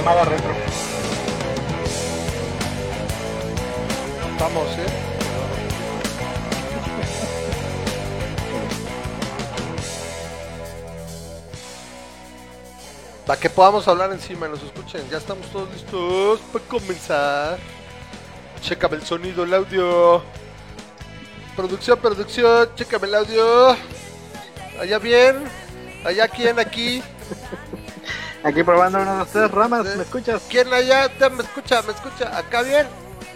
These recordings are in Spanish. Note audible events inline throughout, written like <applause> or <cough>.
Una retro. Vamos, ¿eh? <laughs> Para que podamos hablar encima y nos escuchen. Ya estamos todos listos para comenzar. Chécame el sonido, el audio. Producción, producción, chécame el audio. Allá bien. Allá quién, aquí. Aquí probando uno, dos, tres ramas. ¿me escuchas? ¿Quién allá? Te- ¿Me escucha? ¿Me escucha? ¿Acá bien?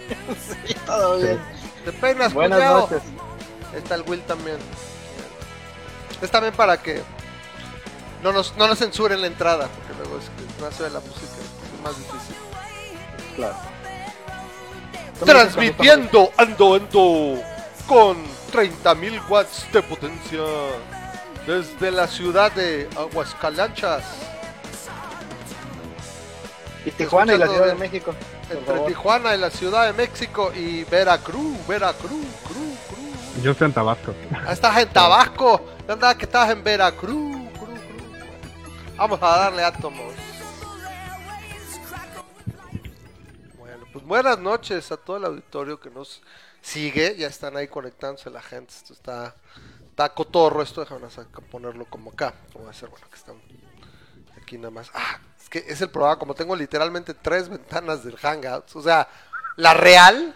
<laughs> Sí, todo bien. ¿Te peinas, Buenas cuñado? noches. Está el Will también. Es también para que no nos, no nos censuren la entrada, porque luego es que no se ve la música, es más difícil. Claro. Transmitiendo ando ando con 30.000 watts de potencia desde la ciudad de Aguascalanchas, Y Tijuana y la Ciudad de. México. entre. Tijuana y la Ciudad de México y Veracruz, Veracruz, Cruz, Cruz. Yo estoy en Tabasco. Ah, estás en Tabasco. Yo andaba que estás en Veracruz. Cruz, Cruz. Vamos a darle átomos. Bueno, pues buenas noches a todo el auditorio que nos sigue. Ya están ahí conectándose la gente. Esto está, está cotorro. Esto déjame ponerlo como acá. Como va a ser, bueno, que están aquí nada más. Ah, es que es el programa. Como tengo literalmente tres ventanas del Hangouts. O sea, la real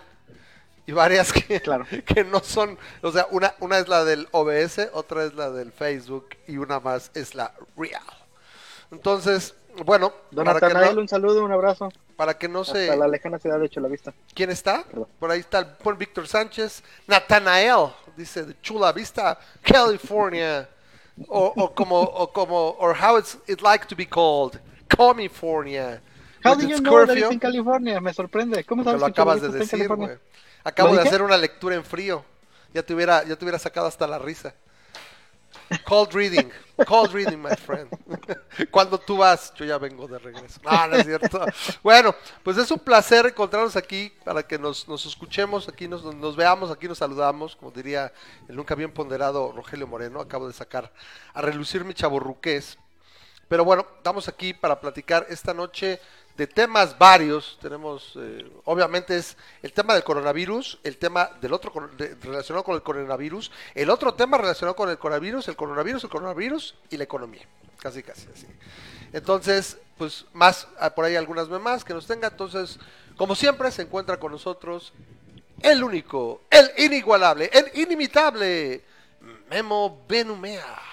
y varias que, Claro. <laughs> que no son, o sea, una, una es la del OBS, otra es la del Facebook y una más es la Real. Entonces, bueno, Don para que, Natanael, no, un saludo, un abrazo. para que no se... Hasta la lejana ciudad de Chulavista. ¿Quién está? Perdón. Por ahí está el buen Víctor Sánchez. Natanael, dice de Chula Vista, California. <laughs> O, o como, o como, or how it's it like to be called, California. How do you know that it's in California? Me sorprende. ¿Cómo sabes lo que acabas de decir, güey. Acabo ¿Lo de hacer una lectura en frío. Ya te hubiera, ya te hubiera sacado hasta la risa. Cold reading, cold reading, my friend. <laughs> Cuando tú vas, yo ya vengo de regreso. No, no es cierto. Bueno, pues es un placer encontrarnos aquí para que nos, nos escuchemos, aquí nos, nos veamos, aquí nos saludamos, como diría el nunca bien ponderado Rogelio Moreno. Acabo de sacar a relucir mi chaborruqués. Pero bueno, estamos aquí para platicar esta noche de temas varios. Tenemos, eh, obviamente, es el tema del coronavirus, el tema del otro relacionado con el coronavirus, el otro tema relacionado con el coronavirus, el coronavirus, el coronavirus y la economía. Casi, casi así. Entonces, pues más, ah, por ahí algunas más que nos tenga. Entonces, como siempre, se encuentra con nosotros el único, el inigualable, el inimitable, Memo Benumea.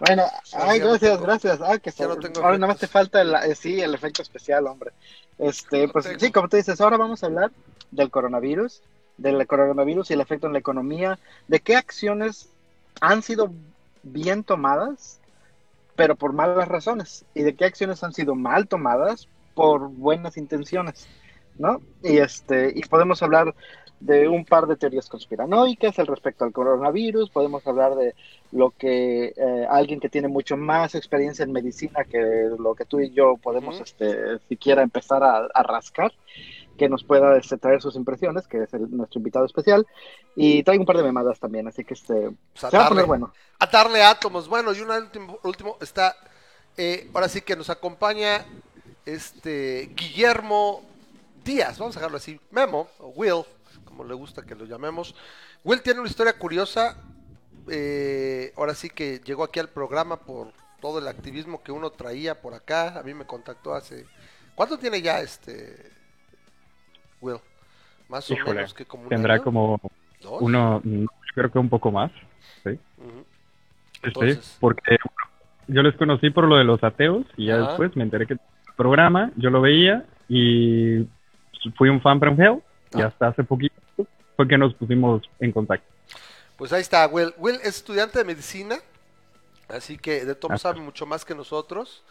Bueno, ay, gracias, gracias. Ah, que no ahora nada más te falta el, eh, sí, el efecto especial, hombre. Este, No pues tengo. sí, como tú dices, ahora vamos a hablar del coronavirus, del coronavirus y el efecto en la economía, de qué acciones han sido bien tomadas, pero por malas razones, y de qué acciones han sido mal tomadas por buenas intenciones, ¿no? Y este, y podemos hablar de un par de teorías conspiranoicas al respecto al coronavirus, podemos hablar de lo que eh, alguien que tiene mucho más experiencia en medicina que lo que tú y yo podemos este, siquiera empezar a, a rascar, que nos pueda este, traer sus impresiones, que es el- nuestro invitado especial, y traigo un par de memadas también, así que este, Pues a se va a darle. poner bueno. a darle átomos. Bueno, y un último, último está, eh, ahora sí que nos acompaña este Guillermo Díaz, vamos a dejarlo así, Memo, o Will, como le gusta que lo llamemos. Will tiene una historia curiosa, eh, ahora sí que llegó aquí al programa por todo el activismo que uno traía por acá, a mí me contactó hace... ¿Cuánto tiene ya este Will? Más o menos que como un Tendrá año, como ¿Dos? uno, creo que un poco más. Sí, Entonces. porque yo les conocí por lo de los ateos y ya después me enteré que el programa, yo lo veía y fui un fan from hell y Ah. hasta hace poquito fue que nos pusimos en contacto. Pues ahí está, Will. Will es estudiante de medicina, así que de todo sabe mucho más que nosotros.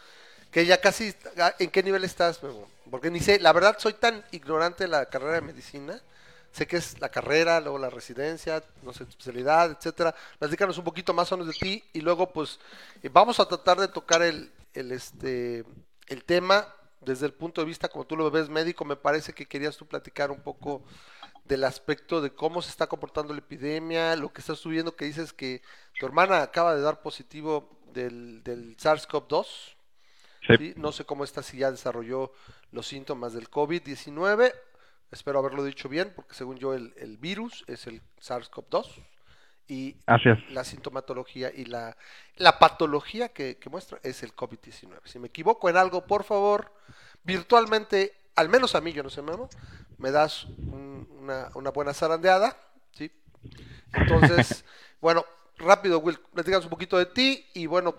Que ya casi, ah, ¿en qué nivel estás, Memo? Porque ni sé, la verdad soy tan ignorante de la carrera de medicina. Sé que es la carrera, luego la residencia, no sé, especialidad, etcétera. Platícanos un poquito más o menos de ti y luego pues eh, vamos a tratar de tocar el, el, este, el tema desde el punto de vista, como tú lo ves médico, me parece que querías tú platicar un poco del aspecto de cómo se está comportando la epidemia, lo que estás subiendo, que dices que tu hermana acaba de dar positivo del, del SARS-CoV-2. Sí. ¿sí? No sé cómo está, si ya desarrolló los síntomas del COVID-19. Espero haberlo dicho bien, porque según yo el, el virus es el SARS-CoV-2 y la sintomatología y la, la patología que, que muestra es el COVID-19. Si me equivoco en algo, por favor, virtualmente, al menos a mí, yo no sé, Memo, me das un- una, una buena zarandeada, ¿sí? Entonces, <laughs> bueno, rápido, Will, platicamos un poquito de ti y bueno,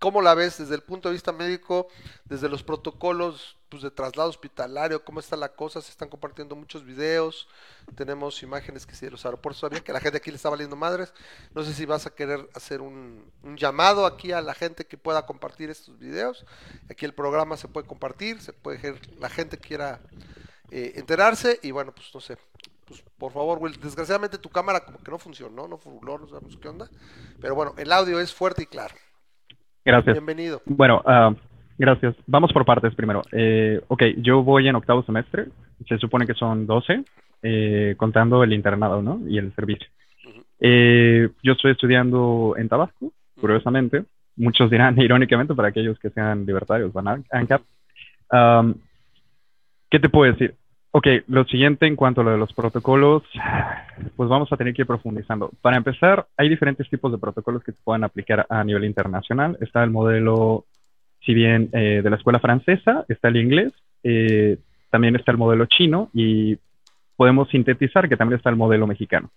¿cómo la ves desde el punto de vista médico, desde los protocolos pues, de traslado hospitalario? ¿Cómo está la cosa? Se están compartiendo muchos videos, tenemos imágenes que sí de los aeropuertos todavía, que la gente aquí le está valiendo madres. No sé si vas a querer hacer un, un llamado aquí a la gente que pueda compartir estos videos. Aquí el programa se puede compartir, se puede la gente quiera eh, enterarse y bueno, pues no sé. Pues por favor, Will, desgraciadamente tu cámara como que no funcionó, no furuló, no sabemos qué onda. Pero bueno, el audio es fuerte y claro. Gracias. Bienvenido. Bueno, ah, gracias. Vamos por partes primero. Eh, ok, yo voy en octavo semestre. Se supone que son 12, eh, contando el internado, ¿no? Y el servicio. Eh, yo estoy estudiando en Tabasco, curiosamente. Muchos dirán <laughs> irónicamente para aquellos que sean libertarios, van a ANCAP. ¿Qué te puedo decir? Ok, lo siguiente en cuanto a lo de los protocolos, pues vamos a tener que ir profundizando. Para empezar, hay diferentes tipos de protocolos que se pueden aplicar a nivel internacional. Está el modelo, si bien eh, de la escuela francesa, está el inglés, eh, también está el modelo chino y podemos sintetizar que también está el modelo mexicano.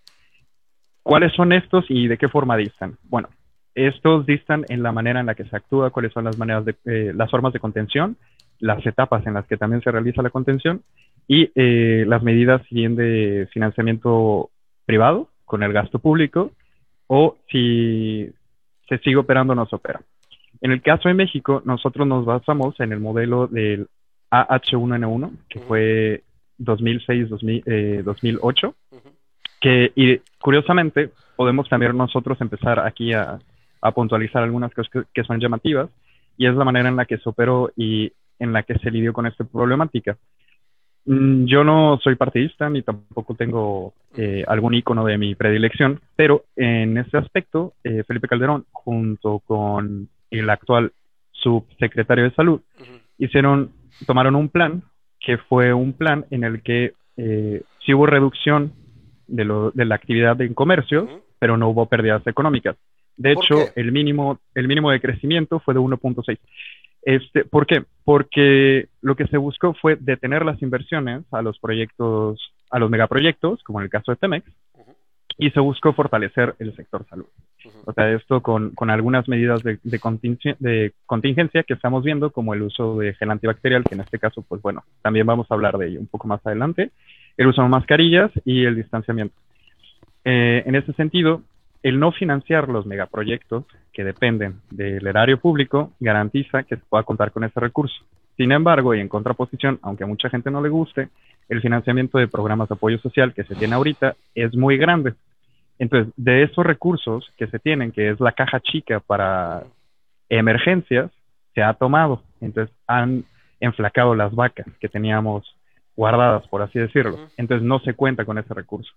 ¿Cuáles son estos y de qué forma distan? Bueno, estos distan en la manera en la que se actúa, cuáles son las maneras de, eh, las formas de contención, las etapas en las que también se realiza la contención y eh, las medidas bien de financiamiento privado con el gasto público o si se sigue operando o no se opera. En el caso de México, nosotros nos basamos en el modelo del AH1N1, que fue 2006-2008, Ujú. que y curiosamente podemos también nosotros empezar aquí a, a puntualizar algunas cosas que, que son llamativas y es la manera en la que se operó y en la que se lidió con esta problemática. Mm, Yo no soy partidista ni tampoco tengo eh, algún icono de mi predilección, pero en ese aspecto, eh, Felipe Calderón, junto con el actual subsecretario de Salud, hicieron, tomaron un plan que fue un plan en el que eh, sí hubo reducción de, lo, de la actividad en comercio, Ujú. pero no hubo pérdidas económicas. De ¿Por hecho, qué? el mínimo, el mínimo de crecimiento fue de 1.6. Este, ¿Por qué? Porque lo que se buscó fue detener las inversiones a los proyectos, a los megaproyectos, como en el caso de Temex, y se buscó fortalecer el sector salud. O sea, esto con, con algunas medidas de, de, contingencia, de contingencia que estamos viendo, como el uso de gel antibacterial, que en este caso, pues bueno, también vamos a hablar de ello un poco más adelante, el uso de mascarillas y el distanciamiento. Eh, en ese sentido, el no financiar los megaproyectos que dependen del erario público garantiza que se pueda contar con ese recurso. Sin embargo, y en contraposición, aunque a mucha gente no le guste, el financiamiento de programas de apoyo social que se tiene ahorita es muy grande. Entonces, de esos recursos que se tienen, que es la caja chica para emergencias, se ha tomado. Entonces, han enflacado las vacas que teníamos guardadas, por así decirlo. Entonces, no se cuenta con ese recurso.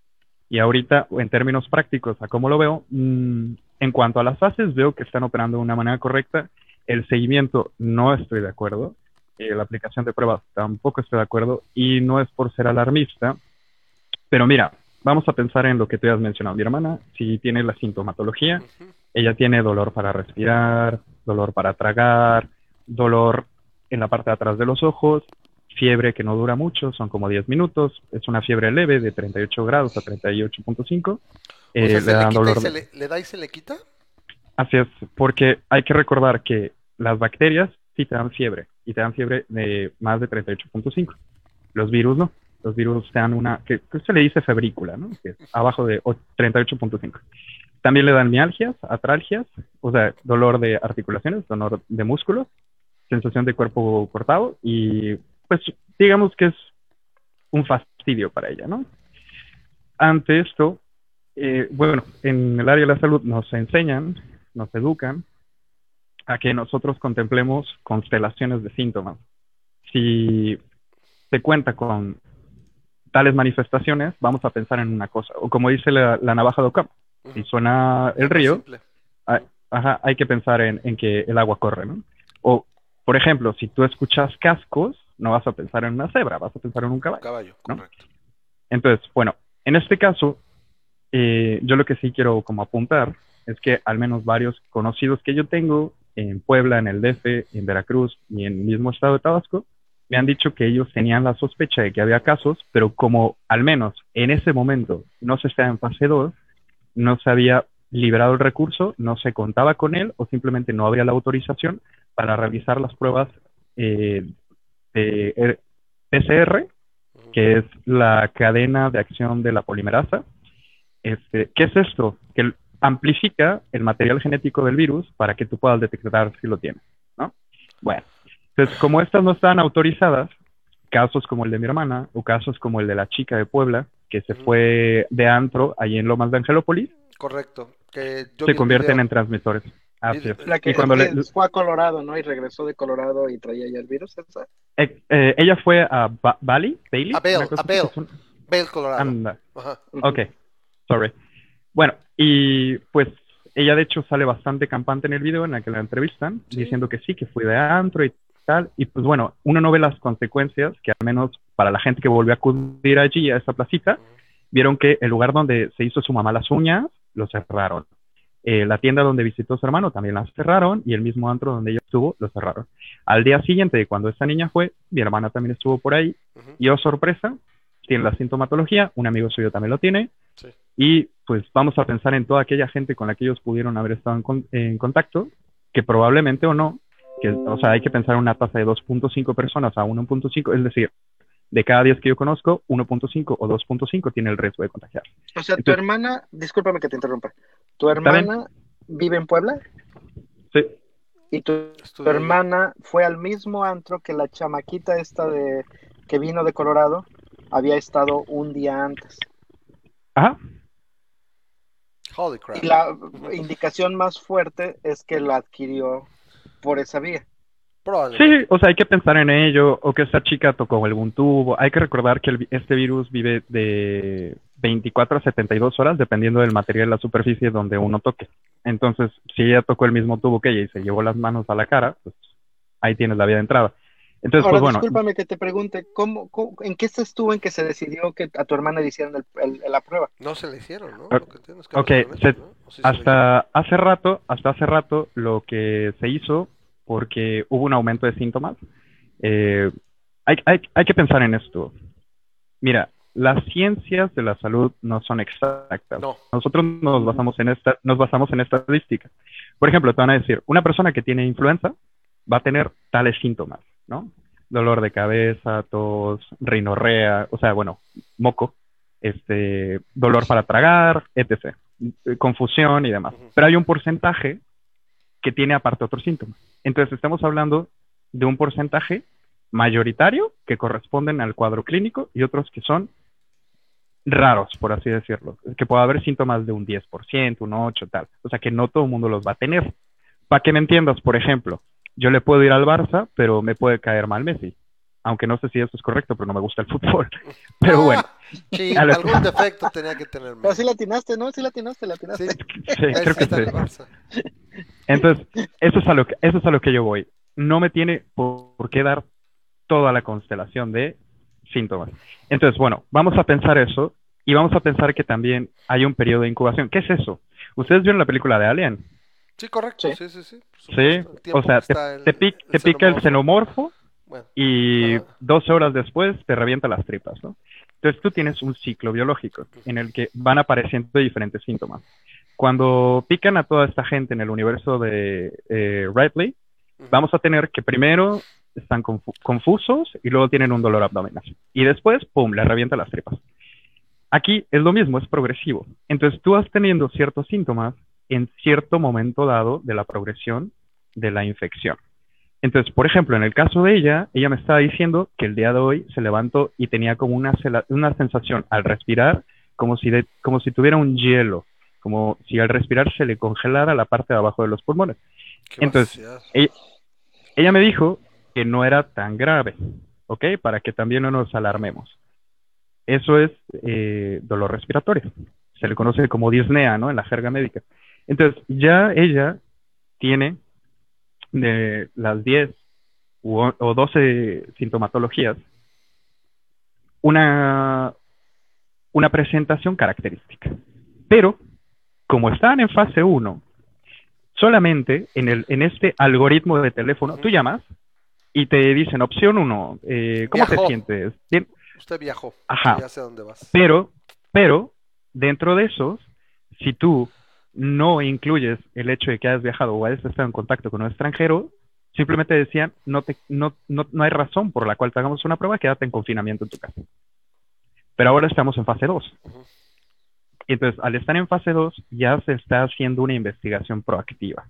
Y ahorita, en términos prácticos, a cómo lo veo, mm, en cuanto a las fases, veo que están operando de una manera correcta. El seguimiento, no estoy de acuerdo. Eh, la aplicación de pruebas, tampoco estoy de acuerdo. Y no es por ser alarmista, pero mira, vamos a pensar en lo que tú has mencionado. Mi hermana, si tiene la sintomatología, ella tiene dolor para respirar, dolor para tragar, dolor en la parte de atrás de los ojos, fiebre que no dura mucho, son como 10 minutos, es una fiebre leve de 38 grados a 38.5. O eh, sea, le ¿se le, dan dolor se le, le da y se le quita? Así es, porque hay que recordar que las bacterias sí te dan fiebre y te dan fiebre de más de 38.5. Los virus no. Los virus te dan una, que, que se le dice febrícula, ¿no? Que es abajo de o- 38.5. También le dan mialgias, atralgias, o sea, dolor de articulaciones, dolor de músculos, sensación de cuerpo cortado y pues digamos que es un fastidio para ella, ¿no? Ante esto, eh, bueno, en el área de la salud nos enseñan, nos educan a que nosotros contemplemos constelaciones de síntomas. Si se cuenta con tales manifestaciones, vamos a pensar en una cosa. O como dice la, la navaja de Ocampo, si Ujú. suena el río, ah, ajá, hay que pensar en, en que el agua corre, ¿no? O por ejemplo, si tú escuchas cascos, no vas a pensar en una cebra, vas a pensar en un caballo. Caballo, ¿no? correcto. Entonces, bueno, en este caso, eh, yo lo que sí quiero como apuntar es que al menos varios conocidos que yo tengo en Puebla, en el DF, en Veracruz y en el mismo estado de Tabasco, me han dicho que ellos tenían la sospecha de que había casos, pero como al menos en ese momento no se estaba en fase 2, no se había liberado el recurso, no se contaba con él o simplemente no había la autorización para realizar las pruebas eh, de PCR, Ujú. que es la cadena de acción de la polimerasa. Este, ¿Qué es esto? Que amplifica el material genético del virus para que tú puedas detectar si lo tienes, ¿no? Bueno, entonces como estas no están autorizadas, casos como el de mi hermana o casos como el de la chica de Puebla, que se Ujú. fue de antro ahí en Lomas de Angelópolis, Correcto. Que yo se convierten video. en transmisores. Así es. La que, Y cuando que le- fue a Colorado, ¿no? Y regresó de Colorado y traía ya el virus. Eh, eh, ella fue a Ba- Bali, Bailey. A cosa a es un- Vail, Colorado. Anda. Ajá. Ok, sorry. Bueno, y pues ella de hecho sale bastante campante en el video en el que la entrevistan, Sí. diciendo que sí, que fue de antro y tal. Y pues bueno, uno no ve las consecuencias, que al menos para la gente que volvió a acudir allí a esa placita, vieron que el lugar donde se hizo su mamá las uñas, lo cerraron. Eh, la tienda donde visitó su hermano también la cerraron y el mismo antro donde ella estuvo lo cerraron. Al día siguiente, cuando esta niña fue, mi hermana también estuvo por ahí Ujú. y oh sorpresa, tiene la sintomatología, un amigo suyo también lo tiene. Y pues vamos a pensar en toda aquella gente con la que ellos pudieron haber estado en, con- en contacto, que probablemente o no, que, o sea, hay que pensar en una tasa de 2.5 personas a 1.5, es decir, de cada 10 que yo conozco, 1.5 o 2.5 tiene el riesgo de contagiar. O sea, tu hermana, discúlpame que te interrumpa, tu hermana vive en Puebla Sí, y tu, tu hermana fue al mismo antro que la chamaquita esta de que vino de Colorado había estado un día antes. ajá, Holy crap. Y la indicación más fuerte es que la adquirió por esa vía. Sí, o sea, hay que pensar en ello, o que esta chica tocó algún tubo. Hay que recordar que el este virus vive de 24 a 72 horas, dependiendo del material de la superficie donde uno toque. Entonces, si ella tocó el mismo tubo que ella y se llevó las manos a la cara, pues ahí tienes la vía de entrada. Entonces, Ahora, pues bueno, discúlpame que te pregunte, ¿cómo, cómo- en qué estás tú en que se decidió que a tu hermana le hicieran el- el- la prueba? No se le hicieron, ¿no? Ok, Lo que entiendo es que no ok, se lo han hecho, se- ¿no? ¿O sí se lo hicieron? hasta hace rato, hasta hace rato, lo que se hizo, porque hubo un aumento de síntomas, eh, hay, hay, hay que pensar en esto. Mira, las ciencias de la salud no son exactas. No. Nosotros nos basamos en esta, nos basamos en estadísticas. Por ejemplo, te van a decir, una persona que tiene influenza va a tener tales síntomas, ¿no? Dolor de cabeza, tos, rinorrea, o sea, bueno, moco, este, dolor para tragar, etc. Confusión y demás. Pero hay un porcentaje que tiene aparte otros síntomas. Entonces estamos hablando de un porcentaje mayoritario que corresponden al cuadro clínico y otros que son raros, por así decirlo. Que puede haber síntomas de un 10%, un 8%, tal. O sea que no todo el mundo los va a tener. Para que me entiendas, por ejemplo, yo le puedo ir al Barça, pero me puede caer mal Messi. Aunque no sé si eso es correcto, pero no me gusta el fútbol. <laughs> Pero bueno, Sí, <laughs> lo- algún defecto tenía que tener. Pero sí la atinaste, ¿no? Sí la atinaste, la Sí, atinaste. <laughs> sí, ahí creo que sí. Entonces, eso es a lo que, eso es a lo que yo voy. No me tiene por, por qué dar toda la constelación de síntomas. Entonces, bueno, vamos a pensar eso y vamos a pensar que también hay un periodo de incubación. ¿Qué es eso? ¿Ustedes vieron la película de Alien? Sí, correcto. Sí. Sí, sí, sí. Sí, o sea, te, el- te pic- te pica el xenomorfo Bueno, y Ajá. 12 horas después te revienta las tripas, ¿no? Entonces tú tienes un ciclo biológico en el que van apareciendo diferentes síntomas. Cuando pican a toda esta gente en el universo de eh, Ripley, vamos a tener que primero están confu- confusos y luego tienen un dolor abdominal. Y después, ¡pum!, les revienta las tripas. Aquí es lo mismo, es progresivo. Entonces tú vas teniendo ciertos síntomas en cierto momento dado de la progresión de la infección. Entonces, por ejemplo, en el caso de ella, ella me estaba diciendo que el día de hoy se levantó y tenía como una, una sensación al respirar, como si, de- como si tuviera un hielo, como si al respirar se le congelara la parte de abajo de los pulmones. Qué entonces, ella me dijo que no era tan grave, ¿ok? Para que también no nos alarmemos. Eso es eh, dolor respiratorio. Se le conoce como disnea, ¿no? En la jerga médica. Entonces, ya ella tiene de las 10 u o o 12 sintomatologías una, una presentación característica. Pero, como están en fase 1, solamente en, el, en este algoritmo de teléfono, tú llamas y te dicen opción 1, eh, ¿cómo te sientes? Bien, Usted viajó. Ajá. Ya sé dónde vas. pero, pero, dentro de esos, si tú no incluyes el hecho de que hayas viajado o hayas estado en contacto con un extranjero, simplemente decían, no, te, no, no, no hay razón por la cual te hagamos una prueba, quédate en confinamiento en tu casa. Pero ahora estamos en fase 2. Ujú. Y entonces, al estar en fase 2, ya se está haciendo una investigación proactiva.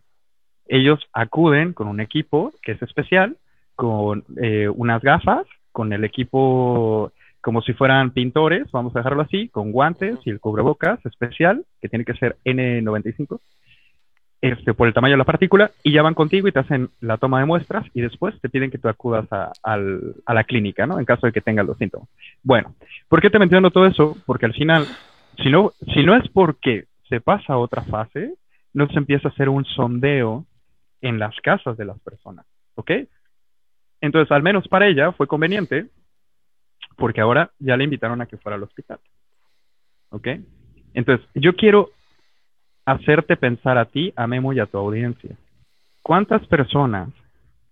Ellos acuden con un equipo que es especial, con eh, unas gafas, con el equipo como si fueran pintores, vamos a dejarlo así, con guantes y el cubrebocas especial, que tiene que ser N95, este, por el tamaño de la partícula, y ya van contigo y te hacen la toma de muestras y después te piden que tú acudas a, a la clínica, ¿no? En caso de que tengas los síntomas. Bueno, ¿por qué te menciono todo eso? Porque al final, si no, si no es porque se pasa a otra fase, no se empieza a hacer un sondeo en las casas de las personas, ¿ok? Entonces, al menos para ella fue conveniente, porque ahora ya le invitaron a que fuera al hospital, ¿ok? Entonces, yo quiero hacerte pensar a ti, a Memo y a tu audiencia. ¿Cuántas personas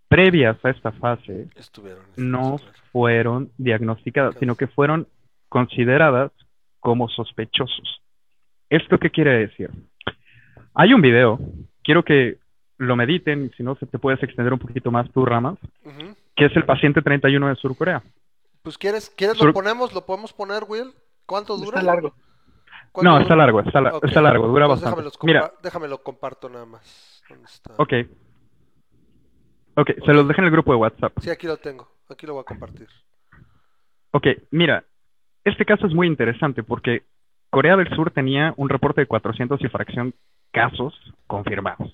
previas a esta fase Estuvieron. no claro. fueron diagnosticadas, sino que fueron consideradas como sospechosos. ¿Esto qué quiere decir? Hay un video, quiero que lo mediten, si no se te puedes extender un poquito más tu ramas, que es el paciente 31 de Sur Corea. Pues quieres, ¿quieres Sur- lo ponemos? ¿Lo podemos poner, Will? ¿Cuánto dura? Está largo. ¿Cuánto No, dura? está largo, está, la- está largo, dura Entonces bastante. déjame los Mira, compa- déjame lo comparto nada más. ¿Dónde está? ok. Ok, se los dejé en el grupo de WhatsApp. Sí, aquí lo tengo. Aquí lo voy a compartir. Ok, mira, este caso es muy interesante porque Corea del Sur tenía un reporte de 400 y fracción casos confirmados.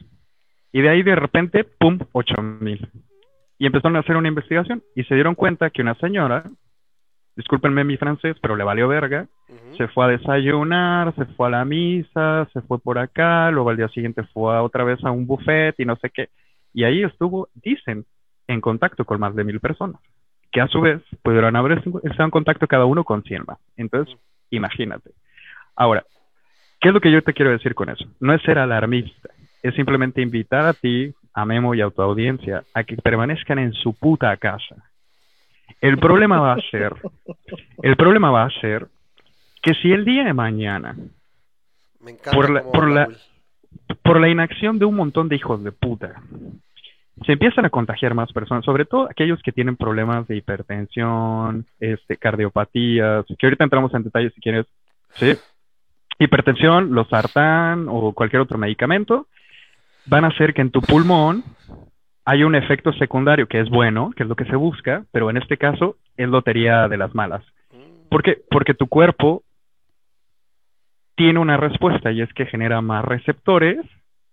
Y de ahí de repente, ¡pum!, 8000. Y empezaron a hacer una investigación y se dieron cuenta que una señora, discúlpenme mi francés, pero le valió verga, se fue a desayunar, se fue a la misa, se fue por acá, luego al día siguiente fue a otra vez a un buffet y no sé qué. Y ahí estuvo, dicen, en contacto con más de mil personas, que a su vez pudieron haber estado en contacto cada uno con 100 más. Entonces, imagínate. Ahora, ¿qué es lo que yo te quiero decir con eso? No es ser alarmista, es simplemente invitar a ti, a Memo y a tu audiencia a que permanezcan en su puta casa. El problema va a ser, el problema va a ser que si el día de mañana, Me por la- cómo por habla la- Will. por la inacción de un montón de hijos de puta, se empiezan a contagiar más personas, sobre todo aquellos que tienen problemas de hipertensión, este, cardiopatías, que ahorita entramos en detalles si quieres, ¿sí? Hipertensión, los sartán o cualquier otro medicamento, van a hacer que en tu pulmón haya un efecto secundario que es bueno, que es lo que se busca, pero en este caso es lotería de las malas. ¿Por qué? Porque tu cuerpo tiene una respuesta y es que genera más receptores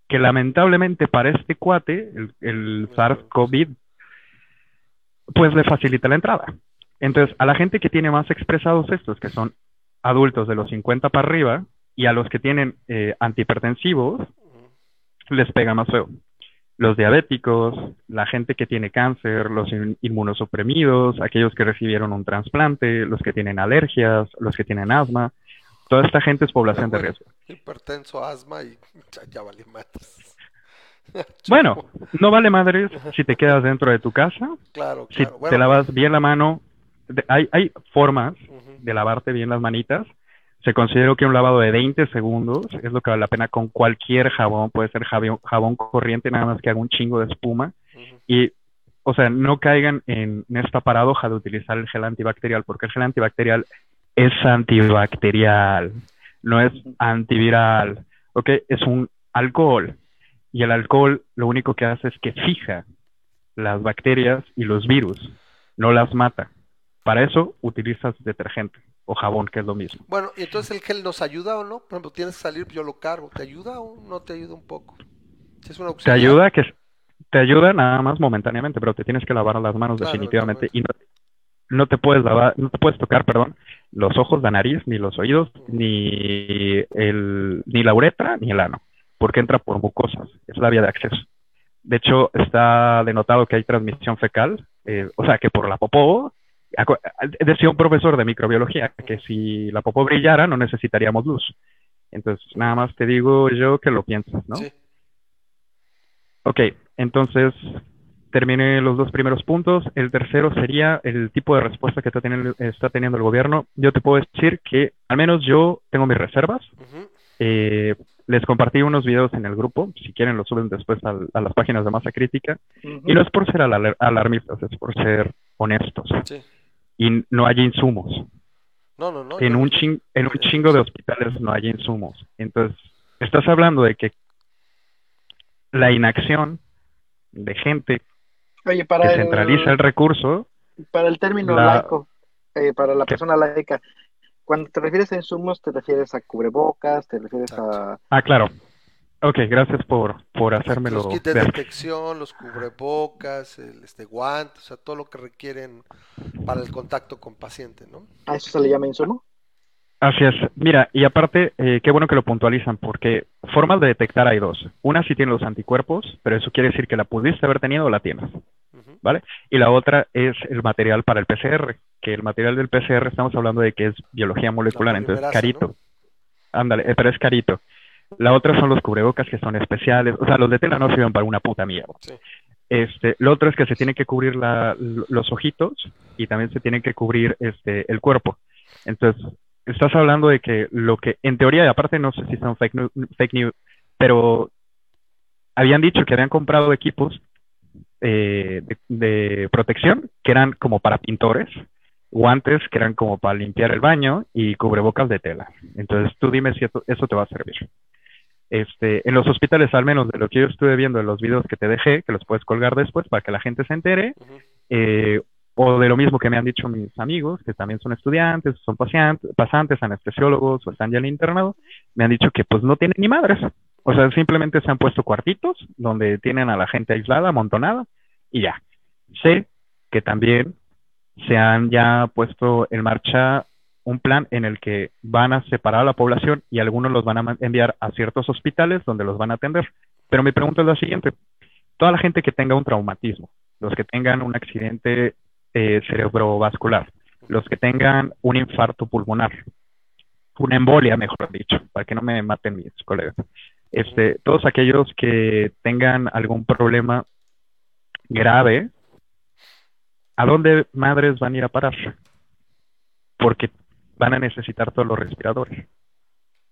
que lamentablemente para este cuate, el, el SARS-CoV, pues le facilita la entrada. Entonces, a la gente que tiene más expresados estos, que son adultos de los 50 para arriba, y a los que tienen eh, antihipertensivos, les pega más feo. Los diabéticos, la gente que tiene cáncer, los in- inmunosuprimidos, aquellos que recibieron un trasplante, los que tienen alergias, los que tienen asma, toda esta gente es población de riesgo. Hipertenso, asma y ya, ya valió madres. <laughs> Bueno, no vale madres si te quedas dentro de tu casa, claro, si claro. te Bueno, lavas bien la mano. de- hay, hay formas de lavarte bien las manitas. Se considera que un lavado de 20 segundos es lo que vale la pena con cualquier jabón, puede ser jabón, jabón corriente, nada más que haga un chingo de espuma. Y, o sea, no caigan en, en esta paradoja de utilizar el gel antibacterial, porque el gel antibacterial es antibacterial, no es antiviral, ¿ok? Es un alcohol. Y el alcohol lo único que hace es que fija las bacterias y los virus, no las mata. Para eso utilizas detergente o jabón, que es lo mismo. Bueno, y entonces el gel nos ayuda o no? Por ejemplo, tienes que salir, yo lo cargo. ¿Te ayuda o no te ayuda un poco? Si es una Te auxiliar. ayuda que te ayuda nada más momentáneamente, pero te tienes que lavar las manos Claro, definitivamente y no, no te puedes lavar, no te puedes tocar, perdón, los ojos, la nariz, ni los oídos, ni el ni la uretra, ni el ano, porque entra por mucosas, es la vía de acceso. De hecho, está denotado que hay transmisión fecal eh, o sea, que por la popó, decía un profesor de microbiología que si la popó brillara no necesitaríamos luz. Entonces, nada más te digo yo que lo piensas, ¿no? Sí. Ok, entonces terminé los dos primeros puntos. El tercero sería el tipo de respuesta que está teniendo, está teniendo el gobierno. Yo te puedo decir que al menos yo tengo mis reservas. Eh, les compartí unos videos en el grupo, si quieren los suben después a, las páginas de masa crítica. Y no es por ser alar- alarmistas, es por ser honestos. Sí. Y no hay insumos. No, no, no. En un, chin- en un chingo de hospitales no hay insumos. Entonces, estás hablando de que la inacción de gente Oye, para que el, centraliza el recurso, para el término la- laico, eh, para la persona laica, cuando te refieres a insumos, te refieres a cubrebocas, te refieres a... ah, claro. Ok, gracias por, por hacérmelo Los kits de ver. detección, los cubrebocas, el este guante, o sea, todo lo que requieren para el contacto con paciente, ¿no? ¿A eso se le llama insumo? Así es. Mira, y aparte, eh, qué bueno que lo puntualizan, porque formas de detectar hay dos. Una sí tiene los anticuerpos, pero eso quiere decir que la pudiste haber tenido o la tienes. ¿vale? Y la otra es el material para el PCR, que el material del PCR estamos hablando de que es biología molecular, La entonces carito. Ándale, eh, pero es carito. La otra son los cubrebocas que son especiales, o sea, los de tela no sirven para una puta mierda. Sí. Este, lo otro es que se tienen que cubrir la- los ojitos y también se tienen que cubrir este, el cuerpo. Entonces, estás hablando de que lo que, en teoría, y aparte no sé si son fake, nu- fake news, pero habían dicho que habían comprado equipos eh, de, de protección que eran como para pintores, guantes que eran como para limpiar el baño y cubrebocas de tela. Entonces, tú dime si eso, eso te va a servir. Este, en los hospitales, al menos de lo que yo estuve viendo en los videos que te dejé, que los puedes colgar después para que la gente se entere, eh, o de lo mismo que me han dicho mis amigos, que también son estudiantes, son pacientes, pasantes, anestesiólogos o están ya en el internado, me han dicho que pues no tienen ni madres. O sea, simplemente se han puesto cuartitos donde tienen a la gente aislada, amontonada, y ya. Sé que también se han ya puesto en marcha un plan en el que van a separar a la población y algunos los van a enviar a ciertos hospitales donde los van a atender. Pero mi pregunta es la siguiente. Toda la gente que tenga un traumatismo, los que tengan un accidente eh, cerebrovascular, los que tengan un infarto pulmonar, una embolia, mejor dicho, para que no me maten mis colegas. Este, todos aquellos que tengan algún problema grave, ¿a dónde madres van a ir a parar? Porque van a necesitar todos los respiradores.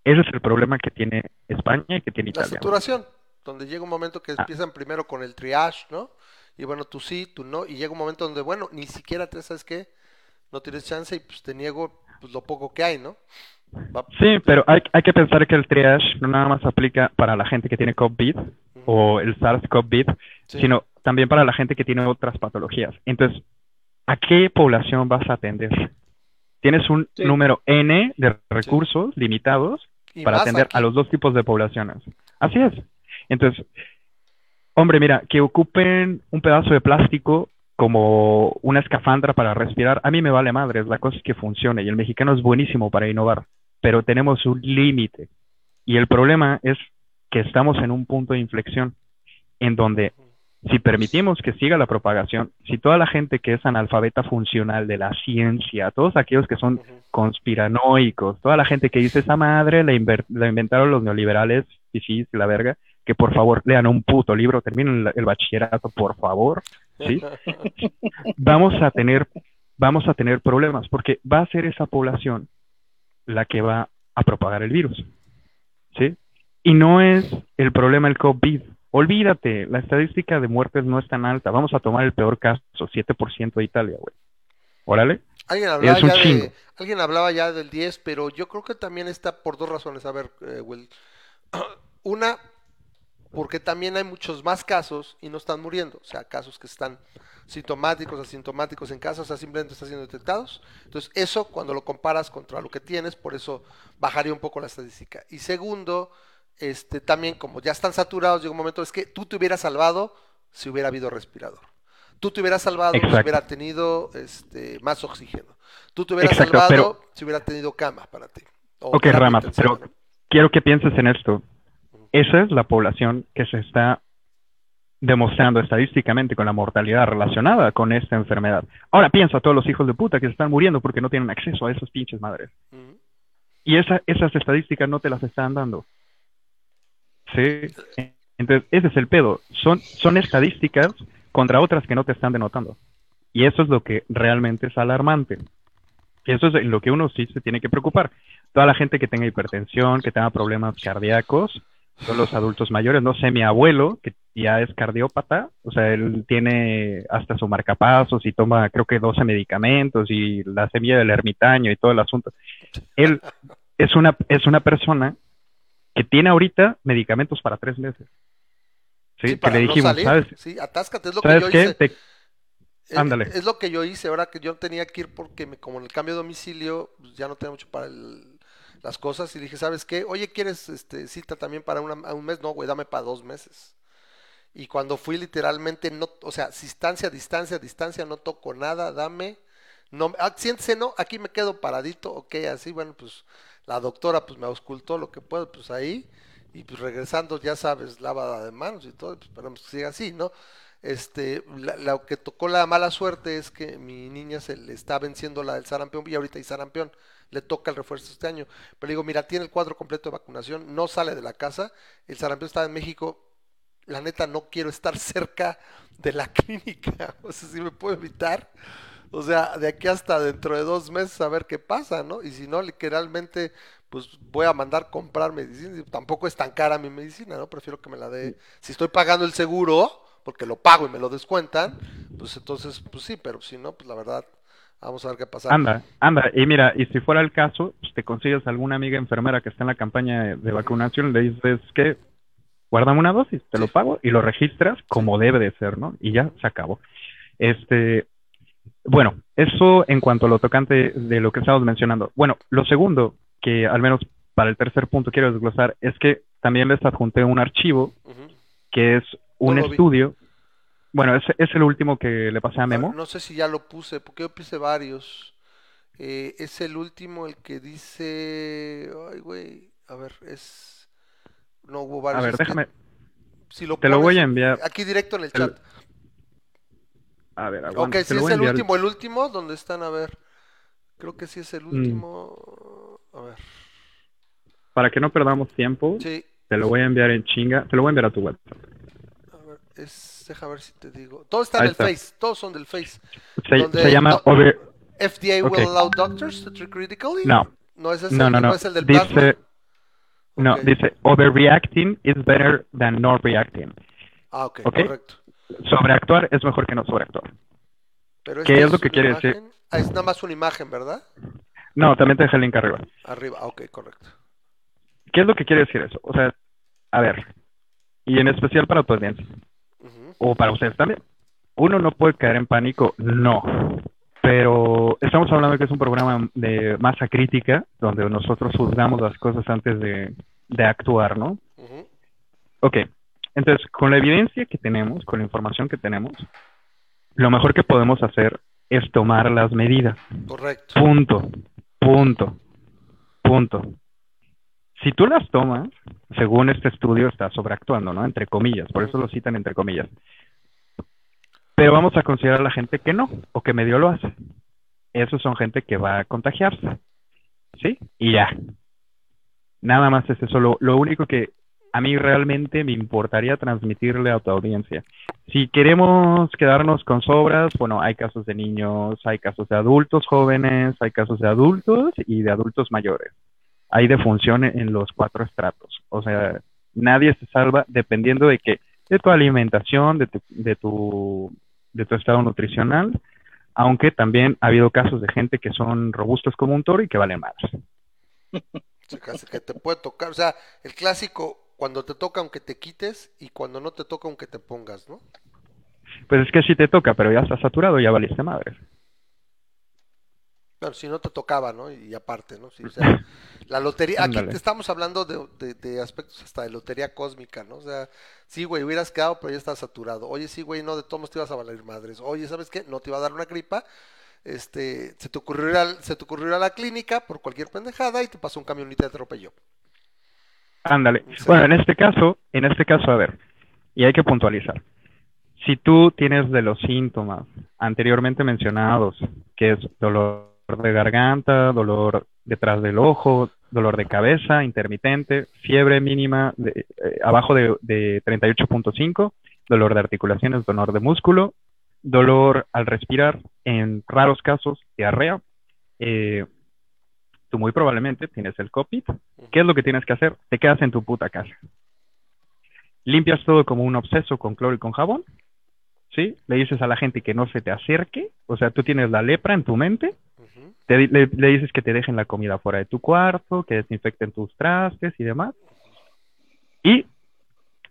Ese es el problema que tiene España y que tiene La Italia. saturación, donde llega un momento que Ah. empiezan primero con el triage, ¿no? Y bueno, tú sí, tú no, y llega un momento donde, bueno, ni siquiera te sabes qué, no tienes chance y pues te niego pues lo poco que hay, ¿no? Va- Sí, pero hay, hay que pensar que el triage no nada más aplica para la gente que tiene COVID o el SARS-CoV-2, Sí. sino también para la gente que tiene otras patologías. Entonces, ¿a qué población vas a atender? Tienes un Sí. número N de recursos limitados Y para atender aquí. a los dos tipos de poblaciones. Así es. Entonces, hombre, mira, que ocupen un pedazo de plástico como una escafandra para respirar, a mí me vale madres, la cosa es que funcione y el mexicano es buenísimo para innovar, pero tenemos un límite. Y el problema es que estamos en un punto de inflexión en donde si permitimos que siga la propagación, si toda la gente que es analfabeta funcional de la ciencia, todos aquellos que son conspiranoicos, toda la gente que dice esa madre la, la inventaron los neoliberales, y sí, sí, la verga, que por favor lean un puto libro, terminen el, el bachillerato, por favor, ¿sí? <laughs> Vamos a tener, vamos a tener problemas, porque va a ser esa población la que va a propagar el virus, ¿sí? Y no es el problema el COVID. Olvídate, la estadística de muertes no es tan alta. Vamos a tomar el peor caso, 7% de Italia, güey. Órale. Alguien hablaba, Es un ya chingo. de, alguien hablaba ya del 10, pero yo creo que también está por dos razones. A ver, eh, Will. <clears throat> Una, porque también hay muchos más casos y no están muriendo. O sea, casos que están sintomáticos, asintomáticos en casa, o sea, simplemente están siendo detectados. Entonces, eso cuando lo comparas contra lo que tienes, por eso bajaría un poco la estadística. Y segundo, este, también como ya están saturados, llega un momento, es que tú te hubieras salvado si hubiera habido respirador. Tú te hubieras salvado si hubiera tenido este, más oxígeno. Tú te hubieras Exacto, salvado pero- si hubiera tenido cama para ti. Ok, intensiva, pero quiero que pienses en esto. Esa es la población que se está demostrando estadísticamente con la mortalidad relacionada con esta enfermedad. Ahora piensa a todos los hijos de puta que se están muriendo porque no tienen acceso a esas pinches madres. Y esa, esas estadísticas no te las están dando. Sí. Entonces, ese es el pedo. Son, son estadísticas contra otras que no te están denotando. Y eso es lo que realmente es alarmante. Eso es en lo que uno sí se tiene que preocupar. Toda la gente que tenga hipertensión, que tenga problemas cardíacos, son los adultos mayores. No sé, mi abuelo, que ya es cardiópata, o sea, él tiene hasta su marcapasos y toma, creo que 12 medicamentos y la semilla del ermitaño y todo el asunto. Él es una, es una persona que tiene ahorita medicamentos para tres meses. Sí, Sí, que le no dijimos, salir. ¿sabes? Sí, atáscate, es lo que ¿Sabes yo qué? hice. Te- Eh, Ándale. Es lo que yo hice, ahora que yo tenía que ir porque me, como en el cambio de domicilio, pues, ya no tenía mucho para el- las cosas y dije, ¿sabes qué? Oye, ¿quieres este, cita también para una- un mes? No, güey, dame para dos meses. Y cuando fui literalmente, no, o sea, distancia, distancia, distancia, no toco nada, dame. No, ah, siéntese, no, aquí me quedo paradito, ok, así, bueno, pues la doctora pues me auscultó lo que puedo, pues ahí, y pues regresando, ya sabes, lavada de manos y todo, pues esperamos que siga así, ¿no? Este, lo que tocó la mala suerte es que mi niña se le está venciendo la del sarampión y ahorita hay sarampión, le toca el refuerzo este año. Pero digo, mira, tiene el cuadro completo de vacunación, no sale de la casa, el sarampión está en México, la neta no quiero estar <laughs> cerca de la <laughs> clínica, o sea, si me puedo evitar, o sea, de aquí hasta dentro de dos meses a ver qué pasa, ¿no? Y si no, literalmente, pues voy a mandar comprar medicina, tampoco es tan cara mi medicina, ¿no? Prefiero que me la dé, si estoy pagando el seguro, porque lo pago y me lo descuentan, pues entonces, pues sí, pero si no, pues la verdad, vamos a ver qué pasa. Anda, anda. Y mira, y si fuera el caso, pues te consigues alguna amiga enfermera que está en la campaña de, vacunación, le dices que guárdame una dosis, te lo pago y lo registras como debe de ser, ¿no? Y ya se acabó. Este, bueno, eso en cuanto a lo tocante de lo que estábamos mencionando. Bueno, lo segundo que al menos para el tercer punto quiero desglosar es que también les adjunté un archivo que es un No lo vi. estudio. Bueno, es, es el último que le pasé a Memo. No sé si ya lo puse, porque yo puse varios. Eh, es el último el que dice. Ay, güey. A ver, es. No hubo varios. A ver, que déjame, si lo te lo voy a enviar. Aquí directo en el El- chat. A ver, Ok, aguanta, si es el último, el último, donde están? A ver. Creo que sí es el Mm. último. A ver. Para que no perdamos tiempo, Sí, te lo voy a enviar en chinga. Te lo voy a enviar a tu WhatsApp. a ver. Es, deja ver si te digo. Todo está en Ahí el está. Face. Todos son del Face. Se, Donde se llama no- over... FDA will allow doctors to treat critically. No, No es ese, no, no, no. es el del plasma. Dice, no, dice overreacting is better than not reacting. Ah, ok, ok. correcto. Sobreactuar es mejor que no sobreactuar. Pero ¿Qué es lo que quiere decir? Ah, es nada más una imagen, ¿verdad? No, también te deja el link arriba. Arriba, ok, correcto. ¿Qué es lo que quiere decir eso? O sea, a ver, y en especial para tu audiencia, o para ustedes también. Uno no puede caer en pánico, no. Pero estamos hablando de que es un programa de masa crítica, donde nosotros juzgamos las cosas antes de, de actuar, ¿no? Ok, entonces, con la evidencia que tenemos, con la información que tenemos, lo mejor que podemos hacer es tomar las medidas. Correcto. Punto, punto, punto. Si tú las tomas, según este estudio, está sobreactuando, ¿no? Entre comillas, por eso lo citan entre comillas. Pero vamos a considerar a la gente que no, o que medio lo hace. Esos son gente que va a contagiarse. ¿Sí? Y ya. Nada más es eso. Lo, lo único que a mí realmente me importaría transmitirle a tu audiencia. Si queremos quedarnos con sobras, bueno, hay casos de niños, hay casos de adultos jóvenes, hay casos de adultos y de adultos mayores. Hay defunción en los cuatro estratos. O sea, nadie se salva dependiendo de que de tu alimentación, de tu, de tu, estado nutricional, aunque también ha habido casos de gente que son robustos como un toro y que valen más. <laughs> Que te puede tocar. O sea, el clásico, cuando te toca aunque te quites y cuando no te toca aunque te pongas, ¿no? Pues es que sí te toca, pero ya estás saturado, ya valiste madre. Bueno, si no te tocaba, ¿no? Y, aparte, ¿no? O sea, <laughs> la lotería, aquí te estamos hablando de, de- de aspectos hasta de lotería cósmica, ¿no? O sea, sí, güey, hubieras quedado, pero ya estás saturado. Oye, sí, güey, no, de todos te ibas a valer madres. Oye, ¿sabes qué? No te iba a dar una gripa. Este, se te ocurrió ir al- se te ocurrió ir a la clínica por cualquier pendejada y te pasó un camionito y te atropelló. Ándale. Sí. Bueno, en este caso, en este caso, a ver, y hay que puntualizar. si tú tienes de los síntomas anteriormente mencionados, que es dolor de garganta, dolor detrás del ojo, dolor de cabeza intermitente, fiebre mínima de, eh, abajo de, de 38.5, dolor de articulaciones, dolor de músculo, dolor al respirar, en raros casos, diarrea, eh, tú muy probablemente tienes el COVID. ¿Qué es lo que tienes que hacer? Te quedas en tu puta casa. Limpias todo como un obseso con cloro y con jabón. ¿Sí? Le dices a la gente que no se te acerque. O sea, tú tienes la lepra en tu mente. Te le dices que te dejen la comida fuera de tu cuarto, que desinfecten tus trastes y demás. Y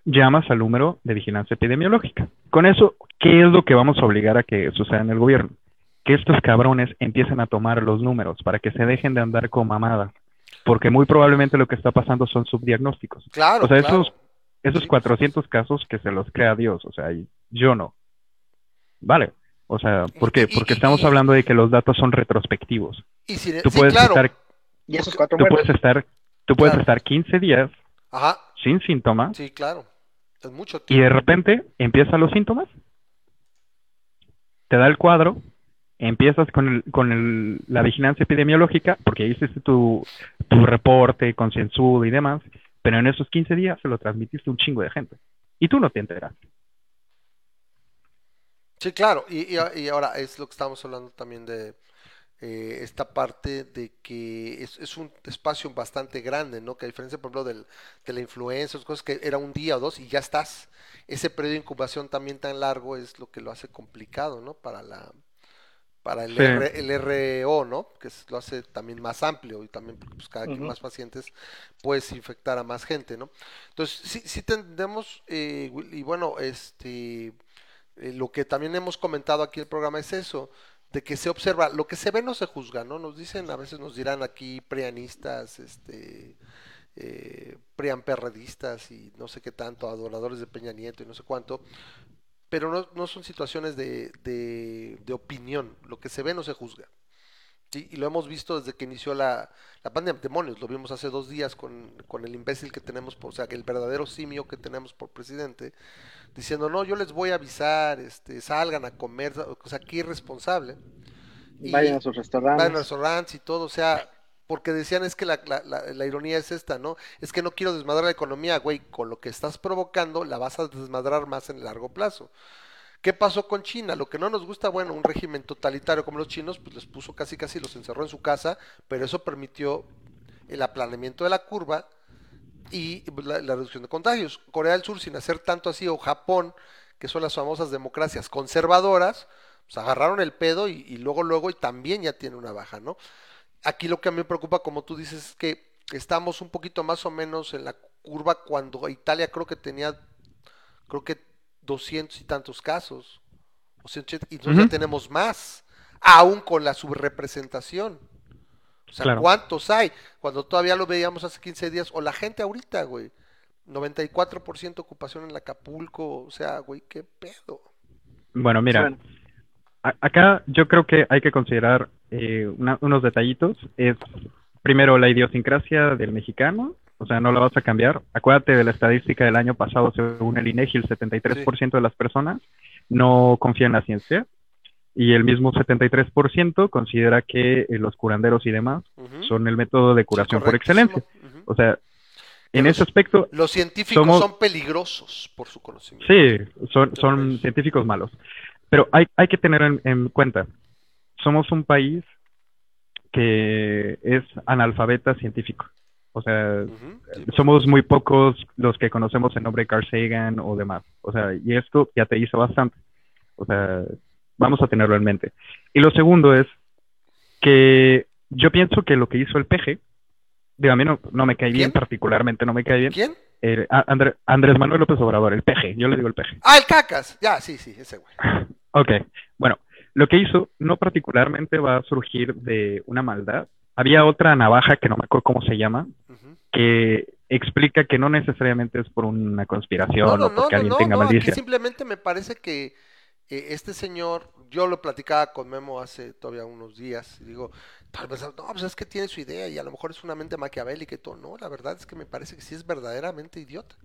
llamas al número de vigilancia epidemiológica. Con eso, ¿qué es lo que vamos a obligar a que suceda en el gobierno? Que estos cabrones empiecen a tomar los números para que se dejen de andar con mamada. Porque muy probablemente lo que está pasando son subdiagnósticos. Claro, O sea, claro. esos, esos Sí. 400 casos que se los crea Dios, o sea, y yo no. Vale. O sea, ¿por qué? Porque y- estamos y- hablando de que los datos son retrospectivos. Y si, Tú sí, puedes claro. estar, Y esos cuatro tú muertos. puedes estar, tú puedes Claro. estar 15 días Ajá, sin síntomas sí, claro. Es mucho y de tiempo. repente empiezan los síntomas, te da el cuadro, empiezas con, el, con el- la vigilancia epidemiológica, porque hiciste tu, tu reporte concienzudo y demás, pero en esos 15 días se lo transmitiste un chingo de gente. Y tú no te enteras. Sí, claro. Y, y, ahora es lo que estamos hablando también de eh, esta parte de que es, es un espacio bastante grande, ¿no? Que a diferencia, por ejemplo, del, de la influencia, cosas que era un día o dos y ya estás. Ese periodo de incubación también tan largo es lo que lo hace complicado, ¿no? Para la para el, Sí. R- el RO, ¿no? Que es- lo hace también más amplio y también porque pues, cada quien Ujú. más pacientes puedes infectar a más gente, ¿no? Entonces, sí, sí tendemos, eh, y bueno, este, eh, lo que también hemos comentado aquí en el programa es eso, de que se observa, lo que se ve no se juzga, ¿no? Nos dicen, a veces nos dirán aquí prianistas, este, eh, priamperredistas y no sé qué tanto, adoradores de Peña Nieto y no sé cuánto, pero no, no son situaciones de, de, de opinión, lo que se ve no se juzga. ¿sí? Y lo hemos visto desde que inició la, la pandemia. Demonios, lo vimos hace dos días con, con el imbécil que tenemos, por, o sea, el verdadero simio que tenemos por presidente, diciendo, no, yo les voy a avisar, este, salgan a comer, o sea, qué irresponsable. Y Vayan a sus restaurantes. Vayan a restaurantes y todo, o sea, porque decían es que la, la, ironía es esta, ¿no? Es que no quiero desmadrar la economía, güey, con lo que estás provocando la vas a desmadrar más en el largo plazo. ¿Qué pasó con China? Lo que no nos gusta, bueno, un régimen totalitario como los chinos, pues les puso casi casi los encerró en su casa, pero eso permitió el aplanamiento de la curva y la, la reducción de contagios. Corea del Sur, sin hacer tanto así, o Japón, que son las famosas democracias conservadoras, pues agarraron el pedo y luego, luego, y también ya tiene una baja, ¿no? Aquí lo que a mí me preocupa, como tú dices, es que estamos un poquito más o menos en la curva cuando Italia creo que tenía, creo que 200 y tantos casos. O sea, y Ujú. ya tenemos más, aún con la subrepresentación. O sea, Claro. ¿cuántos hay? Cuando todavía lo veíamos hace 15 días, o la gente ahorita, güey. 94% ocupación en Acapulco, o sea, güey, qué pedo. Bueno, mira, Bueno, acá yo creo que hay que considerar eh, una- unos detallitos. Es primero la idiosincrasia del mexicano, o sea, no la vas a cambiar. Acuérdate de la estadística del año pasado, según el INEGI, el 73% de las personas no confía en la ciencia y el mismo 73% considera que eh, los curanderos y demás son el método de curación por excelencia. O sea, en Pero ese aspecto, Los científicos Somos- son peligrosos por su conocimiento. Sí, son, son científicos malos. Pero hay, hay que tener en, en cuenta, somos un país que es analfabeta científico. O sea, sí, somos muy pocos los que conocemos el nombre Carl Sagan o demás. O sea, y esto ya te dice bastante. O sea, vamos a tenerlo en mente. Y lo segundo es que yo pienso que lo que hizo el peje, digo, a mí no, no me cae bien, particularmente no me cae bien. ¿Quién? Eh, André- Andrés Manuel López Obrador, el peje, yo le digo el peje. Ah, el cacas. Ya, sí, sí, ese güey. <laughs> Ok, bueno, lo que hizo no particularmente va a surgir de una maldad. Había otra navaja que no me acuerdo cómo se llama, que explica que no necesariamente es por una conspiración No, no, o porque no, alguien no, tenga malicia. simplemente me parece que eh, este señor, yo lo platicaba con Memo hace todavía unos días, y digo, tal vez, no, pues es que tiene su idea y a lo mejor es una mente maquiavélica y todo. No, la verdad es que me parece que sí es verdaderamente idiota.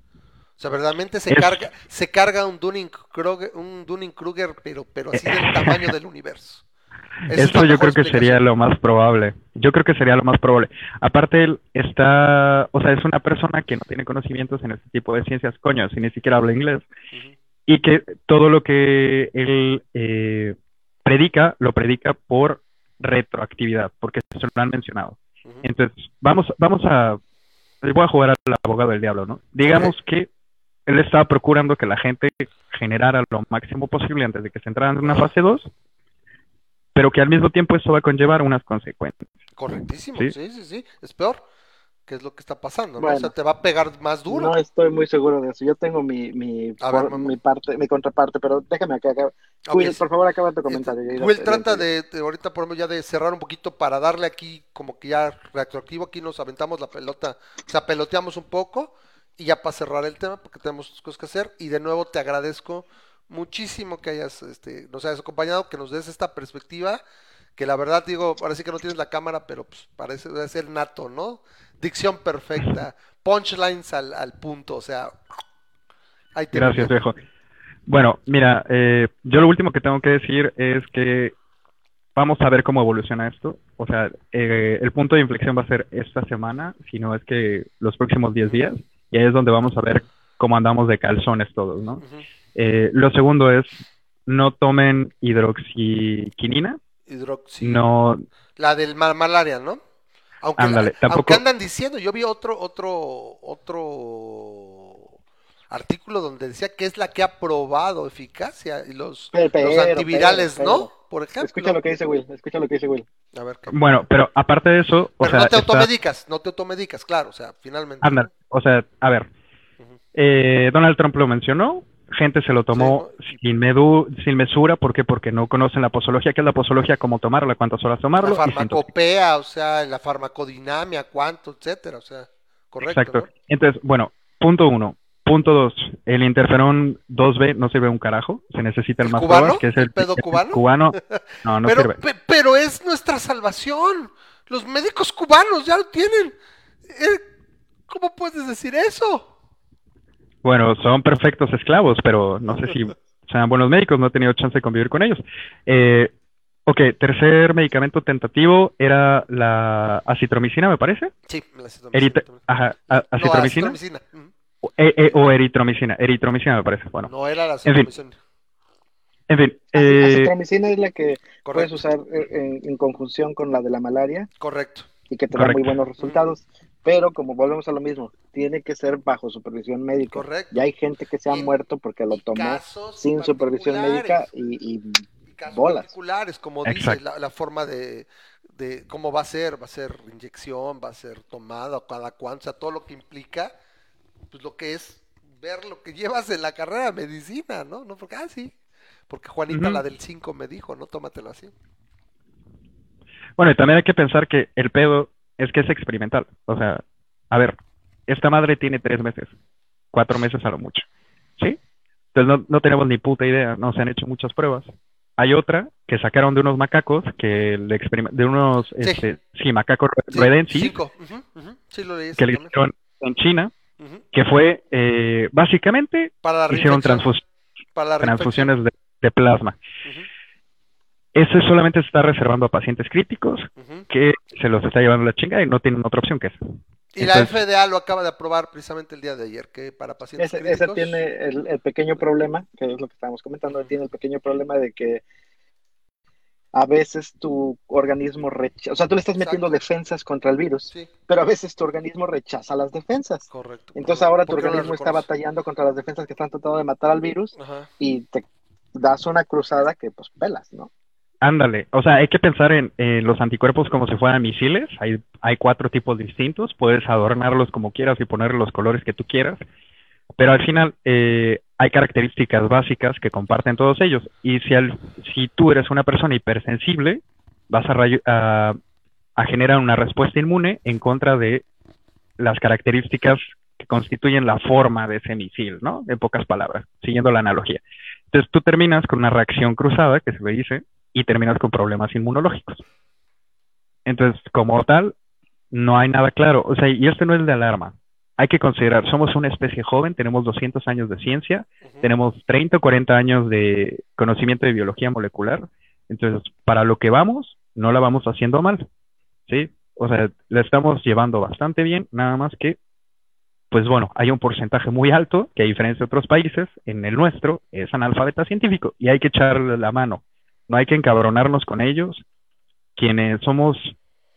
O sea, verdaderamente se Es- carga, se carga un Dunning Kruger, un Dunning Kruger, pero, pero así del <laughs> tamaño del universo. Eso yo mejor creo que sería lo más probable. Yo creo que sería lo más probable. Aparte, él está, o sea, es una persona que no tiene conocimientos en este tipo de ciencias, coño, si ni siquiera habla inglés, y que todo lo que él eh, predica, lo predica por retroactividad, porque se lo han mencionado. Entonces, vamos, vamos a, voy a jugar al abogado del diablo, ¿no? Digamos que él estaba procurando que la gente generara lo máximo posible antes de que se entrara en una fase 2, pero que al mismo tiempo eso va a conllevar unas consecuencias. Correctísimo, Sí. sí, sí, sí, es peor. ¿Qué es lo que está pasando? ¿no? Bueno. o sea, te va a pegar más duro. No estoy muy seguro de eso. Yo tengo mi, mi, ver, mi parte, mi contraparte, pero déjame acá. acá. Ok, Will, por favor, acaba tu comentario. Este, Will, trata de, de ahorita por ejemplo ya de cerrar un poquito para darle aquí como que ya retroactivo, aquí nos aventamos la pelota, o sea, peloteamos un poco y ya para cerrar el tema porque tenemos cosas que hacer y de nuevo te agradezco muchísimo que hayas, este, nos hayas acompañado, que nos des esta perspectiva, que la verdad digo, ahora sí que no tienes la cámara, pero pues parece debe ser nato, ¿no? Dicción perfecta, punchlines al, al punto, o sea, ahí te Gracias, viejo. Bueno, mira, eh, yo lo último que tengo que decir es que vamos a ver cómo evoluciona esto. O sea, eh, el punto de inflexión va a ser esta semana, si no es que los próximos 10 días, y ahí es donde vamos a ver cómo andamos de calzones todos, ¿no? Eh, lo segundo es, no tomen hidroxiquinina, Hidroxi- no, La del ma- malaria, ¿no? Aunque, Ándale, aunque tampoco- andan diciendo, yo vi otro, otro, otro artículo donde decía que es la que ha probado eficacia y los, Pero, los pero, antivirales, pero, ¿no? Por ejemplo. Escucha lo que dice Will, escucha lo que dice Will. A ver, bueno, pero aparte de eso, o Pero sea, no te está- automedicas, no te automedicas, claro, o sea, finalmente. Ándale, o sea, a ver, eh, Donald Trump lo mencionó, gente se lo tomó Sí, sin, medu- sin mesura, ¿por qué? Porque no conocen la posología, ¿qué es la posología? Cómo tomarla, cuántas horas tomarlo. La farmacopea, o sea, la farmacodinamia, cuánto, etcétera, o sea, correcto. Exacto. ¿no? Entonces, bueno, punto uno. Punto dos, el interferón 2B no sirve un carajo, se necesita el, ¿El más cubano? que es el, ¿El pedo el cubano? cubano. <laughs> No, no pero, sirve. pe- pero es nuestra salvación. Los médicos cubanos ya lo tienen. Eh, ¿Cómo puedes decir eso? Bueno, son perfectos esclavos, pero no sé si <laughs> sean buenos médicos, no he tenido chance de convivir con ellos. Eh, ok, tercer medicamento tentativo era la acitromicina, me parece. Sí, la citromicina Erita- también. ajá, a- No, acitromicina. acitromicina. O, eh, eh, o eritromicina, eritromicina me parece. Bueno, No era la fin. citromicina. en fin, Aci- eh, Acitromicina es la que puedes usar en, en conjunción con la de la malaria correcto. y que te da muy buenos resultados. Pero como volvemos a lo mismo, tiene que ser bajo supervisión médica. Correcto. Ya hay gente que se ha muerto porque lo tomó sin supervisión médica y, y Y casos bolas. particulares, como dice, Exacto. la, la forma de, de cómo va a ser, va a ser inyección, va a ser tomada, cada cuánto, o sea, todo lo que implica, pues lo que es ver lo que llevas en la carrera de medicina, ¿no? No porque, ah, sí, porque Juanita, la del 5, me dijo, no, tómatelo así. bueno, y también hay que pensar que el pedo es que es experimental. O sea, a ver, esta madre tiene tres meses, cuatro meses a lo mucho. ¿Sí? Entonces no, no tenemos ni puta idea, no se han hecho muchas pruebas. Hay otra que sacaron de unos macacos, que le de unos, Sí. este, sí, macacos Sí, redensis, sí lo leí que le hicieron en China, que fue, eh, básicamente, Para la hicieron transfus- para transfusiones de, de plasma. Ese solamente se está reservando a pacientes críticos que se los está llevando la chinga y no tienen otra opción que esa. Y la FDA lo acaba de aprobar precisamente el día de ayer, que para pacientes ese, ese críticos... tiene el, el pequeño problema, que es lo que estábamos comentando, tiene el pequeño problema de que a veces tu organismo rechaza, o sea, tú le estás metiendo defensas contra el virus, Sí, pero a veces tu organismo rechaza las defensas. correcto. Entonces ahora tu ¿Por qué no organismo está batallando contra las defensas que están tratando de matar al virus Ajá. y te das una cruzada que pues pelas, ¿no? Ándale, o sea, hay que pensar en, los anticuerpos como si fueran misiles. Hay, hay cuatro tipos distintos, puedes adornarlos como quieras y ponerle los colores que tú quieras, pero al final eh, hay características básicas que comparten todos ellos. Y si, al- si tú eres una persona hipersensible, vas a, a, a generar una respuesta inmune en contra de las características que constituyen la forma de ese misil, ¿no? En pocas palabras, siguiendo la analogía. Entonces tú terminas con una reacción cruzada, que se le dice, y terminas con problemas inmunológicos. Entonces, como tal, no hay nada claro. O sea, y esto no es de alarma. hay que considerar, somos una especie joven, tenemos 200 años de ciencia, tenemos 30 o 40 años de conocimiento de biología molecular, entonces para lo que vamos, no la vamos haciendo mal, ¿sí? O sea, la estamos llevando bastante bien, nada más que, pues bueno, hay un porcentaje muy alto que a diferencia de otros países, en el nuestro es analfabeta científico y hay que echarle la mano, no hay que encabronarnos con ellos, quienes somos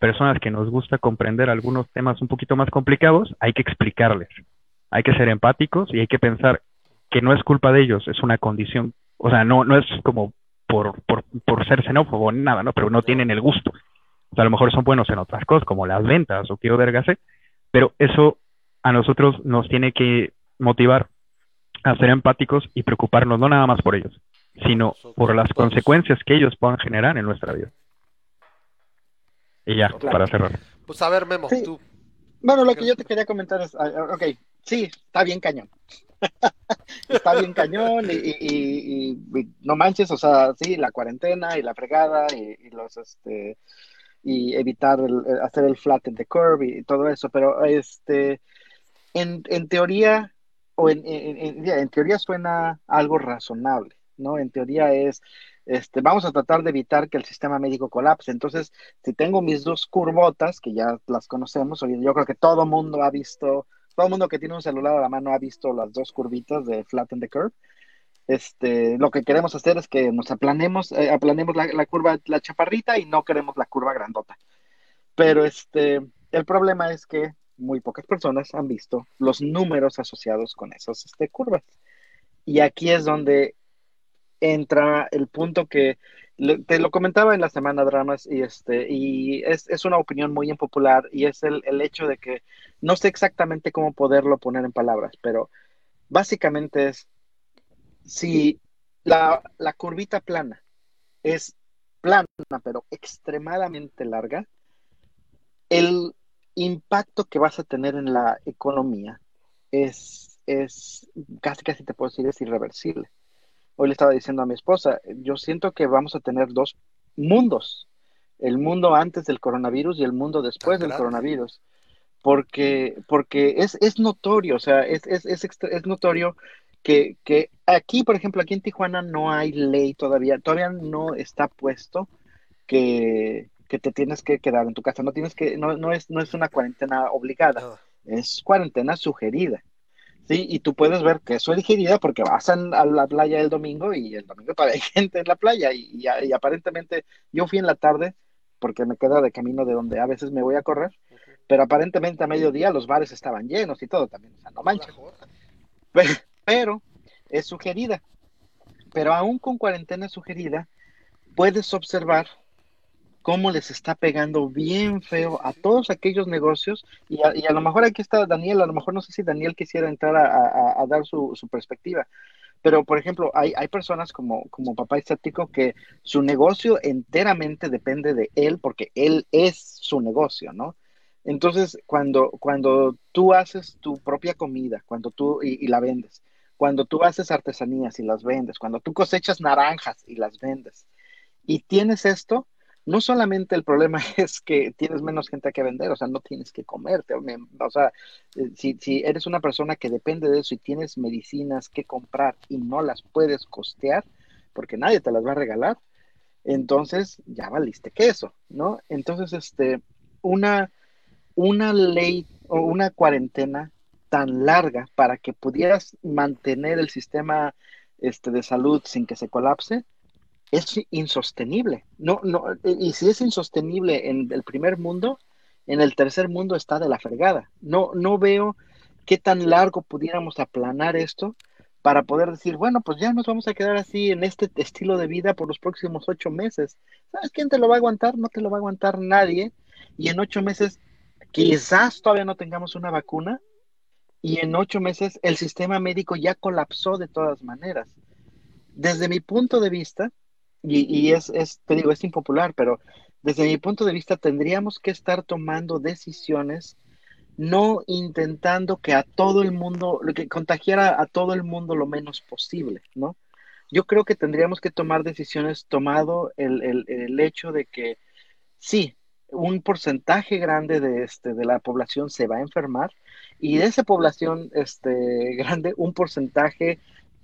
personas que nos gusta comprender algunos temas un poquito más complicados, hay que explicarles, hay que ser empáticos y hay que pensar que no es culpa de ellos, es una condición, o sea, no, no es como por, por, por ser xenófobo ni nada, ¿no? Pero no tienen el gusto. O sea, a lo mejor son buenos en otras cosas, como las ventas o quiero vergase, pero eso a nosotros nos tiene que motivar a ser empáticos y preocuparnos no nada más por ellos, sino por las consecuencias que ellos puedan generar en nuestra vida. Y ya, para cerrar. Pues a ver, Memo, tú. Bueno, lo que yo te quería comentar es, ah, ok, sí, está bien cañón. <laughs> está bien cañón y, no manches, o sea, sí, la cuarentena y la fregada y, los, este, y evitar hacer el flat in the curve y todo eso, pero este, en, en teoría, o en, en, en teoría suena algo razonable, ¿no? En teoría es, este, vamos a tratar de evitar que el sistema médico colapse. Entonces, si tengo mis dos curvotas, que ya las conocemos, yo creo que todo mundo ha visto, todo mundo que tiene un celular a la mano ha visto las dos curvitas de flatten the curve. Este, lo que queremos hacer es que nos aplanemos, eh, aplanemos la, la, curva, la chaparrita y no queremos la curva grandota. Pero este, el problema es que muy pocas personas han visto los números asociados con esas este, curvas. Y aquí es donde entra el punto que te lo comentaba en la semana dramas y este y es, es una opinión muy impopular y es el, el, hecho de que no sé exactamente cómo poderlo poner en palabras, pero básicamente es si la, la curvita plana es plana pero extremadamente larga, el impacto que vas a tener en la economía es, es casi casi te puedo decir es irreversible hoy le estaba diciendo a mi esposa, yo siento que vamos a tener dos mundos, el mundo antes del coronavirus y el mundo después del coronavirus, porque, porque es, es notorio, o sea, es, es, es, es notorio que, que, aquí, por ejemplo, aquí en Tijuana no hay ley todavía, todavía no está puesto que, que te tienes que quedar en tu casa, no tienes que, no, no, es, no es una cuarentena obligada, es cuarentena sugerida. Sí, y tú puedes ver que eso es digerida porque vas a, la playa el domingo y el domingo todavía hay <laughs> gente en la playa y, aparentemente yo fui en la tarde porque me queda de camino de donde a veces me voy a correr, pero aparentemente a mediodía los bares estaban llenos y todo también, o sea, no manches. Pero, es sugerida. Pero aún con cuarentena sugerida, puedes observar cómo les está pegando bien feo a todos aquellos negocios y a, lo mejor aquí está Daniel, a lo mejor no sé si Daniel quisiera entrar a, dar su, perspectiva, pero por ejemplo hay, hay personas como, como papá estático que su negocio enteramente depende de él porque él es su negocio, ¿no? Entonces, cuando, cuando tú haces tu propia comida, cuando tú y la vendes, cuando tú haces artesanías y las vendes, cuando tú cosechas naranjas y las vendes, y tienes esto, no solamente el problema <laughs> es que tienes menos gente que vender, o sea, no tienes que comerte, o sea, eh, si, si eres una persona que depende de eso y tienes medicinas que comprar y no las puedes costear, porque nadie te las va a regalar, entonces ya valiste queso, ¿no? Entonces, este, una, una ley o una cuarentena tan larga para que pudieras mantener el sistema este, de salud sin que se colapse, es insostenible. No, no, y si es insostenible en el primer mundo, en el tercer mundo está de la fregada. No, no veo qué tan largo pudiéramos aplanar esto para poder decir, bueno, pues ya nos vamos a quedar así en este estilo de vida por los próximos ocho meses. ¿Sabes quién te lo va a aguantar? No te lo va a aguantar nadie. Y en ocho meses quizás todavía no tengamos una vacuna. Y en ocho meses el sistema médico ya colapsó de todas maneras. Desde mi punto de vista, y, es, es, te digo, es impopular, pero desde mi punto de vista tendríamos que estar tomando decisiones, no intentando que a todo el mundo, que contagiara a todo el mundo lo menos posible, ¿no? Yo creo que tendríamos que tomar decisiones tomado el, el, el hecho de que sí, un porcentaje grande de, este, de la población se va a enfermar y de esa población este, grande, un porcentaje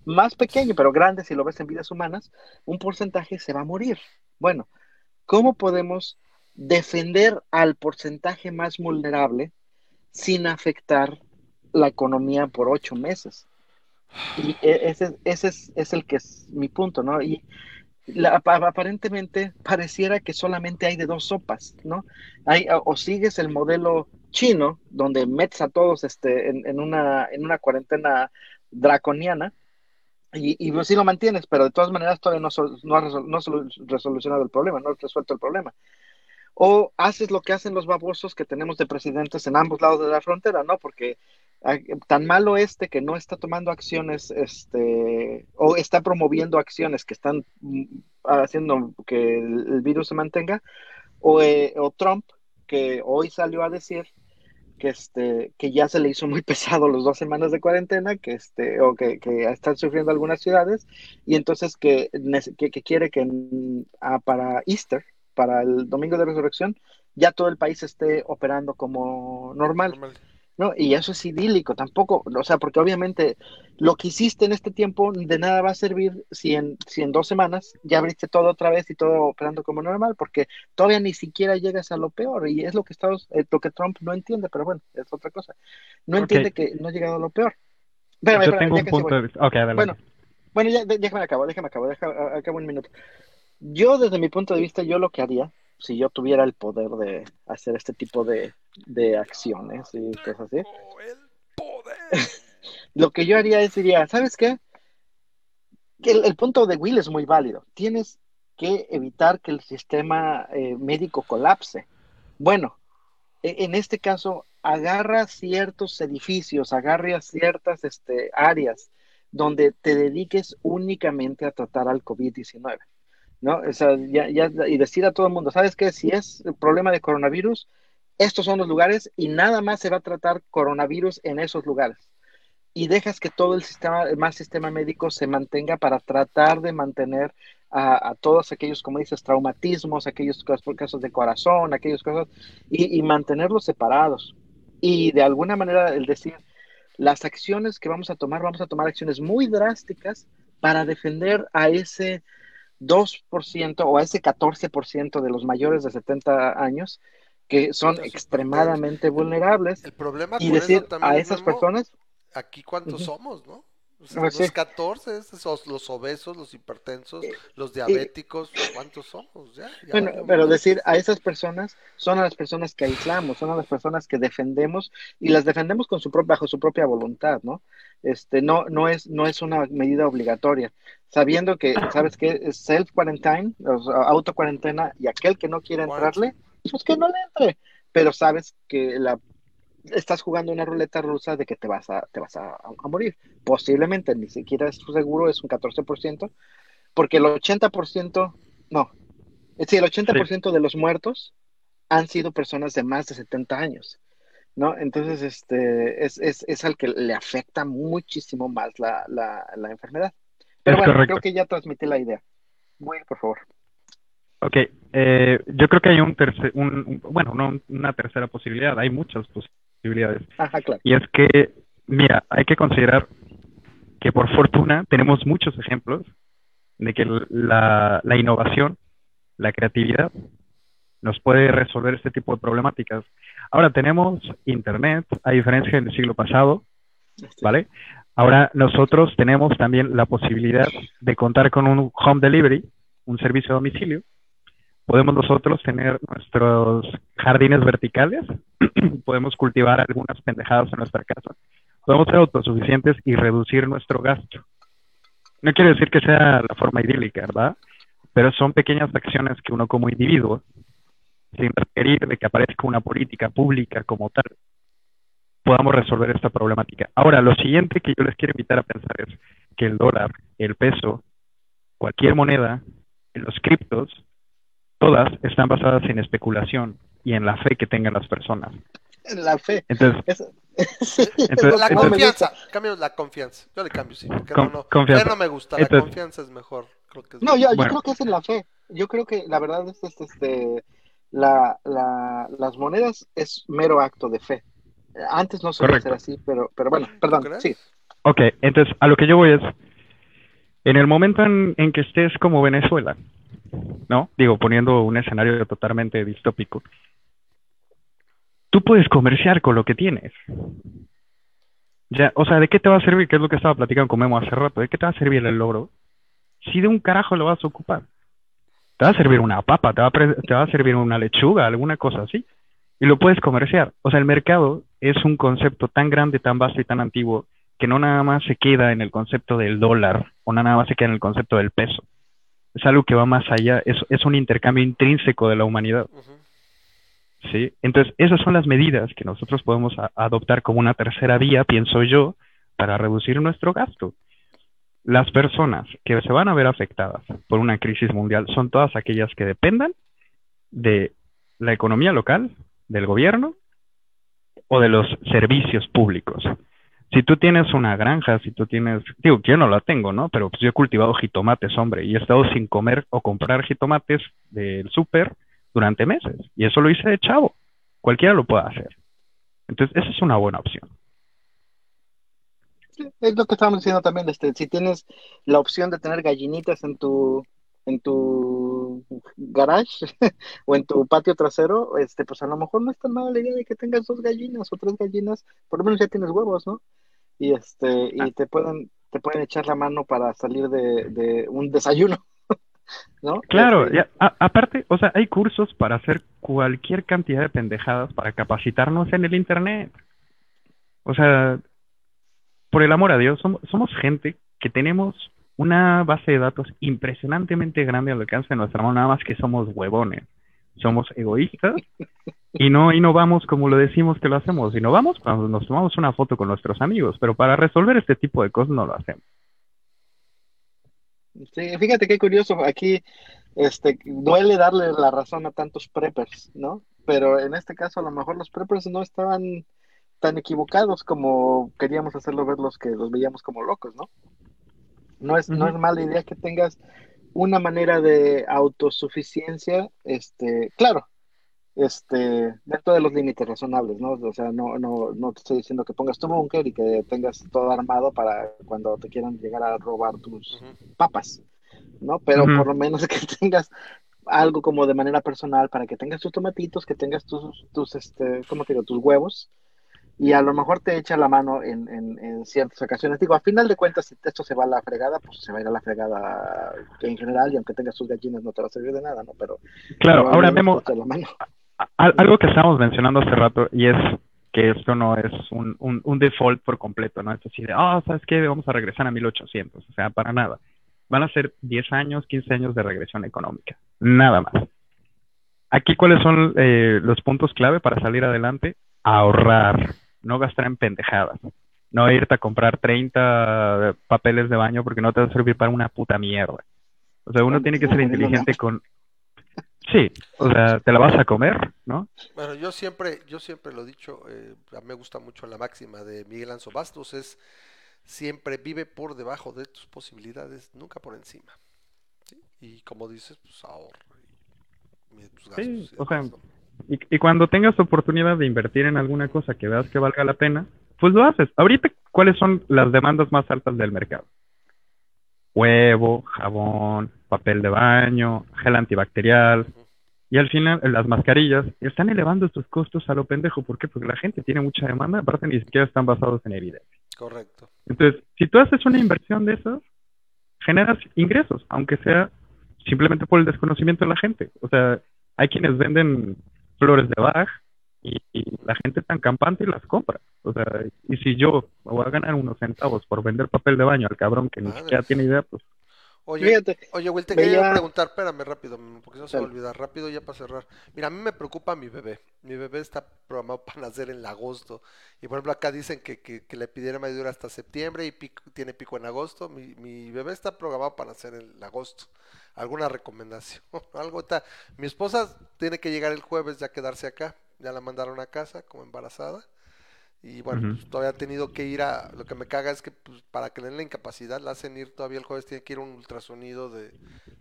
más pequeño, pero grande si lo ves en vidas humanas, un porcentaje se va a morir. Bueno, ¿cómo podemos defender al porcentaje más vulnerable sin afectar la economía por ocho meses? Y e, ese, ese es, es, el que es mi punto, ¿no? Y aparentemente pareciera que solamente hay de dos sopas, ¿no? Hay, o sigues el modelo chino, donde metes a todos este, en, una, en una cuarentena draconiana, y, y pues sí lo mantienes, pero de todas maneras todavía no, no ha resol, no resolucionado el problema, no ha resuelto el problema. O haces lo que hacen los babosos que tenemos de presidentes en ambos lados de la frontera, ¿no? Porque tan malo este que no está tomando acciones, este, o está promoviendo acciones que están mm, haciendo que el, virus se mantenga, o, eh, o, Trump, que hoy salió a decir que, este, que ya se le hizo muy <laughs> pesado los dos semanas de cuarentena, que, este, o que, que están sufriendo algunas ciudades, y entonces que, que, que quiere que ah, para Easter, para el domingo de resurrección, ya todo el país esté operando como normal. ¿No? Y eso es idílico, tampoco, o sea, porque obviamente lo que hiciste en este tiempo de nada va a servir si en, si en dos semanas ya abriste todo otra vez y todo operando como normal, porque todavía ni siquiera llegas a lo peor y es lo que Estados, eh, lo que Trump no entiende, pero bueno, es otra cosa. No okay. entiende que no ha llegado a lo peor. Espérame, Yo espérame, tengo un punto de vista. Okay, bueno, bueno, ya, déjame acabo, déjame acabo, déjame acabo un minuto. Yo desde mi punto de vista, yo lo que haría si yo tuviera el poder de hacer este tipo de, de acciones y cosas así. El poder. <laughs> Lo que yo haría es diría, ¿sabes qué? Que el, el, punto de Will es muy válido. Tienes que evitar que el sistema eh, médico colapse. Bueno, e, en este caso, agarra ciertos edificios, agarra ciertas este, áreas donde te dediques únicamente a tratar al COVID-19. ¿No? O sea, ya, y decir a todo el mundo, ¿sabes qué? Si es el problema de coronavirus, estos son los lugares y nada más se va a tratar coronavirus en esos lugares. Y dejas que todo el sistema, el más sistema médico se mantenga para tratar de mantener a, todos aquellos, como dices, traumatismos, aquellos casos de corazón, aquellos casos, y mantenerlos separados. Y de alguna manera el decir, las acciones que vamos a tomar, vamos a tomar acciones muy drásticas para defender a ese 2% o a ese 14% de los mayores de 70 años que son extremadamente vulnerables. El problema y decir a esas personas aquí cuántos uh -huh. somos, ¿no? O sea, los sí. 14, esos, los obesos, los hipertensos, los diabéticos, ¿cuántos somos? Ya, ya bueno, pero decir a esas personas son a las personas que aislamos, son a las personas que defendemos y las defendemos con su propia, bajo su propia voluntad, ¿no? Este, no, no es, no es una medida obligatoria, sabiendo que, ¿sabes qué? Es self quarantine, auto cuarentena y aquel que no quiere entrarle, pues que no le entre, pero sabes que la estás jugando una ruleta rusa de que te vas a, te vas a, a, morir. Posiblemente ni siquiera es seguro, es un 14%, porque el 80%, no, sí, el 80% sí. de los muertos han sido personas de más de 70 años, ¿no? Entonces, este, es, es, es al que le afecta muchísimo más la, la, la enfermedad. Pero es bueno, correcto. creo que ya transmití la idea. Muy, por favor. Ok, eh, yo creo que hay un tercer, un, bueno, no una tercera posibilidad, hay muchas posibilidades. Ajá, claro. Y es que, mira, hay que considerar que por fortuna tenemos muchos ejemplos de que la, la innovación, la creatividad, nos puede resolver este tipo de problemáticas. Ahora tenemos Internet, a diferencia del siglo pasado, ¿vale? Ahora nosotros tenemos también la posibilidad de contar con un home delivery, un servicio a domicilio, podemos nosotros tener nuestros jardines verticales, <clears throat> podemos cultivar algunas pendejadas en nuestra casa, podemos ser autosuficientes y reducir nuestro gasto. No quiere decir que sea la forma idílica, ¿verdad? Pero son pequeñas acciones que uno como individuo, sin requerir de que aparezca una política pública como tal, podamos resolver esta problemática. Ahora, lo siguiente que yo les quiero invitar a pensar es que el dólar, el peso, cualquier moneda, los criptos, todas están basadas en especulación y en la fe que tengan las personas. En la fe. Entonces, sí. entonces <laughs> la confianza, cambio la confianza. Yo le cambio, sí, porque Con, no, no, confianza. no me gusta, la confianza es mejor. Creo que es no, yo, yo bueno. creo que es en la fe. Yo creo que la verdad es este, este la, la, las monedas es mero acto de fe. Antes no solía ser así, pero, pero bueno, perdón, sí. Ok, entonces a lo que yo voy es, en el momento en, en que estés como Venezuela, ¿no? Digo, poniendo un escenario totalmente distópico, tú puedes comerciar con lo que tienes. Ya, o sea, ¿de qué te va a servir? ¿Qué es lo que estaba platicando con Memo hace rato? ¿De qué te va a servir el logro? Si de un carajo lo vas a ocupar. Te va a servir una papa, te va a, te va a servir una lechuga, alguna cosa así. Y lo puedes comerciar. O sea, el mercado es un concepto tan grande, tan vasto y tan antiguo que no nada más se queda en el concepto del dólar o nada más se queda en el concepto del peso. Es algo que va más allá, es, es un intercambio intrínseco de la humanidad. ¿sí? Entonces, esas son las medidas que nosotros podemos adoptar como una tercera vía, pienso yo, para reducir nuestro gasto. Las personas que se van a ver afectadas por una crisis mundial son todas aquellas que dependan de la economía local, del gobierno o de los servicios públicos. Si tú tienes una granja, si tú tienes, digo, yo no la tengo, ¿no? Pero pues yo he cultivado jitomates, hombre, y he estado sin comer o comprar jitomates del súper durante meses. Y eso lo hice de chavo. Cualquiera lo puede hacer. Entonces, esa es una buena opción. es lo que estábamos diciendo también, este, si tienes la opción de tener gallinitas en tu en tu garage <laughs> o en tu patio trasero, este, pues a lo mejor no es tan mala la idea de que tengas dos gallinas o tres gallinas, por lo menos ya tienes huevos, ¿no? Y este, y ah. te pueden, te pueden echar la mano para salir de, de un desayuno. <laughs> ¿no? Claro, este, aparte, o sea, hay cursos para hacer cualquier cantidad de pendejadas para capacitarnos en el Internet. O sea, por el amor a Dios, somos, somos gente que tenemos una base de datos impresionantemente grande al alcance de nuestra mano, nada más que somos huevones. Somos egoístas y no innovamos como lo decimos que lo hacemos. Innovamos cuando nos tomamos una foto con nuestros amigos, pero para resolver este tipo de cosas no lo hacemos. Sí, fíjate qué curioso, aquí este, duele darle la razón a tantos preppers, ¿no? Pero en este caso a lo mejor los preppers no estaban tan equivocados como queríamos hacerlo ver los que los veíamos como locos, ¿no? No es, no es mala idea que tengas una manera de autosuficiencia, este, claro, este, dentro de los límites razonables, ¿no? O sea, no, no, no te estoy diciendo que pongas tu búnker y que tengas todo armado para cuando te quieran llegar a robar tus papas, ¿no? Pero por lo menos que <laughs> tengas algo como de manera personal para que tengas tus tomatitos, que tengas tus, tus este, ¿cómo te digo? Tus huevos y a lo mejor te echa la mano en, en, en, ciertas ocasiones. Digo, a final de cuentas, si esto se va a la fregada, pues se va a ir a la fregada en general y aunque tengas tus gallinas no te va a servir de nada, ¿no? Pero claro, ahora vemos algo que estábamos mencionando hace rato y es que esto no es un, un, default por completo, ¿no? Es así de, oh, ¿sabes qué? Vamos a regresar a 1800, o sea, para nada. Van a ser 10 años, 15 años de regresión económica, nada más. Aquí, ¿cuáles son eh, los puntos clave para salir adelante? Ahorrar, no gastar en pendejadas. No irte a comprar 30 papeles de baño porque no te va a servir para una puta mierda. O sea, uno tiene que ser inteligente con... Sí, o sea, te la vas a comer, ¿no? Bueno, yo siempre, yo siempre lo he dicho, eh, me gusta mucho la máxima de Miguel Anzo Bastos, es siempre vive por debajo de tus posibilidades, nunca por encima. Y como dices, pues ahorra. sí, o sea, y, cuando tengas oportunidad de invertir en alguna cosa que veas que valga la pena, pues lo haces. Ahorita, ¿cuáles son las demandas más altas del mercado? Huevo, jabón, papel de baño, gel antibacterial. Y al final, las mascarillas están elevando estos costos a lo pendejo. ¿Por qué? Porque la gente tiene mucha demanda, aparte ni siquiera están basados en evidencia. Correcto. Entonces, si tú haces una inversión de esas, generas ingresos, aunque sea simplemente por el desconocimiento de la gente. O sea, hay quienes venden flores de Bach y, la gente tan campante y las compra. O sea, y si yo me voy a ganar unos centavos por vender papel de baño al cabrón que ni siquiera tiene idea, pues Oye, oye, Will, te quería preguntar, espérame rápido, porque no se va a olvidar, rápido ya para cerrar. Mira, a mí me preocupa mi bebé. Mi bebé está programado <laughs> para nacer en agosto. Y por ejemplo, acá dicen que, que, le pidieron ayuda hasta septiembre y tiene pico en agosto. Mi, mi bebé está programado para nacer en agosto. ¿Alguna recomendación? <laughs> Algo está. Mi esposa tiene que llegar el jueves ya quedarse acá. Ya la mandaron a casa como embarazada. Y bueno, pues, todavía ha tenido que ir a. Lo que me caga es que pues, para que le den la incapacidad, la hacen ir todavía el jueves, tiene que ir a un ultrasonido de,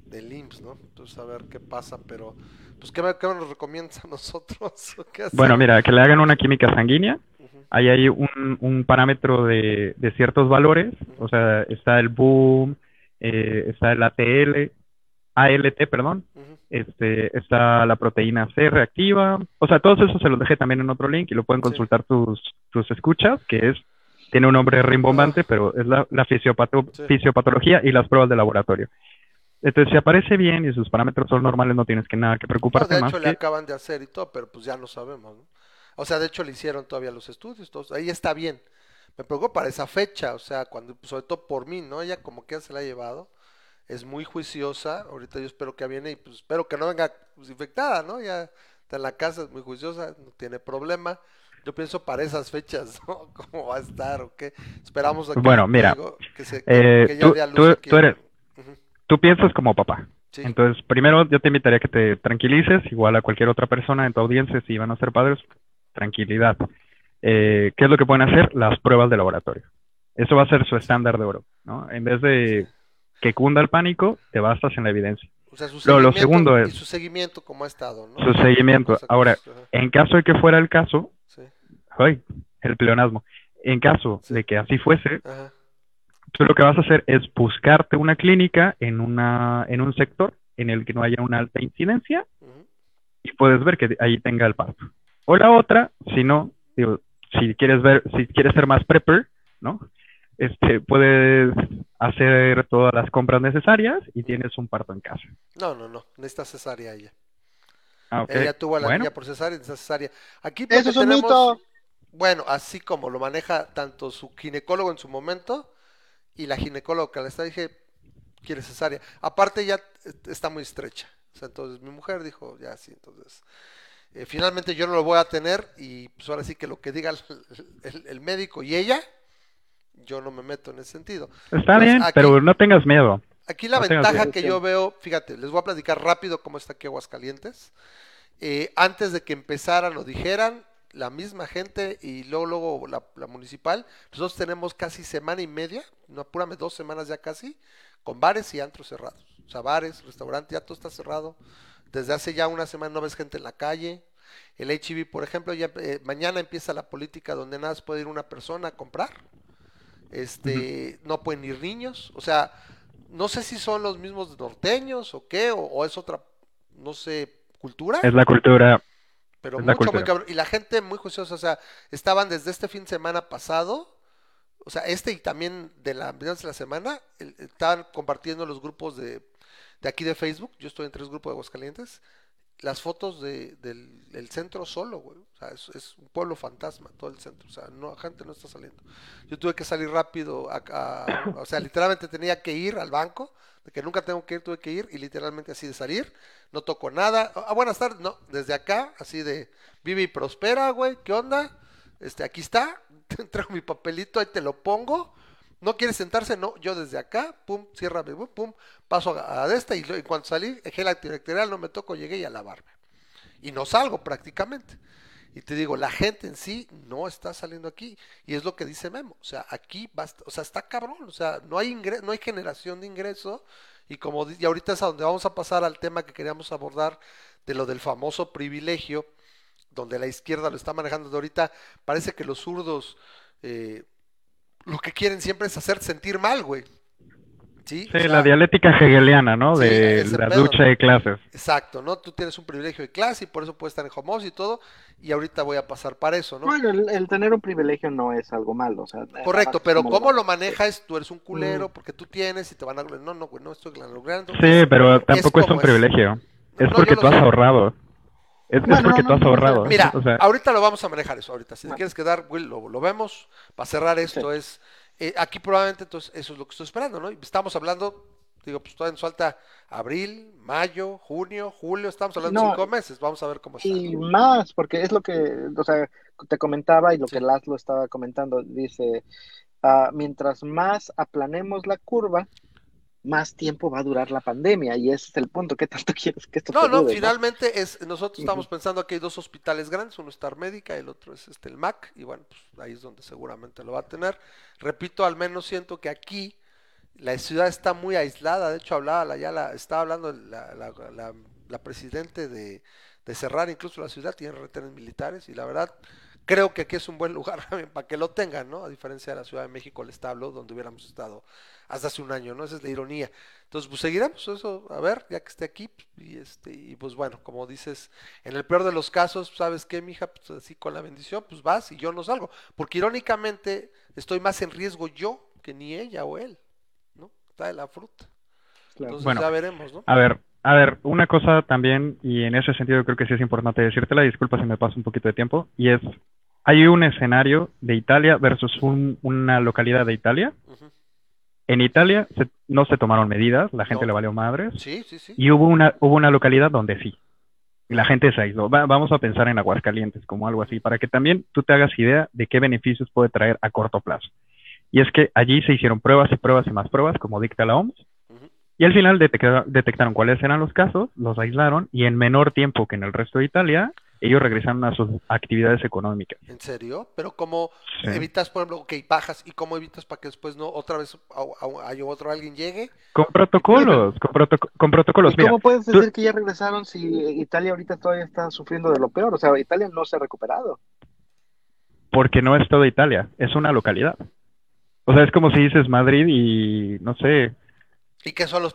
del IMSS, ¿no? Entonces, a ver qué pasa, pero. Pues, ¿qué, me- qué nos recomiendas a <laughs> nosotros? ¿Qué Bueno, mira, que le hagan una química sanguínea. Ujú, Ahí hay un, un parámetro de, de ciertos valores. O sea, está el boom, eh, está el ATL, ALT, perdón. Este, está la proteína C reactiva. O sea, todos esos se los dejé también en otro link y lo pueden consultar tus, tus escuchas, que es, tiene un nombre rimbombante, pero es la, la fisiopato-. Sí. fisiopatología y las pruebas de laboratorio. Entonces, si aparece bien y sus parámetros son normales, no tienes que nada que No, preocuparte de más hecho, le que acaban de hacer y todo, pero pues ya no sabemos, ¿no? O sea, de hecho, le hicieron todavía los estudios, todos. Ahí está bien. Me preocupa para esa fecha, o sea, cuando, pues, sobre todo por mí, ¿no? Ella como que ya se la ha llevado. Es muy juiciosa. Ahorita yo espero que viene y pues espero que no venga pues, infectada, ¿no? Ya está en la casa, es muy juiciosa, no tiene problema. Yo pienso para esas fechas, <laughs> ¿no? ¿Cómo va a estar o qué? Esperamos a que, Bueno, mira, digo, que, se, que, eh, que ya tú- tú- aquí tú eres- tú piensas como papá. sí. Entonces, primero yo te invitaría a que te tranquilices, igual a cualquier otra persona en tu audiencia, si van a ser padres, tranquilidad. Eh, ¿qué es lo que pueden hacer? Las pruebas de laboratorio. Eso va a ser su estándar de oro, ¿no? En vez de que cunda el pánico, te basas en la evidencia. O sea, su Lo- segundo y es- su seguimiento como ha estado, ¿no? Su seguimiento. Ahora, En caso de que fuera el caso, sí, ¡ay! el pleonasmo. En caso Sí. de que así fuese, ajá, tú lo que vas a hacer es buscarte una clínica en una en un sector en el que no haya una alta incidencia y puedes ver que ahí tenga el parto. O la otra, si no, digo, si quieres ver, si quieres ser más prepper, ¿no? Este, puedes hacer todas las compras necesarias y tienes un parto en casa. No, no, no, necesita cesárea ella. Ah. Ella tuvo a la Bueno, niña por cesárea y necesita cesárea. Aquí Eso porque es un tenemos, mito. bueno, así como lo maneja tanto su ginecólogo en su momento y la ginecóloga que le está dije, quiere cesárea. Aparte ya está muy estrecha. O sea, entonces mi mujer dijo, ya sí, entonces eh, finalmente yo no lo voy a tener y pues ahora sí que lo que diga el, el- el médico y ella, yo no me meto en ese sentido. está bien, aquí- pero no tengas miedo. Aquí la No ventaja que yo veo, fíjate, les voy a platicar rápido cómo está aquí Aguascalientes. Eh, antes de que empezaran o dijeran, la misma gente y luego, luego la, la municipal, nosotros tenemos casi semana y media, no apúrame, dos semanas ya casi, con bares y antros cerrados. O sea, bares, restaurantes, ya todo está cerrado. Desde hace ya una semana no ves gente en la calle. El HIV, por ejemplo, ya eh, mañana empieza la política donde nada más puede ir una persona a comprar. Este, no pueden ir niños. O sea, no sé si son los mismos norteños o qué, o, o es otra, no sé, cultura, Es la cultura. pero es la mucho, muy cabrón. Y la gente muy juiciosa, o sea, estaban desde este fin de semana pasado, o sea, este y también de la de la semana, el- estaban compartiendo los grupos de, de aquí de Facebook, yo estoy en tres grupos de Aguascalientes, las fotos de, del, del centro solo, güey. Es, un pueblo fantasma, todo el centro. O sea, no, gente no está saliendo. Yo tuve que salir rápido, o sea, literalmente tenía que ir al banco, de que nunca tengo que ir, tuve que ir, y literalmente así de salir, no toco nada. Ah, buenas tardes, no, desde acá, así de vive y prospera, güey, ¿qué onda? Este, aquí está, <laughs> te mi papelito, ahí te lo pongo. ¿No quiere sentarse? No, yo desde acá, pum, cierra, pum, pum, paso a, a esta y en cuanto salí, gel antibacterial, no me toco, llegué y a lavarme. Y no salgo prácticamente. Y te digo, la gente en sí no está saliendo aquí. Y es lo que dice Memo. O sea, aquí basta, o sea, está cabrón. O sea, no hay ingre- no hay generación de ingreso. Y como y ahorita es a donde vamos a pasar al tema que queríamos abordar de lo del famoso privilegio, donde la izquierda lo está manejando de ahorita. Parece que los zurdos eh, lo que quieren siempre es hacer sentir mal, güey. Sí, Sí, O sea, la dialéctica hegeliana, ¿no? Sí, De la pedo, lucha ¿no? de clases. Exacto, ¿no? Tú tienes un privilegio de clase y por eso puedes estar en home office y todo. Y ahorita voy a pasar para eso, ¿no? Bueno, el, el tener un privilegio no es algo malo. O sea, Correcto, pero como ¿cómo lo manejas? Tú eres un Mm. culero porque tú tienes y te van a... No, no, güey, no estoy logrando. Sí, pero tampoco es, un privilegio. Es No, porque tú has sé. ahorrado. Es, porque no, tú has ahorrado. Mira, O sea, ahorita lo vamos a manejar eso, ahorita. Si te quieres quedar, Will, lo, lo vemos. Para cerrar esto es... eh, aquí probablemente entonces eso es lo que estoy esperando, ¿no? Estamos hablando, digo, pues todavía nos falta abril, mayo, junio, julio, estamos hablando de No, cinco meses. Vamos a ver cómo está. Y más, porque es lo que, o sea, te comentaba y lo Sí. que Laszlo estaba comentando, dice, ah, mientras más aplanemos la curva, más tiempo va a durar la pandemia y ese es el punto. ¿Qué tanto <laughs> quieres que esto No, no, finalmente es, nosotros estamos pensando que hay dos hospitales grandes, uno Star Médica y el otro es este el MAC, y bueno, pues ahí es donde seguramente lo va a tener. Repito, al menos siento que aquí la ciudad está muy aislada, de hecho hablaba la, ya la, estaba hablando la, la, la, la presidente de, de cerrar incluso la ciudad, tiene retenes militares, y la verdad creo que aquí es un buen <laughs> lugar para que lo tengan, ¿no? A diferencia de la Ciudad de México, el establo, donde hubiéramos estado hasta hace un año, ¿no? Esa es la ironía. Entonces, pues seguiremos eso, a ver, ya que esté aquí, y este, y pues bueno, como dices, en el peor de los casos, ¿sabes qué, mija? Pues así con la bendición, pues vas y yo no salgo. Porque irónicamente estoy más en riesgo yo que ni ella o él, ¿no? Está de la fruta. Claro. Entonces Bueno. ya veremos, ¿no? A ver, a ver, una cosa también, y en ese sentido creo que sí es importante decírtela, disculpa si me paso un poquito de tiempo, y es, hay un escenario de Italia versus un- una localidad de Italia. En Italia se- no se tomaron medidas, la gente No. le valió madres, Sí, sí, sí. y hubo una, hubo una localidad donde sí. Y la gente se aisló. Va- vamos a pensar en Aguascalientes como algo así, para que también tú te hagas idea de qué beneficios puede traer a corto plazo. Y es que allí se hicieron pruebas y pruebas y más pruebas, como dicta la OMS, y al final detecta- detectaron cuáles eran los casos, los aislaron y en menor tiempo que en el resto de Italia, ellos regresaron a sus actividades económicas. ¿En serio? Pero ¿cómo Sí. evitas, por ejemplo, ok, bajas y cómo evitas para que después no otra vez a- otro alguien llegue? Con protocolos, con, protoco- con protocolos. ¿Y Mira, cómo puedes tú- decir que ya regresaron si Italia ahorita todavía está sufriendo de lo peor? O sea, Italia no se ha recuperado. porque no es toda Italia, es una localidad. O sea, es como si dices Madrid y, no sé, ¿Y qué son los?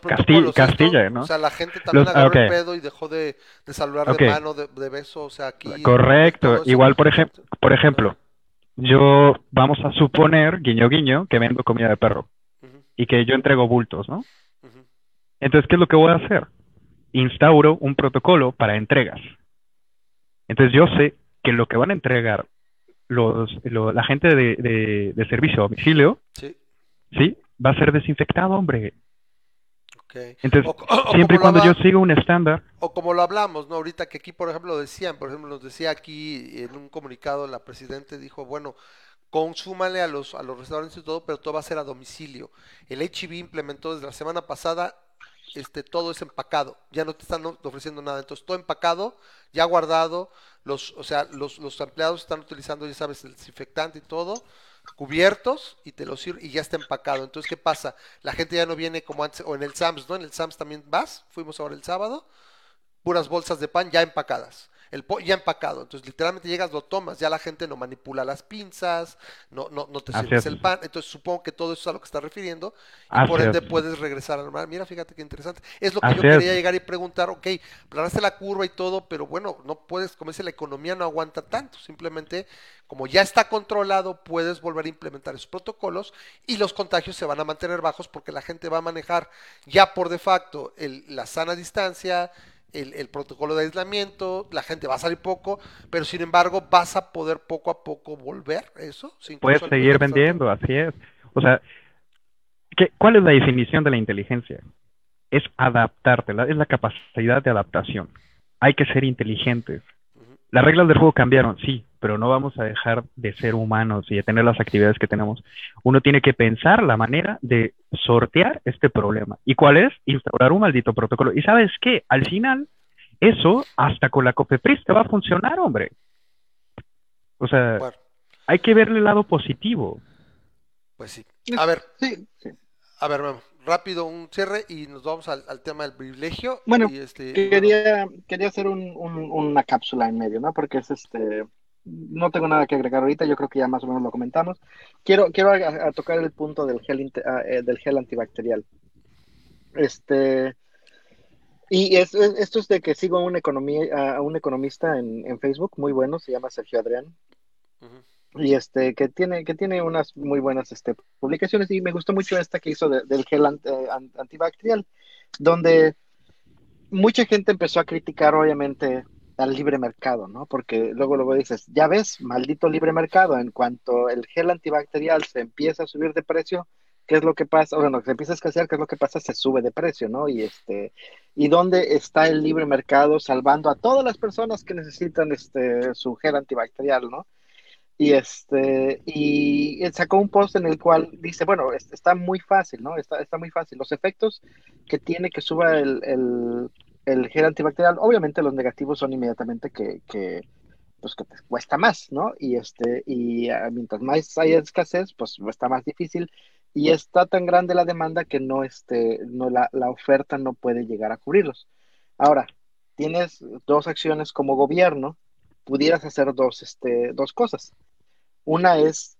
Castilla, ¿no? O sea, la gente también Los- agarró el pedo y dejó de, de saludar de mano, de, de beso, o sea, aquí... Correcto. eso. Igual, por ejemplo, por ejemplo, yo vamos a suponer, guiño guiño, que vendo comida de perro y que yo entrego bultos, ¿no? Entonces, ¿qué es lo que voy a hacer? Instauro un protocolo para entregas. Entonces, yo sé que lo que van a entregar los, lo- la gente de, de- de servicio a domicilio, Sí, ¿sí? Va a ser desinfectado, hombre. Entonces, O- o siempre y cuando yo siga un estándar, O como lo hablamos, ¿no? Ahorita que aquí, por ejemplo, lo decían, por ejemplo, nos decía aquí en un comunicado la presidente dijo, bueno, consúmale a los, a los restaurantes y todo, pero todo va a ser a domicilio. El HIV implementó desde la semana pasada, este, todo es empacado, ya no te están ofreciendo nada, entonces todo empacado, ya guardado, los, o sea, los, los empleados están utilizando, ya sabes, el desinfectante y todo, cubiertos y te lo sirve y ya está empacado. Entonces, ¿qué pasa? La gente ya no viene como antes, o en el Sams, ¿no? En el Sams también vas, fuimos ahora el sábado, puras bolsas de pan ya empacadas. El po- ya empacado. Entonces, literalmente llegas, lo tomas. Ya la gente no manipula las pinzas, no, no, no te sirves es. el pan. Entonces, supongo que todo eso es a lo que está refiriendo. Y Así por ende es. puedes regresar al normal. Mira, fíjate qué interesante. Es lo que Así yo es. quería llegar y preguntar. Ok, planaste la curva y todo, pero bueno, no puedes, como dice, la economía no aguanta tanto. Simplemente, como ya está controlado, puedes volver a implementar esos protocolos y los contagios se van a mantener bajos porque la gente va a manejar ya por de facto el- la sana distancia, el, el protocolo de aislamiento, la gente va a salir poco, pero sin embargo vas a poder poco a poco volver eso. Puedes seguir vendiendo, así es. O sea, ¿qué, ¿cuál es la definición de la inteligencia? Es adaptarte, la- es la capacidad de adaptación. Hay que ser inteligentes. Las reglas del juego cambiaron, sí, pero no vamos a dejar de ser humanos y de tener las actividades que tenemos. Uno tiene que pensar la manera de sortear este problema. ¿Y cuál es? Instaurar un maldito protocolo. ¿Y sabes qué? Al final, eso hasta con la COFEPRIS te va a funcionar, hombre. O sea, Bueno, hay que verle el lado positivo. pues sí. A ver, Sí, sí. a ver, Memo, rápido un cierre y nos vamos al, al tema del privilegio. Bueno, y este, bueno, Quería, quería hacer un- un- una cápsula en medio, ¿no? Porque es este, no tengo nada que agregar ahorita, yo creo que ya más o menos lo comentamos. Quiero, quiero a- a tocar el punto del gel, ah, eh, del gel antibacterial. Este, y es, es- esto es de que sigo a un, economía, a un economista en, en Facebook, muy bueno, se llama Sergio Adrián, y este, que tiene, que tiene unas muy buenas este, publicaciones, y me gustó mucho esta que hizo de- del gel ant- eh, an- antibacterial, donde mucha gente empezó a criticar, obviamente, al libre mercado, ¿no? Porque luego luego dices, ya ves, maldito libre mercado, en cuanto el gel antibacterial se empieza a subir de precio, ¿qué es lo que pasa? Bueno, se empieza a escasear, ¿qué es lo que pasa? Se sube de precio, ¿no? Y este, ¿y dónde está el libre mercado salvando a todas las personas que necesitan este su gel antibacterial, ¿no? Y este, y sacó un post en el cual dice, bueno, está muy fácil, ¿no? Está, está muy fácil. Los efectos que tiene que suba el, el, el gel antibacterial, obviamente los negativos son inmediatamente que, que pues que te cuesta más, ¿no? Y este, y ah, mientras más haya escasez, pues está más difícil. Y está tan grande la demanda que no, este, no la, la oferta no puede llegar a cubrirlos. Ahora, tienes dos acciones como gobierno, pudieras hacer dos, este, dos cosas. Una es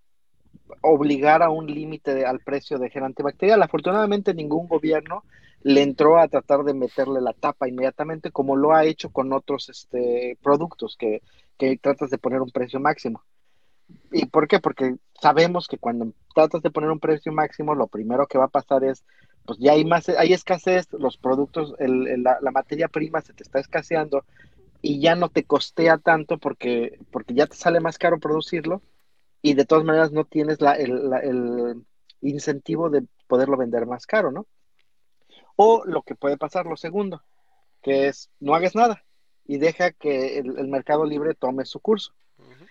obligar a un límite al precio de gel antibacterial. Afortunadamente ningún gobierno le entró a tratar de meterle la tapa inmediatamente como lo ha hecho con otros este, productos que, que tratas de poner un precio máximo. ¿Y por qué? Porque sabemos que cuando tratas de poner un precio máximo, lo primero que va a pasar es, pues ya hay más, hay escasez, los productos, el, la, la, materia prima se te está escaseando y ya no te costea tanto porque, porque ya te sale más caro producirlo y de todas maneras no tienes la, el, la, el incentivo de poderlo vender más caro, ¿no? O lo que puede pasar, lo segundo, que es no hagas nada y deja que el, el mercado libre tome su curso.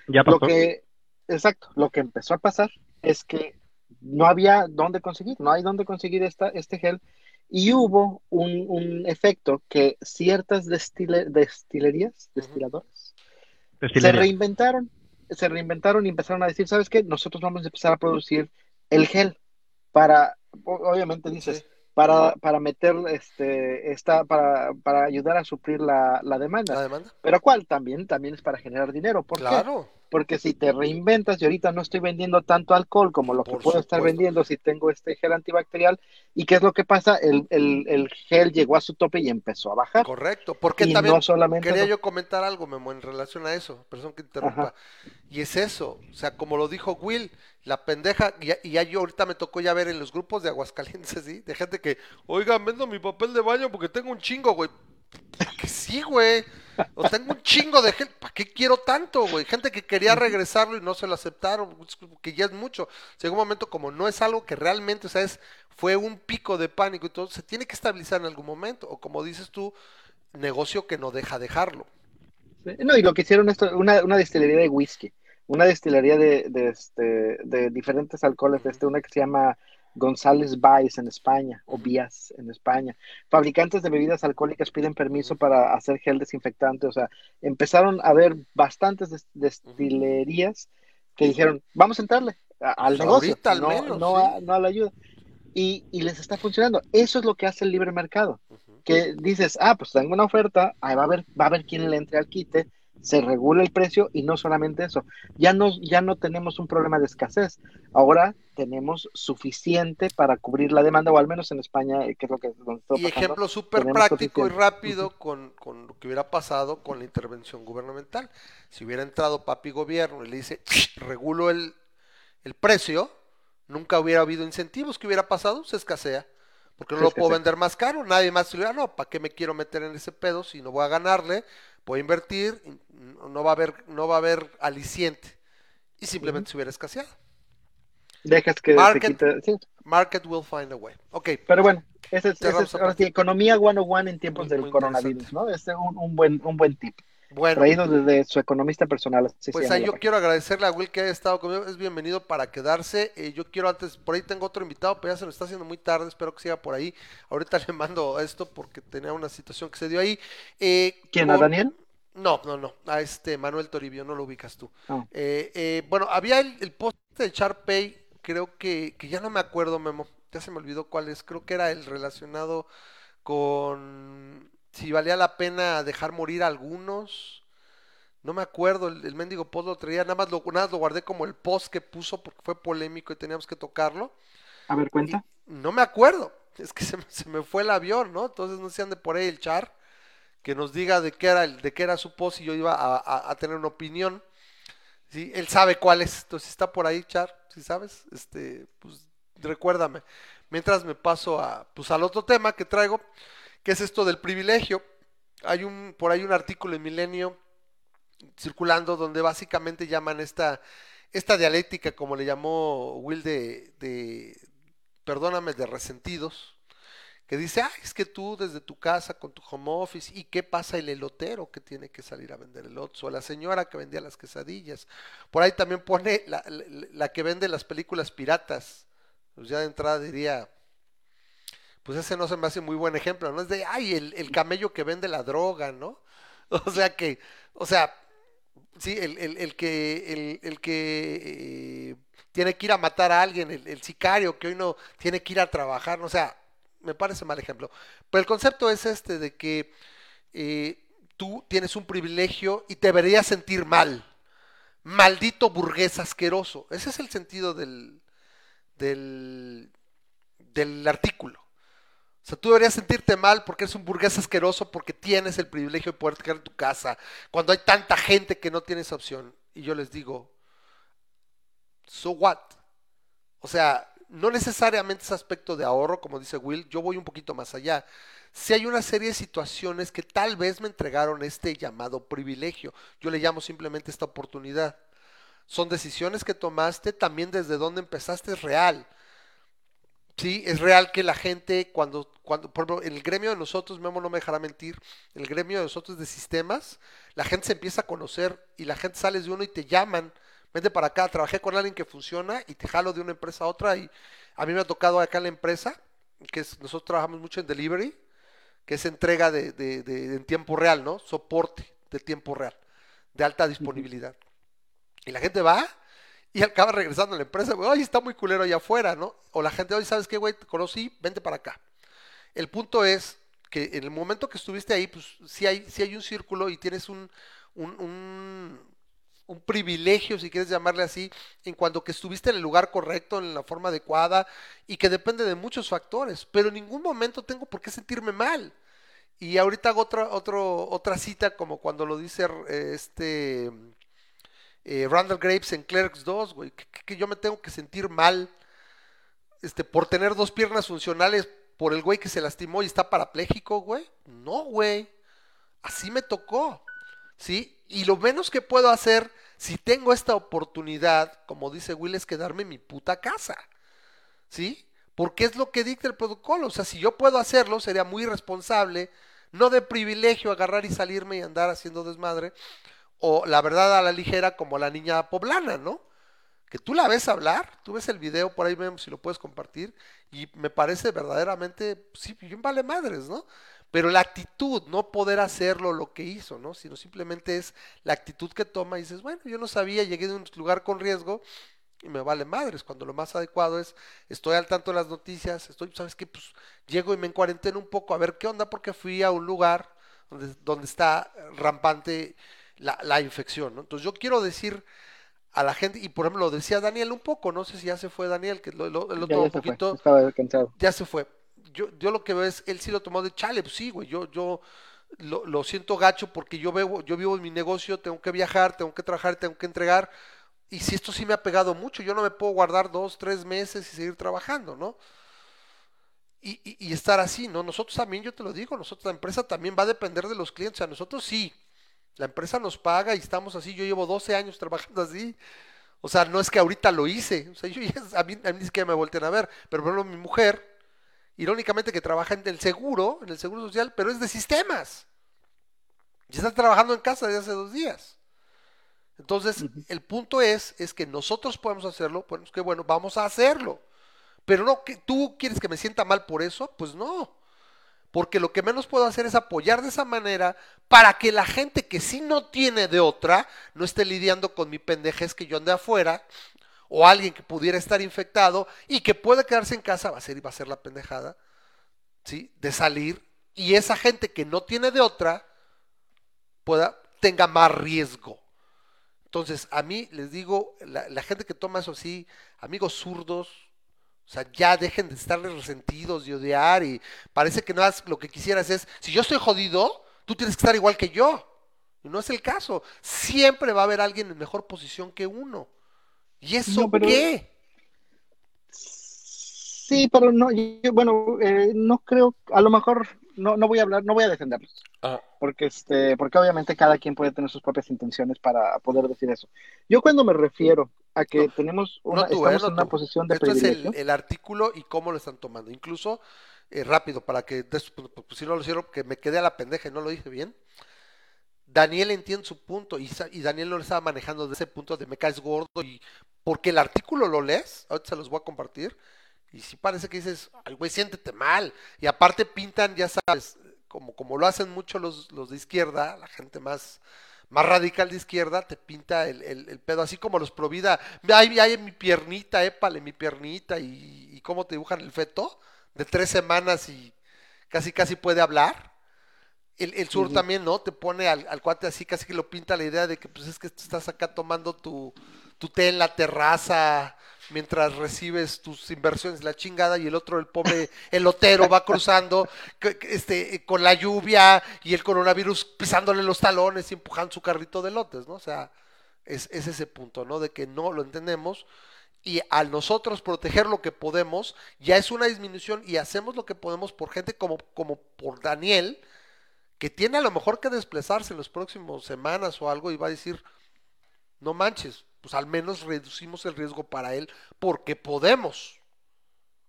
Ya pasó. Lo que, exacto, lo que empezó a pasar es que no había dónde conseguir, no hay dónde conseguir esta, este gel y hubo un, un efecto que ciertas destile, destilerías, destiladores, Destilería. se reinventaron, se reinventaron y empezaron a decir, ¿sabes qué? Nosotros vamos a empezar a producir el gel para, obviamente dices, Sí. Para, para meter este, esta, para, para ayudar a suplir la, la demanda. ¿La demanda? Pero ¿cuál? También, también es para generar dinero. ¿Por qué? Claro. Porque si te reinventas y ahorita no estoy vendiendo tanto alcohol como lo que Por puedo estar vendiendo si tengo este gel antibacterial, ¿y qué es lo que pasa? El, el, el gel llegó a su tope y empezó a bajar. Correcto. Porque Y también no solamente quería yo comentar algo, Memo, en relación a eso. Perdón que interrumpa. Ajá. Y es eso. O sea, como lo dijo Will, la pendeja, y ya, y ya yo ahorita me tocó ya ver en los grupos de Aguascalientes, <laughs> ¿sí? De gente que, oigan, vendo mi papel de baño porque tengo un chingo, güey. Que sí, güey. O tengo un chingo de gel. ¿Para qué quiero tanto, güey? Gente que quería regresarlo y no se lo aceptaron, que ya es mucho. Llegó un momento como no es algo que realmente, o sea, es, fue un pico de pánico y todo, se tiene que estabilizar en algún momento. O como dices tú, negocio que no deja dejarlo. No, y lo que hicieron esto, una, una destilería de whisky, una destilería de, de, este, de diferentes alcoholes, este, una que se llama González Baez en España, o Vías en España. Fabricantes de bebidas alcohólicas piden permiso para hacer gel desinfectante, o sea, empezaron a haber bastantes des- destilerías que dijeron, vamos a entrarle a- al Pues negocio, al no, menos, no, sí. a, no a la ayuda. Y, y les está funcionando. Eso es lo que hace el libre mercado que dices, ah, pues tengo una oferta, ahí va a haber, va a haber quien le entre al quite, se regula el precio y no solamente eso, ya no, ya no tenemos un problema de escasez, ahora tenemos suficiente para cubrir la demanda, o al menos en España, eh, que es lo que donde Y pasando, ejemplo súper práctico y rápido con, con lo que hubiera pasado con la intervención gubernamental. Si hubiera entrado papi gobierno y le dice, regulo el, el precio, nunca hubiera habido incentivos. ¿Qué hubiera pasado? Se escasea. Porque no lo puedo vender más caro. Nadie más se lo no, ¿para qué me quiero meter en ese pedo si no voy a ganarle? Voy a invertir, no va a haber, no va a haber aliciente. Y simplemente se hubiera escaseado. Dejas que Market. se quite, sí, Market will find a way. Ok, pero bueno, ese es, ese es ahora sí, economía 101 en tiempos Muy- del muy coronavirus. ¿no? Este es un, un buen, un buen tip, bueno. traído desde su economista personal. Pues ahí yo quiero agradecerle a Will que haya estado conmigo, es bienvenido para quedarse. Eh, yo quiero antes, por ahí tengo otro invitado, pero ya se nos está haciendo muy tarde, espero que siga por ahí. Ahorita <laughs> le mando esto porque tenía una situación que se dio ahí. Eh, ¿Quién, a con- Daniel? No, no, no, a este Manuel Toribio, no lo ubicas tú. Ah. Eh, eh, bueno, había el, el post de Charpay, creo que, que ya no me acuerdo, Memo, ya se me olvidó cuál es, creo que era el relacionado con si valía la pena dejar morir a algunos. No me acuerdo, el, el mendigo post lo traía, nada más lo, nada más lo guardé como el post que puso porque fue polémico y teníamos que tocarlo. A ver, cuenta. Y no me acuerdo, es que se me, se me fue el avión, ¿no? Entonces no se ande por ahí el char, que nos diga de qué era, de qué era su post y yo iba a tener una opinión. Sí, él sabe cuál es, entonces si está por ahí, Char, si sabes, este, pues recuérdame. Mientras me paso a, pues al otro tema que traigo, que es esto del privilegio. Hay un, por ahí un artículo en Milenio circulando donde básicamente llaman esta, esta dialéctica, como le llamó Will de, de perdóname, de resentidos, que dice, ah, es que tú desde tu casa con tu home office, ¿y qué pasa el elotero que tiene que salir a vender elotes? O la señora que vendía las quesadillas. Por ahí también pone la, la- que vende las películas piratas. Pues ya de entrada diría, pues ese no se me hace muy buen ejemplo, ¿no? Es de, ay, el, el camello que vende la droga, ¿no? <laughs> O sea que, o sea, sí, el, el- el que, el, el que eh, tiene que ir a matar a alguien, el, el sicario que hoy no tiene que ir a trabajar, ¿no? o sea, me parece mal ejemplo. Pero el concepto es este de que eh, tú tienes un privilegio y te deberías sentir mal. Maldito burgués asqueroso. Ese es el sentido del, del, del artículo. O sea, tú deberías sentirte mal porque eres un burgués asqueroso porque tienes el privilegio de poder quedar en tu casa cuando hay tanta gente que no tiene esa opción. Y yo les digo, so what? O sea, no necesariamente es aspecto de ahorro, como dice Will, yo voy un poquito más allá. Si hay una serie de situaciones que tal vez me entregaron este llamado privilegio, yo le llamo simplemente esta oportunidad. Son decisiones que tomaste, también desde donde empezaste es real. Sí, es real que la gente cuando, cuando, por ejemplo, el gremio de nosotros, Memo no me dejará mentir, el gremio de nosotros de sistemas, la gente se empieza a conocer y la gente sales de uno y te llaman, vente para acá, trabajé con alguien que funciona y te jalo de una empresa a otra y a mí me ha tocado acá en la empresa, que es, nosotros trabajamos mucho en delivery, que es entrega de, de- de- en tiempo real, ¿no? Soporte de tiempo real, de alta disponibilidad. Y la gente va y acaba regresando a la empresa, güey, ay, está muy culero allá afuera, ¿no? O la gente, oye, ¿sabes qué, güey? Te conocí, vente para acá. El punto es que en el momento que estuviste ahí, pues sí hay, sí hay un círculo y tienes un, un, un- un privilegio, si quieres llamarle así, en cuanto que estuviste en el lugar correcto, en la forma adecuada, y que depende de muchos factores, pero en ningún momento tengo por qué sentirme mal. Y ahorita hago otra, otro, otra cita, como cuando lo dice este eh, Randall Graves en Clerks 2, güey, que, que yo me tengo que sentir mal este, por tener dos piernas funcionales por el güey que se lastimó y está parapléjico, güey. No, güey. Así me tocó. ¿Sí? Y lo menos que puedo hacer si tengo esta oportunidad, como dice Will, es quedarme en mi puta casa. ¿Sí? Porque es lo que dicta el protocolo. O sea, si yo puedo hacerlo, sería muy responsable, no de privilegio agarrar y salirme y andar haciendo desmadre, o la verdad a la ligera como la niña poblana, ¿no? Que tú la ves hablar, tú ves el video por ahí vemos si lo puedes compartir, y me parece verdaderamente, sí, bien vale madres, ¿no? Pero la actitud, no poder hacerlo lo que hizo, ¿no? Sino simplemente es la actitud que toma y dices, bueno, yo no sabía, llegué de un lugar con riesgo y me vale madres, cuando lo más adecuado es, estoy al tanto de las noticias, estoy, ¿sabes qué? Pues llego y me encuarenteno un poco a ver qué onda, porque fui a un lugar donde, donde está rampante la, la infección, ¿no? Entonces yo quiero decir a la gente, y por ejemplo lo decía Daniel un poco, no sé si ya se fue Daniel, que lo, lo- el otro ya un se fue, poquito, estaba cansado. ya se fue. Yo, yo lo que veo es, él sí lo tomó de chale, pues sí, güey, yo, yo lo, lo siento gacho porque yo veo, yo vivo en mi negocio, tengo que viajar, tengo que trabajar, tengo que entregar, y si esto sí me ha pegado mucho, yo no me puedo guardar dos, tres meses y seguir trabajando, ¿no? Y, y- y estar así, ¿no? Nosotros también, yo te lo digo, nosotros, la empresa también va a depender de los clientes, a nosotros sí, la empresa nos paga y estamos así, yo llevo 12 años trabajando así, o sea, no es que ahorita lo hice, o sea, yo ya, a mí, a mí ni siquiera me voltean a ver, pero por ejemplo mi mujer, irónicamente que trabaja en el seguro, en el seguro social, pero es de sistemas. Y está trabajando en casa desde hace dos días. Entonces, el punto es, es que nosotros podemos hacerlo, pues que bueno, vamos a hacerlo. Pero no que tú quieres que me sienta mal por eso, pues no. Porque lo que menos puedo hacer es apoyar de esa manera para que la gente que sí no tiene de otra no esté lidiando con mi pendejez que yo ande afuera o alguien que pudiera estar infectado y que puede quedarse en casa, va a ser y va a ser la pendejada, ¿sí? De salir y esa gente que no tiene de otra pueda tenga más riesgo. Entonces, a mí les digo, la, la gente que toma eso así, amigos zurdos, o sea, ya dejen de estarles resentidos y odiar y parece que nada más lo que quisieras es, si yo estoy jodido, tú tienes que estar igual que yo. Y no es el caso. Siempre va a haber alguien en mejor posición que uno. ¿Y eso No, pero- qué? Sí, pero no, yo- bueno, eh, no creo, a lo mejor no, no voy a hablar, no voy a defenderlos, Ajá. porque este, porque obviamente cada quien puede tener sus propias intenciones para poder decir eso. Yo cuando me refiero a que No, tenemos una, no tú, eh, estamos no en una tú. posición de Esto es privilegio, el, el artículo y cómo lo están tomando. Incluso eh, rápido, para que, des- pues, pues, si no lo hicieron, que me quedé a la pendeja y no lo dije bien. Daniel entiende su punto y, y Daniel lo estaba manejando de ese punto de me caes gordo y porque el artículo lo lees, ahorita se los voy a compartir, y sí parece que dices, ay güey, siéntete mal. Y aparte pintan, ya sabes, como, como lo hacen mucho los, los de izquierda, la gente más, más radical de izquierda, te pinta el, el- el pedo, así como los Provida, ay, ay, mi piernita, épale, mi piernita, y, y cómo te dibujan el feto, de tres semanas y casi casi puede hablar. El, el sur también, ¿no? Te pone al, al cuate así, casi que lo pinta la idea de que pues es que estás acá tomando tu, tu té en la terraza mientras recibes tus inversiones, la chingada, y el otro, el pobre <laughs> elotero, va cruzando este, con la lluvia y el coronavirus pisándole los talones y empujando su carrito de lotes, ¿no? O sea, es, es ese punto, ¿no? De que no lo entendemos y al nosotros proteger lo que podemos, ya es una disminución y hacemos lo que podemos por gente como, como por Daniel, que tiene a lo mejor que desplazarse en las próximas semanas o algo y va a decir, no manches, pues al menos reducimos el riesgo para él porque podemos.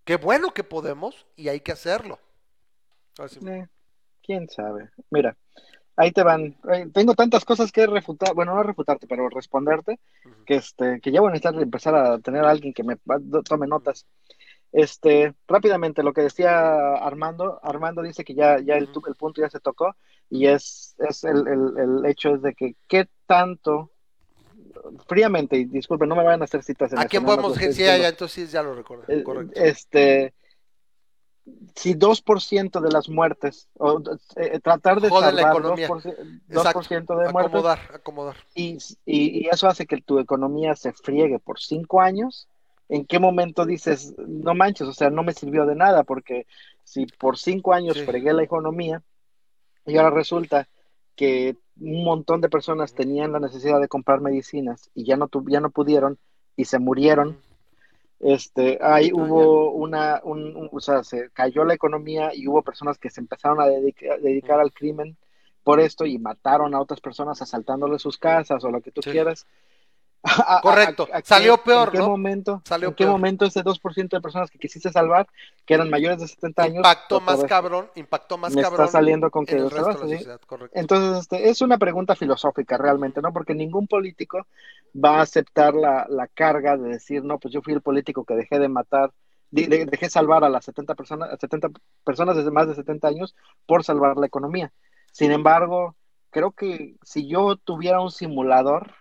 Qué bueno que podemos y hay que hacerlo. Eh, ¿Quién sabe? Mira, ahí te van. eh, tengo tantas cosas que refutar, bueno, no refutarte, pero responderte, que este, que ya voy a necesitar empezar a tener a alguien que me tome notas. Este, rápidamente, lo que decía Armando, Armando dice que ya, ya el, el punto ya se tocó, y es, es el, el, el hecho de que qué tanto, fríamente, y disculpen, no me vayan a hacer citas en ¿A quién podemos lo estoy decir? Ya, entonces ya lo recuerdo. Eh, Correcto. Este, si 2% de las muertes, o eh, tratar de Joden la salvar economía. 2%, Exacto. 2% de muertes, Acomodar, acomodar. y, y, y eso hace que tu economía se friegue por 5 años, ¿en qué momento dices, no manches, o sea, no me sirvió de nada? Porque si por 5 años Sí. fregué la economía, y ahora resulta que un montón de personas tenían la necesidad de comprar medicinas y ya no, tu- ya no pudieron y se murieron, este, ahí Ah, hubo una, un, un- o sea, se cayó la economía y hubo personas que se empezaron a dedica- dedicar al crimen por esto y mataron a otras personas asaltándole sus casas o lo que tú Sí. quieras. <laughs> A- Correcto. a- a qué- Salió peor, ¿En qué ¿no? momento, Salió en qué peor. momento ese 2% de personas que quisiste salvar, que eran mayores de 70 años, Impactó más vez cabrón, impactó más me cabrón está saliendo con que ¿sí? Entonces, este, es una pregunta filosófica realmente, ¿no? Porque ningún político va a aceptar la, la carga de decir, no, pues yo fui el político que dejé de matar, de- de- dejé salvar a las 70 personas, a 70 personas desde más de 70 años por salvar la economía. Sin embargo, creo que si yo tuviera un simulador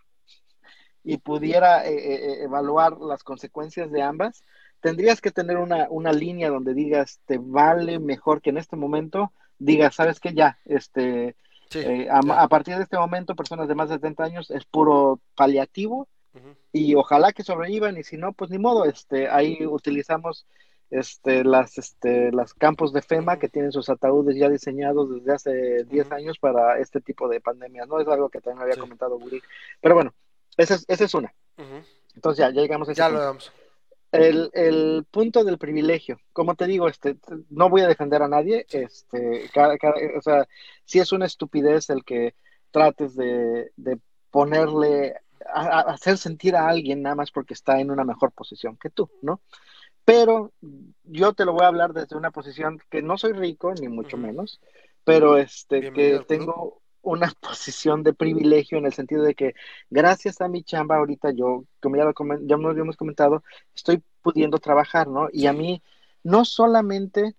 y pudiera eh, eh, evaluar las consecuencias de ambas, tendrías que tener una, una línea donde digas, te vale mejor que en este momento digas, ¿sabes qué? Ya, este, Sí, eh, a, partir de este momento, personas de más de 70 años es puro paliativo y ojalá que sobrevivan y si no, pues ni modo, este, ahí utilizamos este, las, este, las campos de FEMA que tienen sus ataúdes ya diseñados desde hace 10 Ujú. años para este tipo de pandemias, ¿no? Es algo que también había Sí. comentado Guri. Pero bueno, esa es, esa es una. Entonces ya, ya llegamos a ese Ya lo damos. El, el punto del privilegio, como te digo, este, no voy a defender a nadie, este, cada- cada- o sea, sí es una estupidez el que trates de, de ponerle, a, a hacer sentir a alguien nada más porque está en una mejor posición que tú, ¿no? Pero yo te lo voy a hablar desde una posición que no soy rico, ni mucho menos, pero este, Bienvenido que tengo una <laughs> posición de privilegio en el sentido de que gracias a mi chamba ahorita yo, como ya lo ya nos habíamos comentado, estoy pudiendo trabajar, ¿no? Y a mí no solamente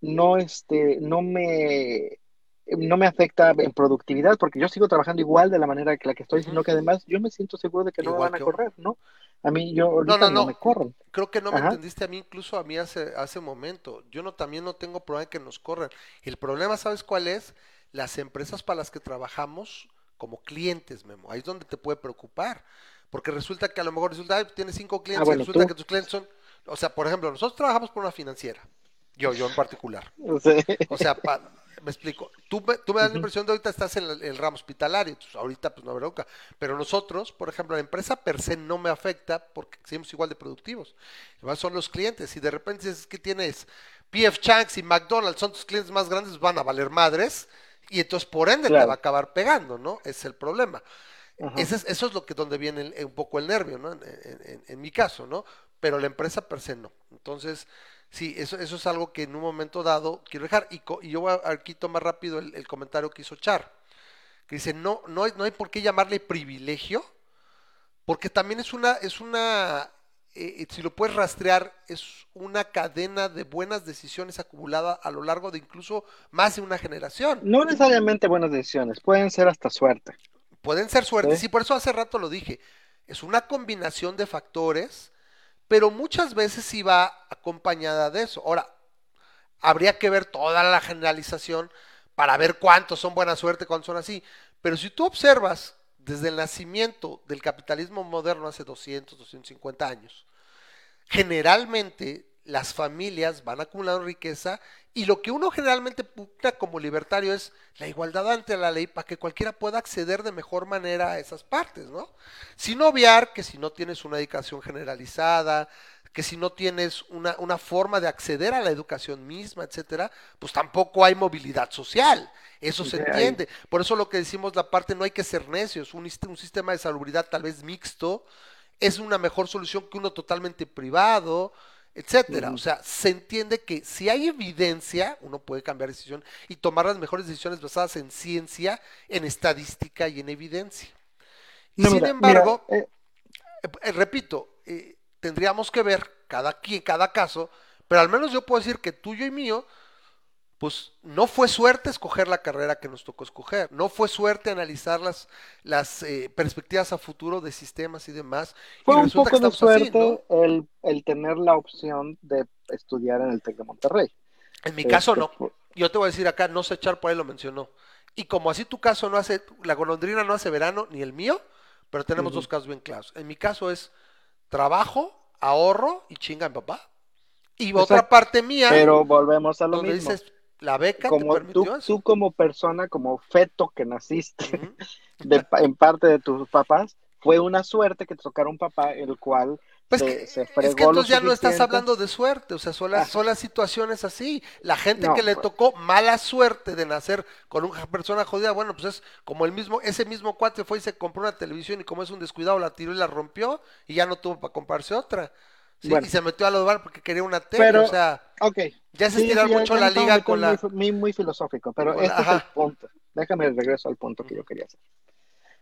no este no me no me afecta en productividad porque yo sigo trabajando igual de la manera que la que estoy, sino que además yo me siento seguro de que no me Igual van a correr, ¿no? A mí yo ahorita no, no, no. me corren. Creo que no me Ajá. entendiste a mí, incluso a mí hace, hace momento. Yo no también no tengo problema que nos corran. El problema, ¿sabes cuál es? Las empresas para las que trabajamos como clientes, Memo. Ahí es donde te puede preocupar. Porque resulta que a lo mejor resulta, ay, tienes cinco clientes bueno, y resulta tú. que tus clientes son. O sea, por ejemplo, nosotros trabajamos por una financiera. Yo, yo en particular. Sea, O sea, pa- me explico. Tú me, tú me das la impresión de ahorita estás en el, el ramo hospitalario. entonces ahorita, pues no habrá bronca. Pero nosotros, por ejemplo, la empresa per se no me afecta porque seguimos igual de productivos. Además, son los clientes. Si de repente dices que tienes PF Changs y McDonald's, son tus clientes más grandes, van a valer madres. Y entonces, por ende, te va a acabar pegando, ¿no? Es el problema. Ese es- eso es lo que donde viene el- un poco el nervio, ¿no? En, en- en- en mi caso, ¿no? Pero la empresa per se no. Entonces, Sí, eso, eso es algo que en un momento dado quiero dejar. Y, co- y yo voy a aquí tomar rápido el, el comentario que hizo Char. Que dice, no, no, hay, no hay por qué llamarle privilegio, porque también es una, es una, eh, si lo puedes rastrear, es una cadena de buenas decisiones acumulada a lo largo de incluso más de una generación. No necesariamente buenas decisiones, pueden ser hasta suerte. Pueden ser suertes, Sí. y por eso hace rato lo dije. Es una combinación de factores, pero muchas veces sí va acompañada de eso. Ahora, habría que ver toda la generalización para ver cuántos son buena suerte, cuántos son así. Pero si tú observas desde el nacimiento del capitalismo moderno hace 200, 250 años, generalmente las familias van acumulando riqueza y lo que uno generalmente pugna como libertario es la igualdad ante la ley para que cualquiera pueda acceder de mejor manera a esas partes, ¿no? Sin obviar que si no tienes una educación generalizada, que si no tienes una, una forma de acceder a la educación misma, etcétera, pues tampoco hay movilidad social. Eso se hay- entiende. Por eso lo que decimos la parte no hay que ser necios. Un sistema de salubridad tal vez mixto es una mejor solución que uno totalmente privado, etcétera. O sea, se entiende que si hay evidencia, uno puede cambiar de decisión y tomar las mejores decisiones basadas en ciencia, en estadística y en evidencia. Y No, sin mira, embargo, mira, eh, eh, repito, eh, tendríamos que ver cada quien, cada caso, pero al menos yo puedo decir que tuyo y mío, pues no fue suerte escoger la carrera que nos tocó escoger, no fue suerte analizar las, las eh, perspectivas a futuro de sistemas y demás. fue y un poco de así, suerte ¿no? el, el tener la opción de estudiar en el TEC de Monterrey. En mi caso Este, no. fue- Yo te voy a decir acá, no sé echar por ahí lo mencionó. Y como así tu caso no hace, la golondrina no hace verano, ni el mío, pero tenemos dos casos bien claros. En mi caso es trabajo, ahorro y chinga en papá. Y otra parte mía, Pero volvemos a lo donde mismo. dices, la beca como te permitió tú, eso. tú como persona, como feto que naciste <laughs> de en parte de tus papás, fue una suerte que te tocara un papá el cual Pues se, que- se es fregó que entonces ya no estás hablando de suerte, o sea, son las, Ajá. son las situaciones así. La gente No, que le pues. tocó mala suerte de nacer con una persona jodida, bueno, pues es como el mismo, ese mismo cuate fue y se compró una televisión y como es un descuidado la tiró y la rompió y ya no tuvo para comprarse otra. ¿Sí? Bueno. Y se metió a lo bar porque quería una tele, Pero- o sea, Ok. ya es Sí, estirar sí, mucho la liga con la... Muy, muy filosófico, pero la- este es el ajá. punto. Déjame regreso al punto que yo quería hacer.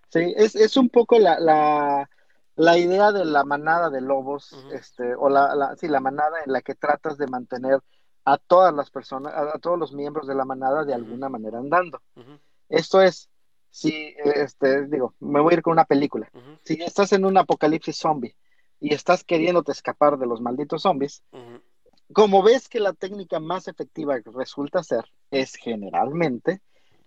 Sí, es, es un poco la, la, la idea de la manada de lobos, Ujú. este, o la, la, sí, la manada en la que tratas de mantener a todas las personas, a, a todos los miembros de la manada de alguna manera andando. Ujú, Esto es, si, este, digo, me voy a ir con una película. ujú, Si estás en un apocalipsis zombie y estás queriéndote escapar de los malditos zombies, como ves que la técnica más efectiva que resulta ser es generalmente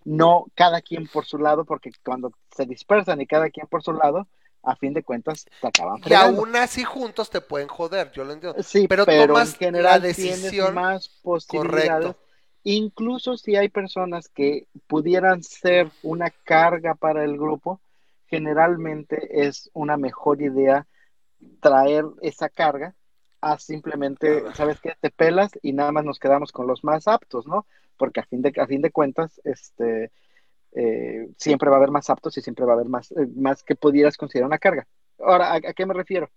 no cada quien por su lado, porque cuando se dispersan y cada quien por su lado, a fin de cuentas te acaban Y fregando. aún así juntos te pueden joder, yo lo entiendo. Sí, pero pero, tomas en general la tienes más posibilidades. Correcto. Incluso si hay personas que pudieran ser una carga para el grupo, generalmente es una mejor idea traer esa carga a simplemente. ¿sabes qué? Te pelas y nada más nos quedamos con los más aptos, ¿no? Porque a fin de, a fin de cuentas, este, eh, siempre va a haber más aptos y siempre va a haber más, eh, más que pudieras considerar una carga. Ahora, ¿a, a qué me refiero?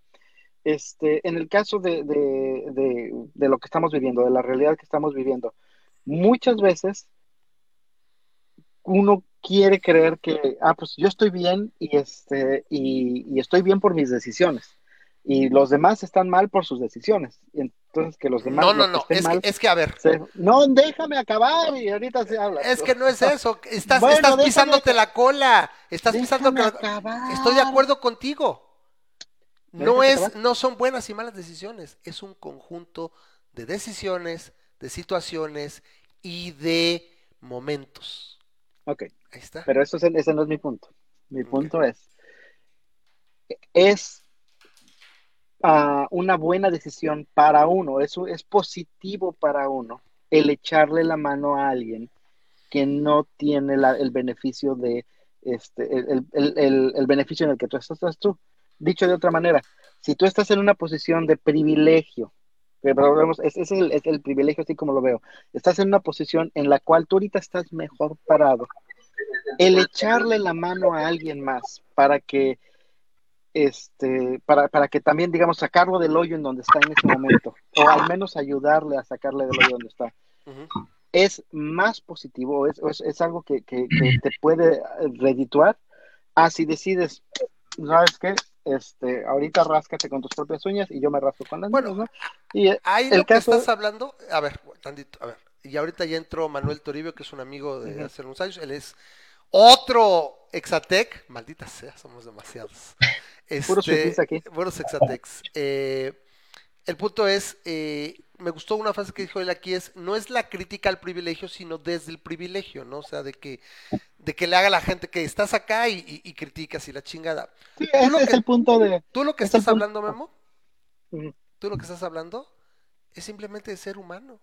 Este, en el caso de, de, de, de lo que estamos viviendo, de la realidad que estamos viviendo, muchas veces uno quiere creer que, ah, pues yo estoy bien y, este, y, y estoy bien por mis decisiones. Y los demás están mal por sus decisiones. Y entonces que los demás No, no, no, es mal, que, es que a ver, se- no, déjame acabar y ahorita se habla. Es que no es eso, estás, Bueno, estás pisándote la cola, estás pisando Déjame la acabar. Estoy de acuerdo contigo. ¿Me No es, acabar? no son buenas y malas decisiones, es un conjunto de decisiones, de situaciones y de momentos. Ok, Ahí está. pero eso es- ese no es mi punto. Mi punto es, es ah, una buena decisión para uno, es, es positivo para uno el echarle la mano a alguien que no tiene la- el beneficio de este, el, el- el- el- beneficio en el que tú estás, estás tú. Dicho de otra manera, si tú estás en una posición de privilegio, que volvemos- es, es el, es el privilegio así como lo veo, estás en una posición en la cual tú ahorita estás mejor parado, el echarle la mano a alguien más para que este, para, para que también, digamos, sacarlo del hoyo en donde está en ese momento, o al menos ayudarle a sacarle del hoyo donde está. Es más positivo, es, es, es algo que, que, que te puede redituar a si decides, ¿sabes qué? Este, ahorita ráscate con tus propias uñas y yo me rasco con las Bueno, mías, ¿no? Y eh, Ahí el lo que caso- estás hablando, a ver, tantito, a ver. Y ahorita ya entró Manuel Toribio, que es un amigo de Ujú. hace unos años. Él es otro Exatec. Maldita sea, somos demasiados. Este, aquí. Eh, el punto es, eh, me gustó una frase que dijo él aquí, es, no es la crítica al privilegio, sino desde el privilegio, ¿no? O sea, de que, de que le haga a la gente que estás acá y, y- y criticas y la chingada. sí, tú lo ese es que- el punto de... Tú lo que Es estás hablando, Memo, Ujú. tú lo que estás hablando es simplemente de ser humano,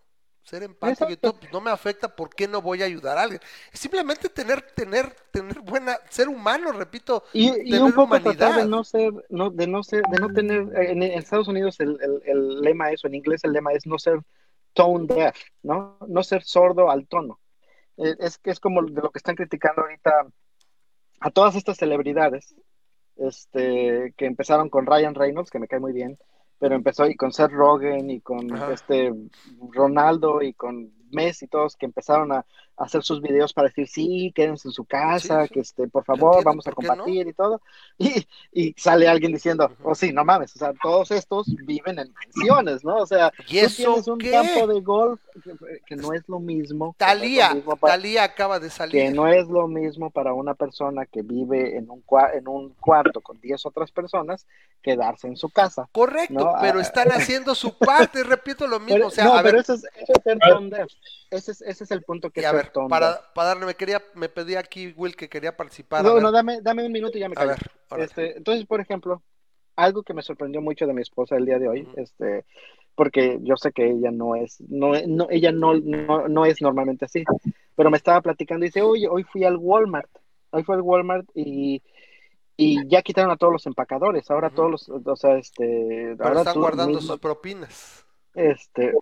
ser empático y todo, pues, no me afecta, ¿por qué no voy a ayudar a alguien? Es simplemente tener, tener, tener buena, ser humano, repito, Y, y tener un poco tratar humanidad. de no ser, no, de no ser, de no tener, en, en Estados Unidos el, el, el lema es, o en inglés el lema es no ser tone deaf, ¿no? No ser sordo al tono. Eh, Es que es como de lo que están criticando ahorita a todas estas celebridades, este, que empezaron con Ryan Reynolds, que me cae muy bien, pero empezó y con Seth Rogen y con Ajá. este Ronaldo y con Messi, todos que empezaron a, a hacer sus videos para decir sí, quédense en su casa, Sí, sí. que este, por favor, entiendo, vamos a compartir y todo. <laughs> Y, y sale alguien diciendo, oh sí, no mames, o sea, todos estos viven en mansiones, ¿no? O sea, ¿Y tú eso tienes un qué? campo de golf que, que no es lo mismo. que no es lo Talía, mismo para- Talía acaba de que salir. no es lo mismo para una persona que vive en un, en un cuarto con 10 otras personas quedarse en su casa. Correcto, No, pero ah, están <laughs> haciendo su parte, repito lo mismo, Pero, o sea, no, a ver, es, es. Ese es, ese es el punto que y es a ser ver, para, para darle, me quería, me pedí aquí Will que quería participar, a No, ver, no, dame, dame un minuto y ya me a callo. ver, órale. Este, entonces, por ejemplo, algo que me sorprendió mucho de mi esposa el día de hoy, este, porque yo sé que ella no es, no, no, ella no, no, no es normalmente así, pero me estaba platicando y dice, oye, hoy fui al Walmart, hoy fui al Walmart y, y ya quitaron a todos los empacadores, ahora todos los, o sea, este, pero ahora están guardando mismo- sus propinas. este,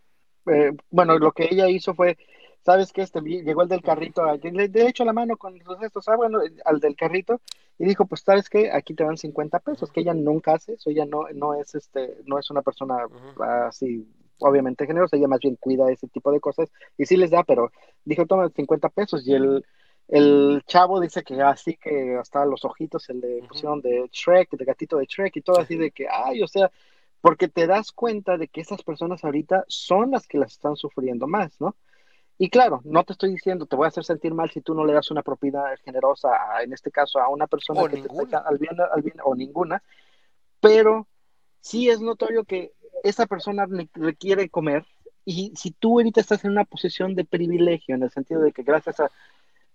eh, bueno, lo que ella hizo fue, ¿sabes qué? Este, llegó el del carrito, le, le echó la mano con los estos, ah, bueno, al del carrito, y dijo, pues, ¿sabes qué? Aquí te dan 50 pesos, que ella nunca hace eso, ella no, no es, este, no es una persona así, obviamente generosa, ella más bien cuida ese tipo de cosas, y sí les da, pero dijo, toma 50 pesos, y el, el chavo dice que así que hasta los ojitos se le pusieron de Shrek, de gatito de Shrek, y todo así de que, ay, o sea, porque te das cuenta de que esas personas ahorita son las que las están sufriendo más, ¿no? Y claro, no te estoy diciendo, te voy a hacer sentir mal si tú no le das una propiedad generosa, a- en este caso, a una persona O que te ninguna. al bien, al bien, o ninguna, pero sí es notorio que esa persona requiere comer y si tú ahorita estás en una posición de privilegio, en el sentido de que gracias a,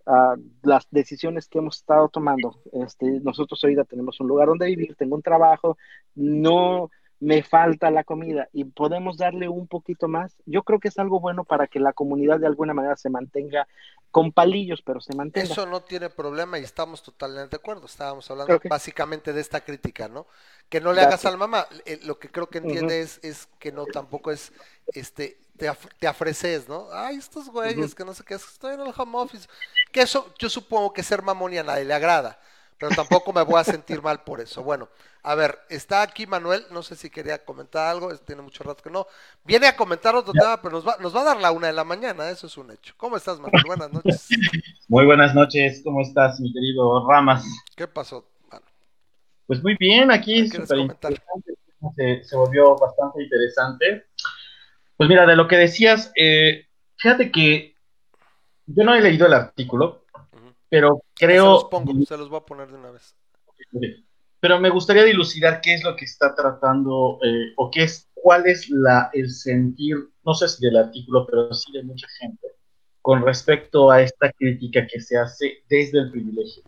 a las decisiones que hemos estado tomando, este, nosotros ahorita tenemos un lugar donde vivir, tengo un trabajo, no me falta la comida y podemos darle un poquito más, yo creo que es algo bueno para que la comunidad de alguna manera se mantenga con palillos, pero se mantenga. Eso no tiene problema y estamos totalmente de acuerdo. Estábamos hablando básicamente de esta crítica, ¿no? Que no le Gracias. hagas al mamá. Eh, Lo que creo que entiende es, es que no tampoco es, este, te, af- te ofreces, ¿no? Ay, estos güeyes que no sé qué, estoy en el home office. Que eso, yo supongo que ser mamón y a nadie le agrada, pero tampoco me voy a sentir mal por eso. Bueno, a ver, está aquí Manuel, no sé si quería comentar algo, tiene mucho rato que no. Viene a comentar otro tema, pero nos va, nos va a dar la una de la mañana, eso es un hecho. ¿Cómo estás, Manuel? Buenas noches. Muy buenas noches, ¿cómo estás, mi querido Ramas? ¿Qué pasó, Manu? Pues muy bien, aquí se, se volvió bastante interesante. Pues mira, de lo que decías, eh, fíjate que yo no he leído el artículo, Pero Se creo, los pongo, se los voy a poner de una vez. pero me gustaría dilucidar qué es lo que está tratando eh, o qué es, cuál es la, el sentir, no sé si del artículo, pero sí de mucha gente, con respecto a esta crítica que se hace desde el privilegio.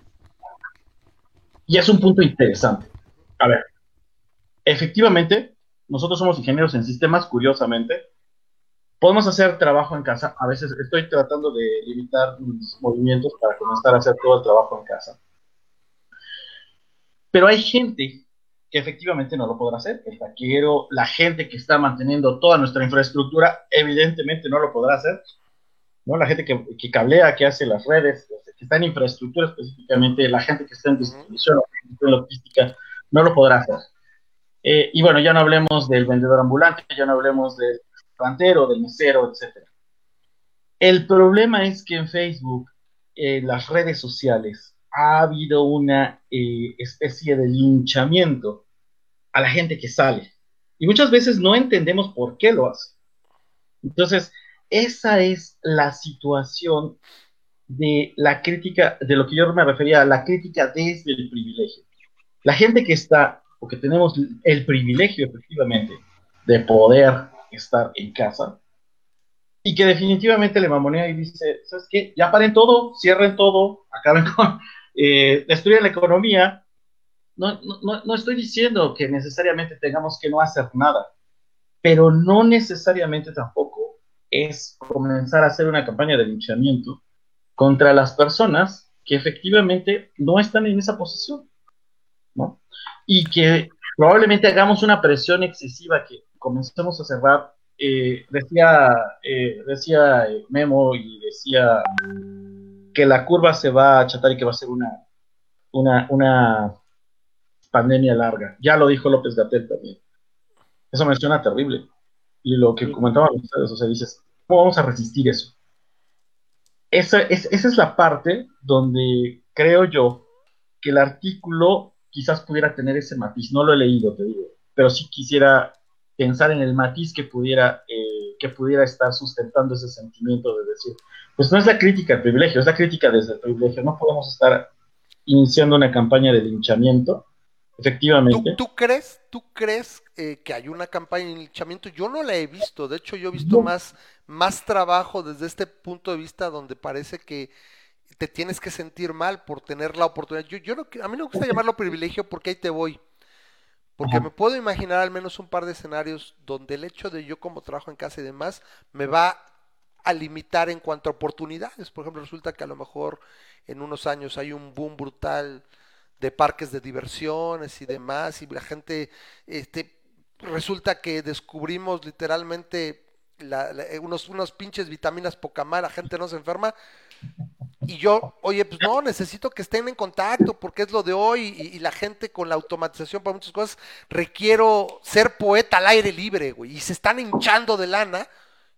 Y es un punto interesante. A ver, efectivamente, nosotros somos ingenieros en sistemas, curiosamente. Podemos hacer trabajo en casa. A veces estoy tratando de limitar mis movimientos para comenzar a hacer todo el trabajo en casa. Pero hay gente que efectivamente no lo podrá hacer. El taquero, la gente que está manteniendo toda nuestra infraestructura, evidentemente no lo podrá hacer. ¿no? La gente que, cablea, que hace las redes, que está en infraestructura específicamente, la gente que está en distribución, la en logística, no lo podrá hacer. Eh, y bueno, ya no hablemos del vendedor ambulante, ya no hablemos del restaurantero, del mesero, etc. El problema es que en Facebook, en las redes sociales, ha habido una eh, especie de linchamiento a la gente que sale. Y muchas veces no entendemos por qué lo hace. Entonces, esa es la situación de la crítica, de lo que yo me refería a la crítica desde el privilegio. La gente que está, o que tenemos el privilegio efectivamente de poder estar en casa, y que definitivamente le mamonea y dice, ¿sabes qué? Ya paren todo, cierren todo, acaben con, eh, destruyen la economía. No, no, no estoy diciendo que necesariamente tengamos que no hacer nada, pero no necesariamente tampoco es comenzar a hacer una campaña de linchamiento contra las personas que efectivamente no están en esa posición, ¿no? Y que probablemente hagamos una presión excesiva, que comencemos a cerrar. Eh, decía, eh, decía eh, Memo y decía que la curva se va a achatar y que va a ser una, una, una pandemia larga. Ya lo dijo López Gatel también. Eso me suena terrible. Y lo que comentaban ustedes, o sea, dices, ¿cómo vamos a resistir eso? esa es, esa es la parte donde creo yo que el artículo quizás pudiera tener ese matiz. No lo he leído, te digo, pero sí quisiera pensar en el matiz que pudiera, eh, que pudiera estar sustentando ese sentimiento de decir, pues no es la crítica al privilegio, es la crítica desde el privilegio. No podemos estar iniciando una campaña de linchamiento Efectivamente. ¿Tú, crees, tú crees eh, que hay una campaña de linchamiento? Yo no la he visto. De hecho, yo he visto más, más trabajo desde este punto de vista donde parece que te tienes que sentir mal por tener la oportunidad. Yo, yo no, a mí no me gusta llamarlo privilegio porque ahí te voy. Porque me puedo imaginar al menos un par de escenarios donde el hecho de yo como trabajo en casa y demás me va a limitar en cuanto a oportunidades. Por ejemplo, resulta que a lo mejor en unos años hay un boom brutal de parques de diversiones y demás, y la gente, este, resulta que descubrimos literalmente eh, unos, unos pinches vitaminas poca la gente no se enferma, y yo, oye, pues no, necesito que estén en contacto porque es lo de hoy y, la gente con la automatización para muchas cosas, requiero ser poeta al aire libre, güey, y se están hinchando de lana.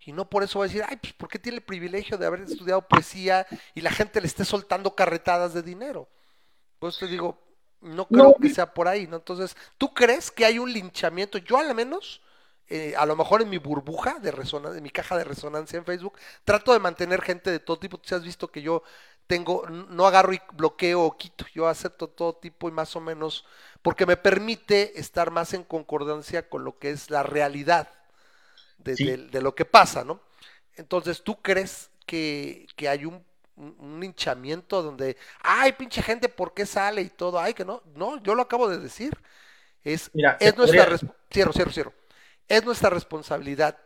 Y no por eso va a decir, ay, pues ¿por qué tiene el privilegio de haber estudiado poesía y la gente le esté soltando carretadas de dinero? Pues te digo, no creo que sea por ahí, ¿no? Entonces, ¿tú crees que hay un linchamiento? Yo al menos, eh, a lo mejor en mi burbuja de resonancia, en mi caja de resonancia en Facebook, trato de mantener gente de todo tipo. Tú has visto que yo tengo, no agarro y bloqueo o quito, yo acepto todo tipo y más o menos, porque me permite estar más en concordancia con lo que es la realidad de, lo que pasa, ¿no? Entonces, ¿tú crees que, que hay un un, hinchamiento donde, ay, pinche gente, ¿por qué sale y todo? Ay, que no, no, yo lo acabo de decir. Es, es nuestra cierro, cierro, cierro. Es nuestra responsabilidad.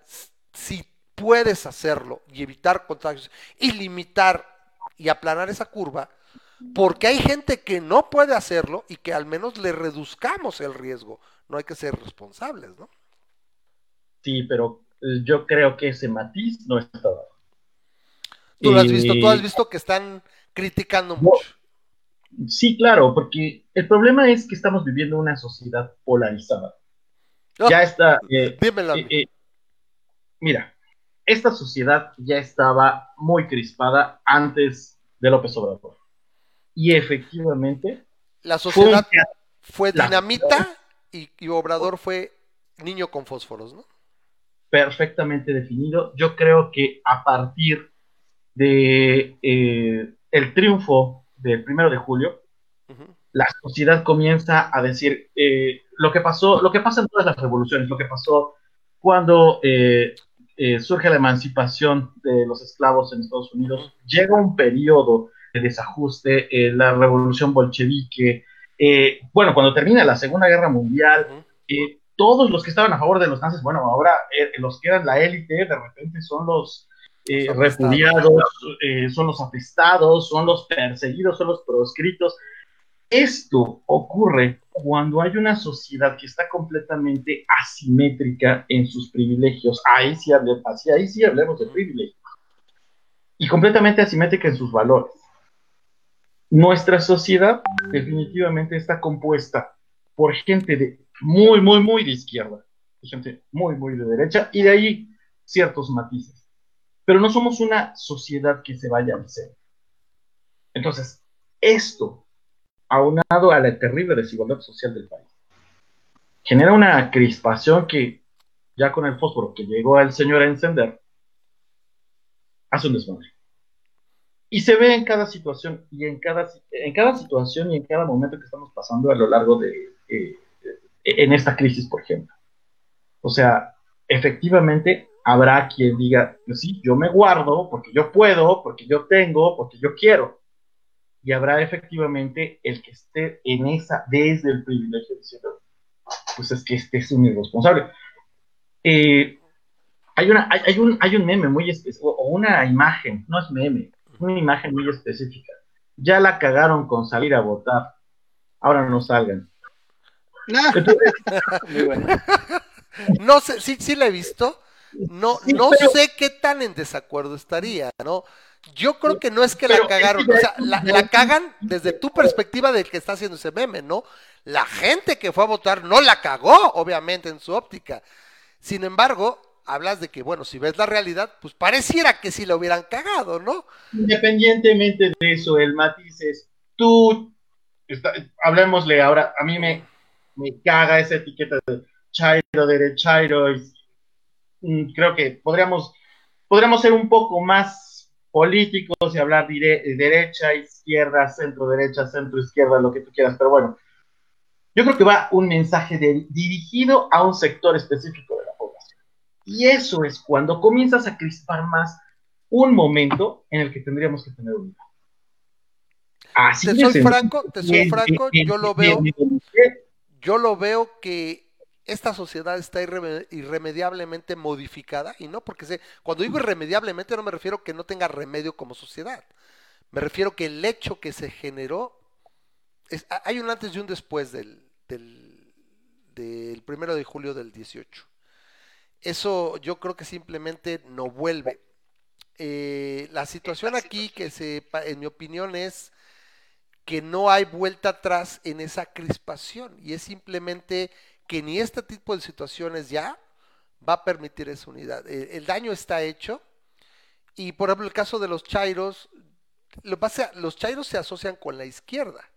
Si puedes hacerlo y evitar contagios y limitar y aplanar esa curva, porque hay gente que no puede hacerlo y que al menos le reduzcamos el riesgo. No hay que ser responsables, ¿no? Sí, pero eh, yo creo que ese matiz no está dado. Tú lo has visto, tú has visto que están criticando mucho. Sí, claro, porque el problema es que estamos viviendo una sociedad polarizada. Ah, ya está. Eh, eh, eh, mira, esta sociedad ya estaba muy crispada antes de López Obrador. Y efectivamente. La sociedad fue, dinamita y, y Obrador fue niño con fósforos, ¿no? Perfectamente definido. Yo creo que a partir de eh, el triunfo del primero de julio, la sociedad comienza a decir eh, lo que pasó, lo que pasa en todas las revoluciones, lo que pasó cuando eh, surge la emancipación de los esclavos en Estados Unidos, llega un periodo de desajuste, la revolución bolchevique, bueno, cuando termina la Segunda Guerra Mundial, todos los que estaban a favor de los nazis, bueno, ahora los que eran la élite, de repente son los eh, repudiados, eh, son los apestados, son los perseguidos, son los proscritos. Esto ocurre cuando hay una sociedad que está completamente asimétrica en sus privilegios. Ahí sí, ahí hablemos de privilegios. Y completamente asimétrica en sus valores. Nuestra sociedad definitivamente está compuesta por gente de muy, muy, muy de izquierda, y gente muy, muy de derecha, y de ahí ciertos matices. Pero no somos una sociedad que se vaya al centro. Entonces, esto, aunado a la terrible desigualdad social del país, genera una crispación que ya con el fósforo que llegó al señor a encender, hace un desmadre. Y se ve en cada situación y en cada, en cada situación y en cada momento que estamos pasando a lo largo de, eh, en esta crisis, por ejemplo. O sea, efectivamente habrá quien diga, pues sí, yo me guardo porque yo puedo, porque yo tengo, porque yo quiero. Y habrá efectivamente el que esté en esa, desde el privilegio, diciendo, pues es que este es un irresponsable. Eh, hay, una, hay, un, hay un meme muy específico, o una imagen, no es meme, una imagen muy específica. Ya la cagaron con salir a votar. Ahora no salgan. no <laughs> sé, sí, sí la he visto. No, no sé qué tan en desacuerdo estaría, ¿no? Yo creo que no es que la cagaron, o sea, la, la, cagan desde tu perspectiva del que está haciendo ese meme, ¿no? La gente que fue a votar no la cagó, obviamente, en su óptica. Sin embargo, hablas de que, bueno, si ves la realidad, pues pareciera que sí lo hubieran cagado, ¿no? Independientemente de eso, el matiz es, tú, hablemosle ahora, a mí me, me caga esa etiqueta de Chairo, derechairo, y, mm, creo que podríamos, podríamos ser un poco más políticos y hablar de derecha, izquierda, centro derecha, centro izquierda, lo que tú quieras, pero bueno, yo creo que va un mensaje dirigido a un sector específico y eso es cuando comienzas a crispar más un momento en el que tendríamos que tener unidad. Así te soy franco, te soy franco, yo lo veo, yo lo veo que esta sociedad está irremediablemente modificada, y no porque sé, cuando digo irremediablemente no me refiero que no tenga remedio como sociedad, me refiero que el hecho que se generó, es, hay un antes y un después del, del, del primero de julio del 18. Eso yo creo que simplemente no vuelve. Eh, la situación aquí que se, en mi opinión es que no hay vuelta atrás en esa crispación y es simplemente que ni este tipo de situaciones ya va a permitir esa unidad. El, daño está hecho y por ejemplo el caso de los chairos, lo pasa, los chairos se asocian con la izquierda.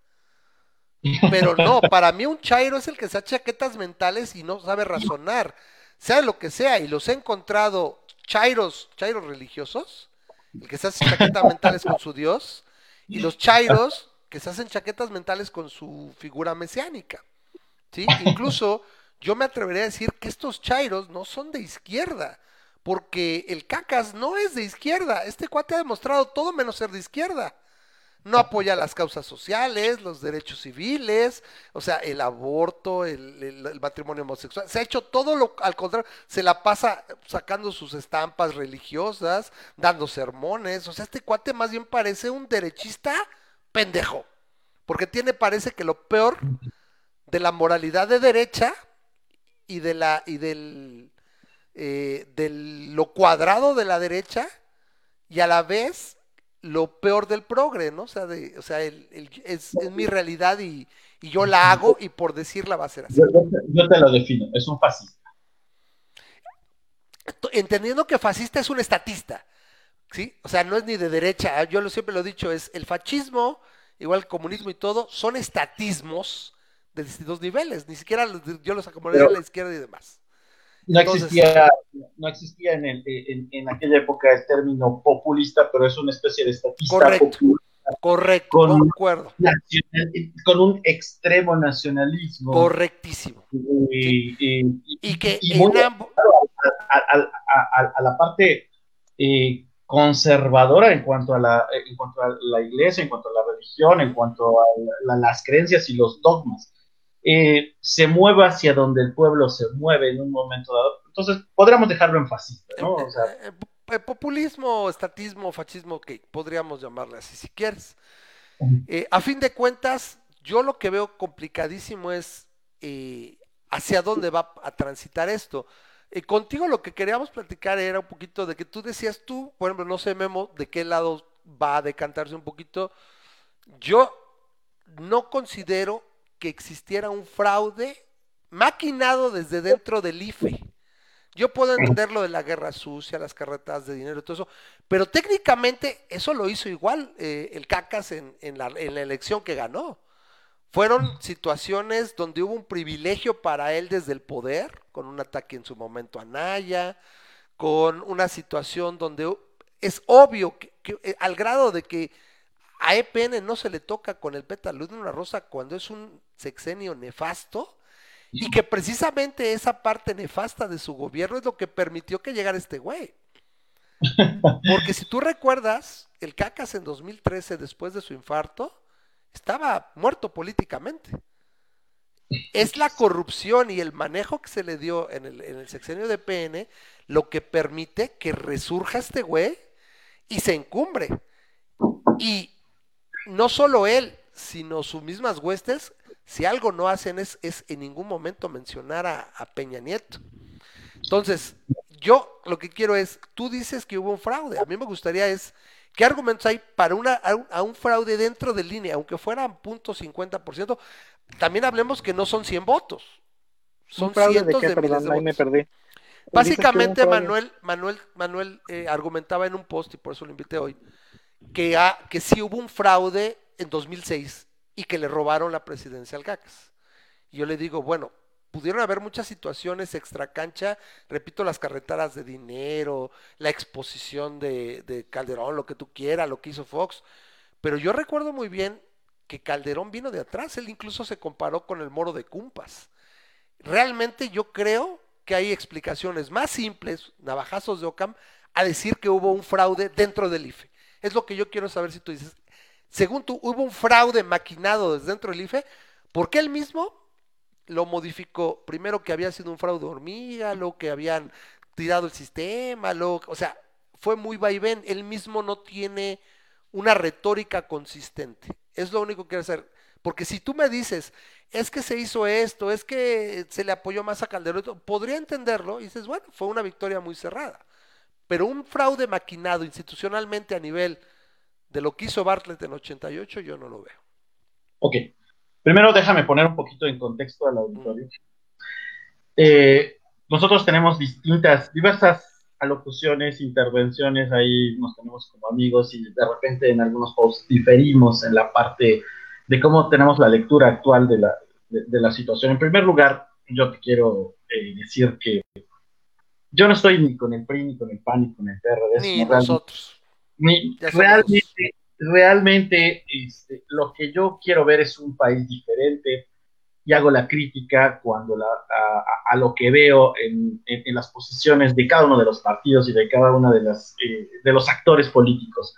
Pero <laughs> no, para mí un chairo es el que se hace chaquetas mentales y no sabe razonar sea lo que sea, y los he encontrado chairos, chairos religiosos, el que se hacen chaquetas <laughs> mentales con su Dios, y los chairos que se hacen chaquetas mentales con su figura mesiánica. ¿Sí? Incluso yo me atrevería a decir que estos chairos no son de izquierda, porque el cacas no es de izquierda. Este cuate ha demostrado todo menos ser de izquierda no apoya las causas sociales, los derechos civiles, o sea, el aborto, el, matrimonio homosexual. Se ha hecho todo lo al contrario, se la pasa sacando sus estampas religiosas, dando sermones. O sea, este cuate más bien parece un derechista pendejo, porque tiene, parece que lo peor de la moralidad de derecha y de la y del eh, lo cuadrado de la derecha y a la vez lo peor del progre, ¿no? O sea, de, o sea el, es, mi realidad y, yo la hago y por decirla va a ser así. Yo, te lo defino, es un fascista. Entendiendo que fascista es un estatista, ¿sí? O sea, no es ni de derecha, yo lo, siempre lo he dicho, es el fascismo, igual el comunismo y todo, son estatismos de distintos niveles, ni siquiera yo los acomodaría a la izquierda y demás. No existía, no existía en, el, en, aquella época el término populista, pero es una especie de estatista correcto, Correcto, con, concuerdo. con un extremo nacionalismo. Correctísimo. Y, que a, la parte eh, conservadora en cuanto a la en cuanto a la iglesia, en cuanto a la religión, en cuanto a las creencias y los dogmas. Eh, se mueva hacia donde el pueblo se mueve en un momento dado. Entonces, podríamos dejarlo en fascista, ¿no? O sea, eh, eh, populismo, estatismo, fascismo, que podríamos llamarle así si quieres. a fin de cuentas, yo lo que veo complicadísimo es hacia dónde va a transitar esto. contigo lo que queríamos platicar era un poquito de que tú decías tú, por ejemplo, no sé Memo, de qué lado va a decantarse un poquito. Yo no considero que existiera un fraude maquinado desde dentro del IFE. Yo puedo entender lo de la guerra sucia, las carretas de dinero todo eso, pero técnicamente eso lo hizo igual eh, el Cacas en, la, elección que ganó. Fueron situaciones donde hubo un privilegio para él desde el poder, con un ataque en su momento a Naya, con una situación donde es obvio que, que, eh, al grado de que a EPN no se le toca con el pétalo de una rosa cuando es un sexenio nefasto y que precisamente esa parte nefasta de su gobierno es lo que permitió que llegara este güey. <laughs> Porque si tú recuerdas, el Cacas en 2013, después de su infarto, estaba muerto políticamente. Es la corrupción y el manejo que se le dio en el, en el sexenio de PN lo que permite que resurja este güey y se encumbre. Y no solo él, sino sus mismas huestes, si algo no hacen es, es en ningún momento mencionar a, a, Peña Nieto. Entonces, yo lo que quiero es, tú dices que hubo un fraude, a mí me gustaría es, ¿qué argumentos hay para una, a, un, a un fraude dentro de línea, aunque fueran punto .50%? También hablemos que no son 100 votos, son cientos de, qué? de Perdón, de ahí me perdí. Básicamente Manuel, Manuel, Manuel eh, argumentaba en un post, y por eso lo invité hoy, que, ha, que sí hubo un fraude en 2006 y que le robaron la presidencia al Cacas. Y yo le digo, bueno, pudieron haber muchas situaciones extra cancha, repito, las carreteras de dinero, la exposición de, de, Calderón, lo que tú quieras, lo que hizo Fox, pero yo recuerdo muy bien que Calderón vino de atrás, él incluso se comparó con el moro de Cumpas. Realmente yo creo que hay explicaciones más simples, navajazos de Ocam, a decir que hubo un fraude dentro del IFE. Es lo que yo quiero saber si tú dices, según tú, hubo un fraude maquinado desde dentro del IFE, porque él mismo lo modificó. Primero que había sido un fraude hormiga, luego que habían tirado el sistema, luego, o sea, fue muy vaivén. Él mismo no tiene una retórica consistente. Es lo único que quiero hacer. Porque si tú me dices, es que se hizo esto, es que se le apoyó más a Calderón, podría entenderlo y dices, bueno, fue una victoria muy cerrada. Pero un fraude maquinado institucionalmente a nivel de lo que hizo Bartlett en 88, yo no lo veo. Ok. Primero déjame poner un poquito en contexto al auditorio. Eh, nosotros tenemos distintas, diversas alocuciones, intervenciones, ahí nos tenemos como amigos y de repente en algunos posts diferimos en la parte de cómo tenemos la lectura actual de la, de, de la situación. En primer lugar, yo te quiero eh, decir que yo no estoy ni con el PRI, ni con el PAN, ni con el PRD. Ni nosotros. Ni, realmente, realmente este, lo que yo quiero ver es un país diferente y hago la crítica cuando la, a, a, lo que veo en, en, en, las posiciones de cada uno de los partidos y de cada uno de, las, eh, de los actores políticos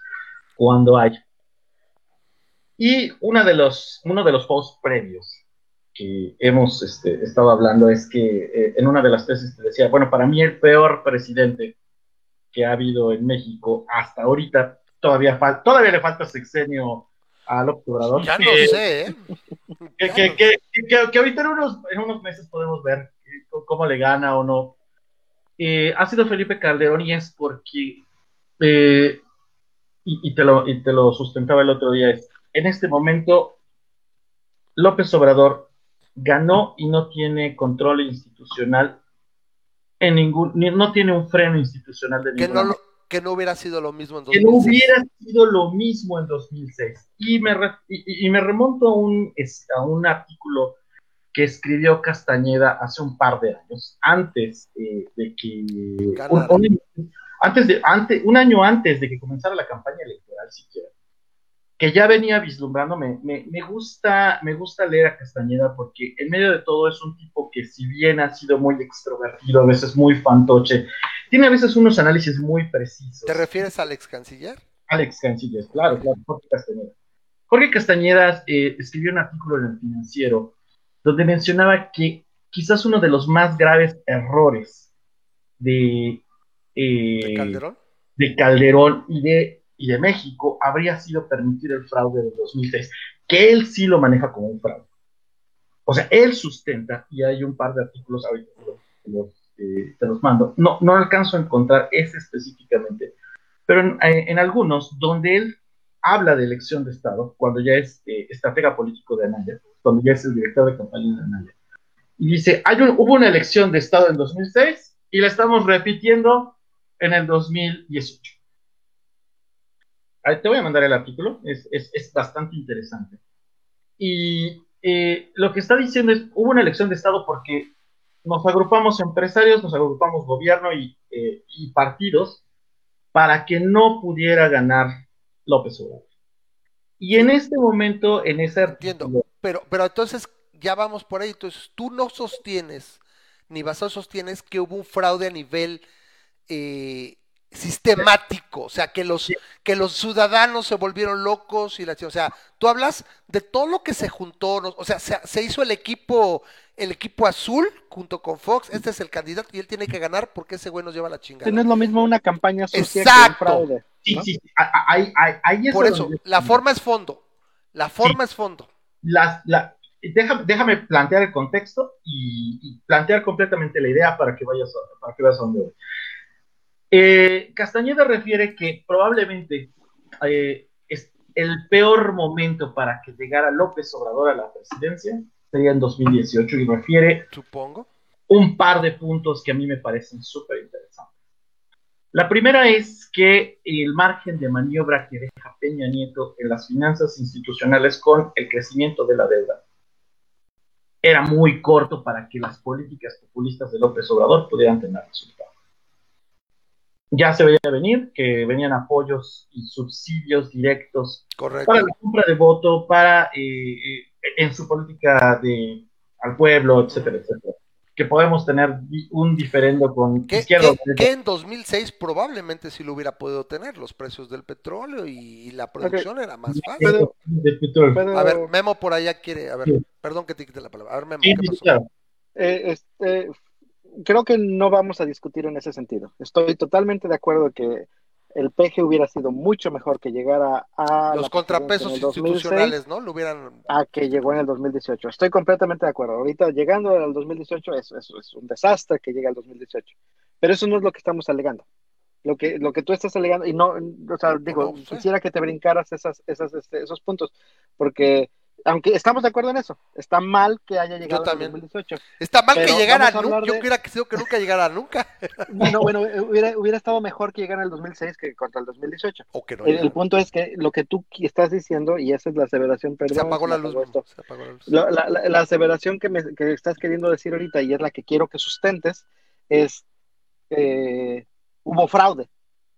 cuando hay. Y una de los, uno de los posts previos que hemos este, estado hablando es que eh, en una de las tesis te decía, bueno, para mí el peor presidente que ha habido en México hasta ahorita todavía, fal todavía le falta sexenio al observador. Ya no que, sé, ¿eh? que, que, que, que, que ahorita en unos, en unos meses podemos ver cómo le gana o no. Eh, ha sido Felipe Calderón y es porque, eh, y, y, te lo, y te lo sustentaba el otro día, es, en este momento López Obrador ganó y no tiene control institucional en ningún, no tiene un freno institucional de que no, lo, que no hubiera sido lo mismo en 2006. Que no hubiera sido lo mismo en 2006. Y me, re, y, y me remonto a un, a un artículo que escribió Castañeda hace un par de años, antes eh, de que... Un, un, antes de, antes, un año antes de que comenzara la campaña electoral siquiera, que ya venía vislumbrando, me, me, me, gusta, me gusta leer a Castañeda porque en medio de todo es un tipo que si bien ha sido muy extrovertido, a veces muy fantoche, tiene a veces unos análisis muy precisos. ¿Te refieres al ex canciller? Al ex canciller, claro, claro, Jorge Castañeda. Jorge Castañeda eh, escribió un artículo en el financiero donde mencionaba que quizás uno de los más graves errores de, eh, ¿De Calderón? de Calderón y de y de México habría sido permitir el fraude del 2006, que él sí lo maneja como un fraude. O sea, él sustenta, y hay un par de artículos ahorita que los, eh, te los mando, no, no alcanzo a encontrar ese específicamente, pero en, en, algunos donde él habla de elección de Estado, cuando ya es, eh, estratega político de Anaya, cuando ya es el director de campaña de Anaya. Y dice, hay un, hubo una elección de Estado en 2006 y la estamos repitiendo en el 2018. Te voy a mandar el artículo, es, es, es bastante interesante. Y eh, lo que está diciendo es, hubo una elección de Estado porque nos agrupamos empresarios, nos agrupamos gobierno y, eh, y partidos para que no pudiera ganar López Obrador. Y en este momento, en ese Entiendo, pero, pero entonces ya vamos por ahí. Entonces tú no sostienes, ni Basado sostienes que hubo un fraude a nivel eh, sistemático, o sea, que los, que los ciudadanos se volvieron locos y la, o sea, tú hablas de todo lo que se juntó, o sea, se, se hizo el equipo, el equipo azul junto con Fox, este es el candidato y él tiene que ganar porque ese güey nos lleva la chingada. No es lo mismo una campaña sucia Exacto. que un fraude. Sí, ¿no? sí, ahí, ahí- ahí es Por donde- eso, la forma es fondo, la forma es fondo. las- la- déjame, déjame plantear el contexto y, y plantear completamente la idea para que vayas a, para que veas a dónde voy. Eh, Castañeda refiere que probablemente eh, es el peor momento para que llegara López Obrador a la presidencia sería en 2018 y refiere Supongo. un par de puntos que a mí me parecen súper interesantes. La primera es que el margen de maniobra que deja Peña Nieto en las finanzas institucionales con el crecimiento de la deuda era muy corto para que las políticas populistas de López Obrador pudieran tener resultados. Ya se veía venir que venían apoyos y subsidios directos Correcto. para la compra de voto, para eh, eh, en su política de al pueblo, etcétera, etcétera. Que podemos tener un diferendo con Que, izquierda. que- que en 2006 probablemente sí lo hubiera podido tener, los precios del petróleo y, y la producción era más fácil. Petróleo. puedo- A ver, Memo por allá quiere, a ver, Sí. perdón que te quite la palabra. A ver, Memo, Sí, ¿qué pasó? claro. Eh, este, creo que no vamos a discutir en ese sentido. Estoy totalmente de acuerdo que el PG hubiera sido mucho mejor que llegara a Los contrapesos el 2006 institucionales, ¿no? Lo hubieran... a que llegó en el 2018. Estoy completamente de acuerdo. Ahorita llegando al 2018 es, es, es un desastre que llegue al 2018. Pero eso no es lo que estamos alegando. Lo que, lo que tú estás alegando, y no, o sea, digo, No, quisiera que te brincaras esas, esas, este, esos puntos, porque aunque estamos de acuerdo en eso, está mal que haya llegado en el también. 2018. Está mal que llegara nunca, yo hubiera querido que nunca llegara nunca, <laughs> No, bueno, eh, hubiera, hubiera estado mejor que llegara en el 2006 que contra el 2018. o que no El, punto es que lo que tú estás diciendo, y esa es la aseveración, perdón. Se apagó la luz, esto. se apagó la luz. Lo- la, la- la aseveración que, me, que estás queriendo decir ahorita y es la que quiero que sustentes es eh, hubo fraude,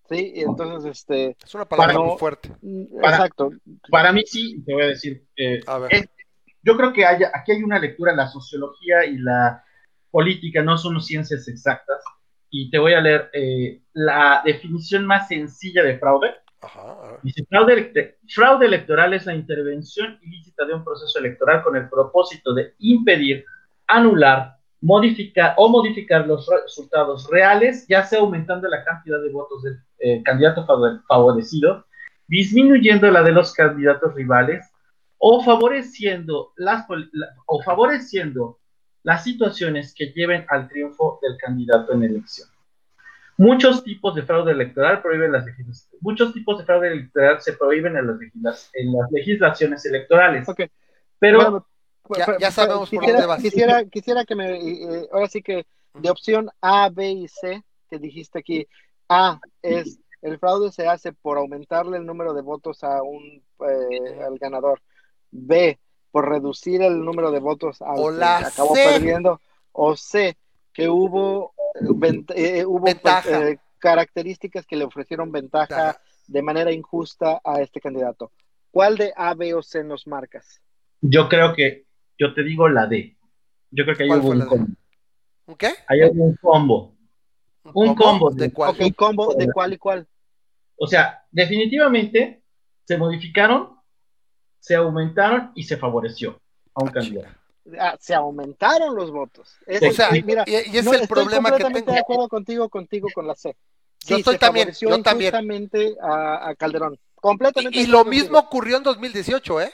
¿sí? Y entonces, este, Es una palabra Para- muy fuerte. Para- exacto, Para mí sí, te voy a decir. eh, A ver. es- yo creo que haya, aquí hay una lectura, la sociología y la política no son ciencias exactas. Y te voy a leer eh, la definición más sencilla de fraude. Ajá. Dice, fraude, fraude electoral es la intervención ilícita de un proceso electoral con el propósito de impedir, anular, modificar o modificar los re- resultados reales, ya sea aumentando la cantidad de votos del eh, candidato favor- favorecido, disminuyendo la de los candidatos rivales o favoreciendo las o favoreciendo las situaciones que lleven al triunfo del candidato en elección. Muchos tipos de fraude electoral prohíben las muchos tipos de fraude electoral se prohíben en las, legisla- en las legislaciones electorales. ok. Pero Bueno, Ya- pues, ya pues, sabemos por quisiera, dónde vas. Quisiera, quisiera que me, eh, ahora sí que de opción A, B y C, que dijiste aquí, A es el fraude se hace por aumentarle el número de votos a un eh, al ganador. B, por reducir el número de votos al O que acabó C. perdiendo. O C, que hubo, eh, vent- eh, hubo pues, Ventaja. eh, características que le ofrecieron ventaja de manera injusta a este candidato. ¿Cuál de A, B o C nos marcas? yo creo que, yo te digo la D. Yo creo que ¿Cuál hubo un combo. ¿Un qué? Hubo un combo. Un combo ¿De de- cuál? Ok, combo de cuál y cuál. O sea, definitivamente se modificaron, se aumentaron y se favoreció a un Ah, candidato. Ah, se aumentaron los votos. Es- O sea, mira, y, y es no, el estoy problema que completamente tengo. de acuerdo contigo, contigo con la C. Yo estoy se también, yo también. a, a Calderón. Completamente. Y, y lo mismo ocurrió en 2018, ¿eh?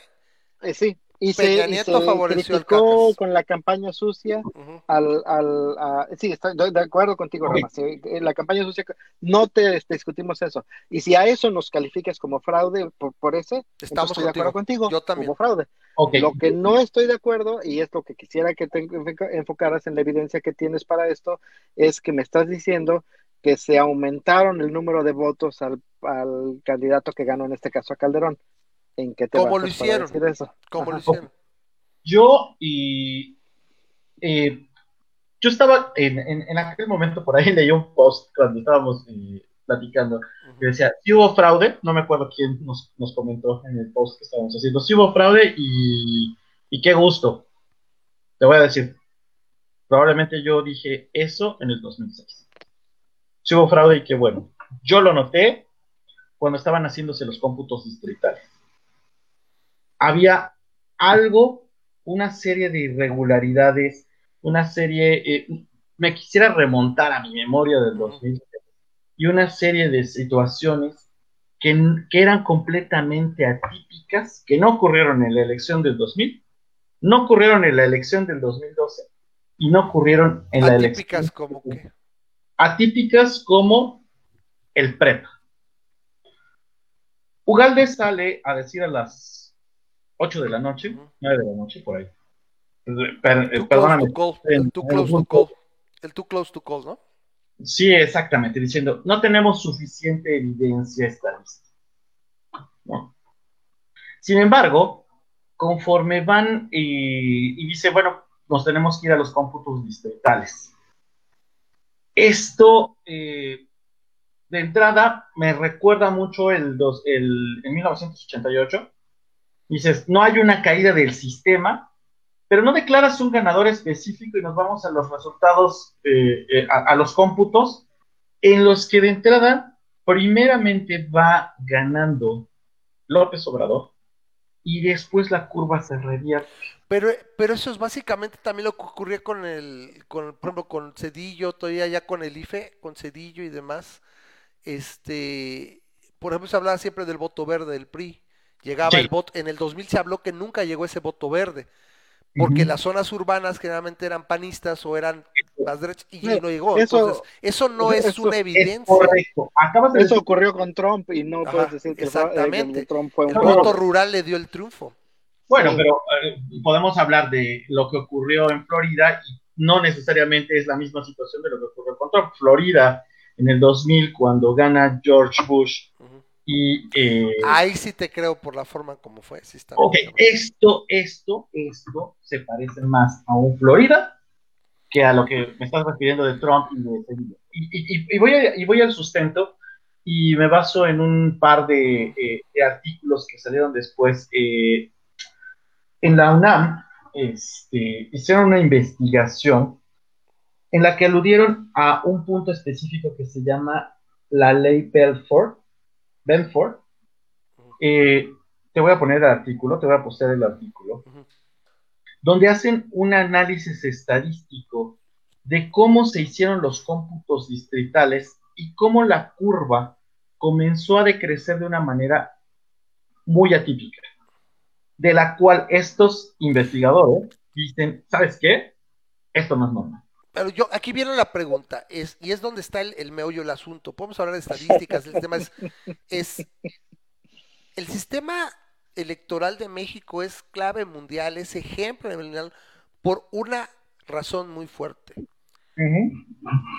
Eh, sí, Y Peña se, y Nieto se favoreció al criticó con la campaña sucia al, al a- sí, estoy de acuerdo contigo, Ok. Rama. Sí, en la campaña sucia no te este, discutimos eso. Y si a eso nos calificas como fraude por, por ese, Estamos estoy de acuerdo contigo. Yo también. Hubo fraude. Lo que no estoy de acuerdo, y es lo que quisiera que te enfoca- enfocaras en la evidencia que tienes para esto, es que me estás diciendo que se aumentaron el número de votos al, al candidato que ganó, en este caso a Calderón. ¿En qué te ¿Cómo lo hicieron? decir eso? ¿Cómo lo hicieron? yo y eh, yo estaba en, en, en aquel momento por ahí <laughs> leí un post cuando estábamos eh, platicando que decía, si hubo fraude, no me acuerdo quién nos, nos comentó en el post que estábamos haciendo, si hubo fraude y, y qué gusto. Te voy a decir, probablemente yo dije eso en el 2006. Si hubo fraude y qué bueno. Yo lo noté cuando estaban haciéndose los cómputos distritales. Había algo, una serie de irregularidades, una serie, eh, me quisiera remontar a mi memoria del 2006 y una serie de situaciones que, que eran completamente atípicas, que no ocurrieron en la elección del 2000, no ocurrieron en la elección del 2012 y no ocurrieron en la elección. Atípicas como que. Atípicas como el PREP. Ugalde sale a decir a las 8 de la noche, Ujú. 9 de la noche, por ahí. Per- eh, perdóname. El too close to call. El too close to call, ¿no? Sí, exactamente, diciendo, no tenemos suficiente evidencia estadística. ¿no? Sin embargo, conforme van y, y dice, bueno, nos tenemos que ir a los cómputos distritales. Esto, eh, de entrada, me recuerda mucho el, dos, el en 1988. Dices, no hay una caída del sistema, pero no declaras un ganador específico y nos vamos a los resultados, eh, eh, a, los cómputos, en los que de entrada, primeramente va ganando López Obrador y después la curva se revierte. Pero, pero eso es básicamente también lo que ocurría con el, con, por ejemplo, con Cedillo, todavía ya con el IFE, con Cedillo y demás. Este, por ejemplo, se hablaba siempre del voto verde del PRI. Llegaba Sí. el voto, en el 2000 se habló que nunca llegó ese voto verde. porque las zonas urbanas generalmente eran panistas o eran más derechas y Eh, no llegó. eso- Entonces, eso no es una es evidencia. Correcto. Acabas de Eso decir, ocurrió con Trump y no Ajá, puedes decir que, fue- eh, que exactamente. Trump fue un El No, voto no. rural le dio el triunfo. bueno, Sí. pero eh, podemos hablar de lo que ocurrió en Florida y no necesariamente es la misma situación de lo que ocurrió con Trump. Florida en el 2000 cuando gana George Bush. Y eh, Ahí sí te creo por la forma como fue. Sí está Ok, bien, esto, esto, esto se parece más a un Florida que a lo que me estás refiriendo de Trump y de Sevilla. Y, y- y- y voy, a- y voy al sustento y me baso en un par de, eh, de artículos que salieron después. eh, en la UNAM este, hicieron una investigación en la que aludieron a un punto específico que se llama la ley Belfort. Belfort. Eh, te voy a poner el artículo, te voy a postear el artículo, donde hacen un análisis estadístico de cómo se hicieron los cómputos distritales y cómo la curva comenzó a decrecer de una manera muy atípica, de la cual estos investigadores dicen, ¿sabes qué? Esto no es normal. Pero yo, aquí viene la pregunta, es, y es donde está el, el meollo del asunto. Podemos hablar de estadísticas, el tema es, es, el sistema electoral de México es clave mundial, es ejemplo mundial, por una razón muy fuerte.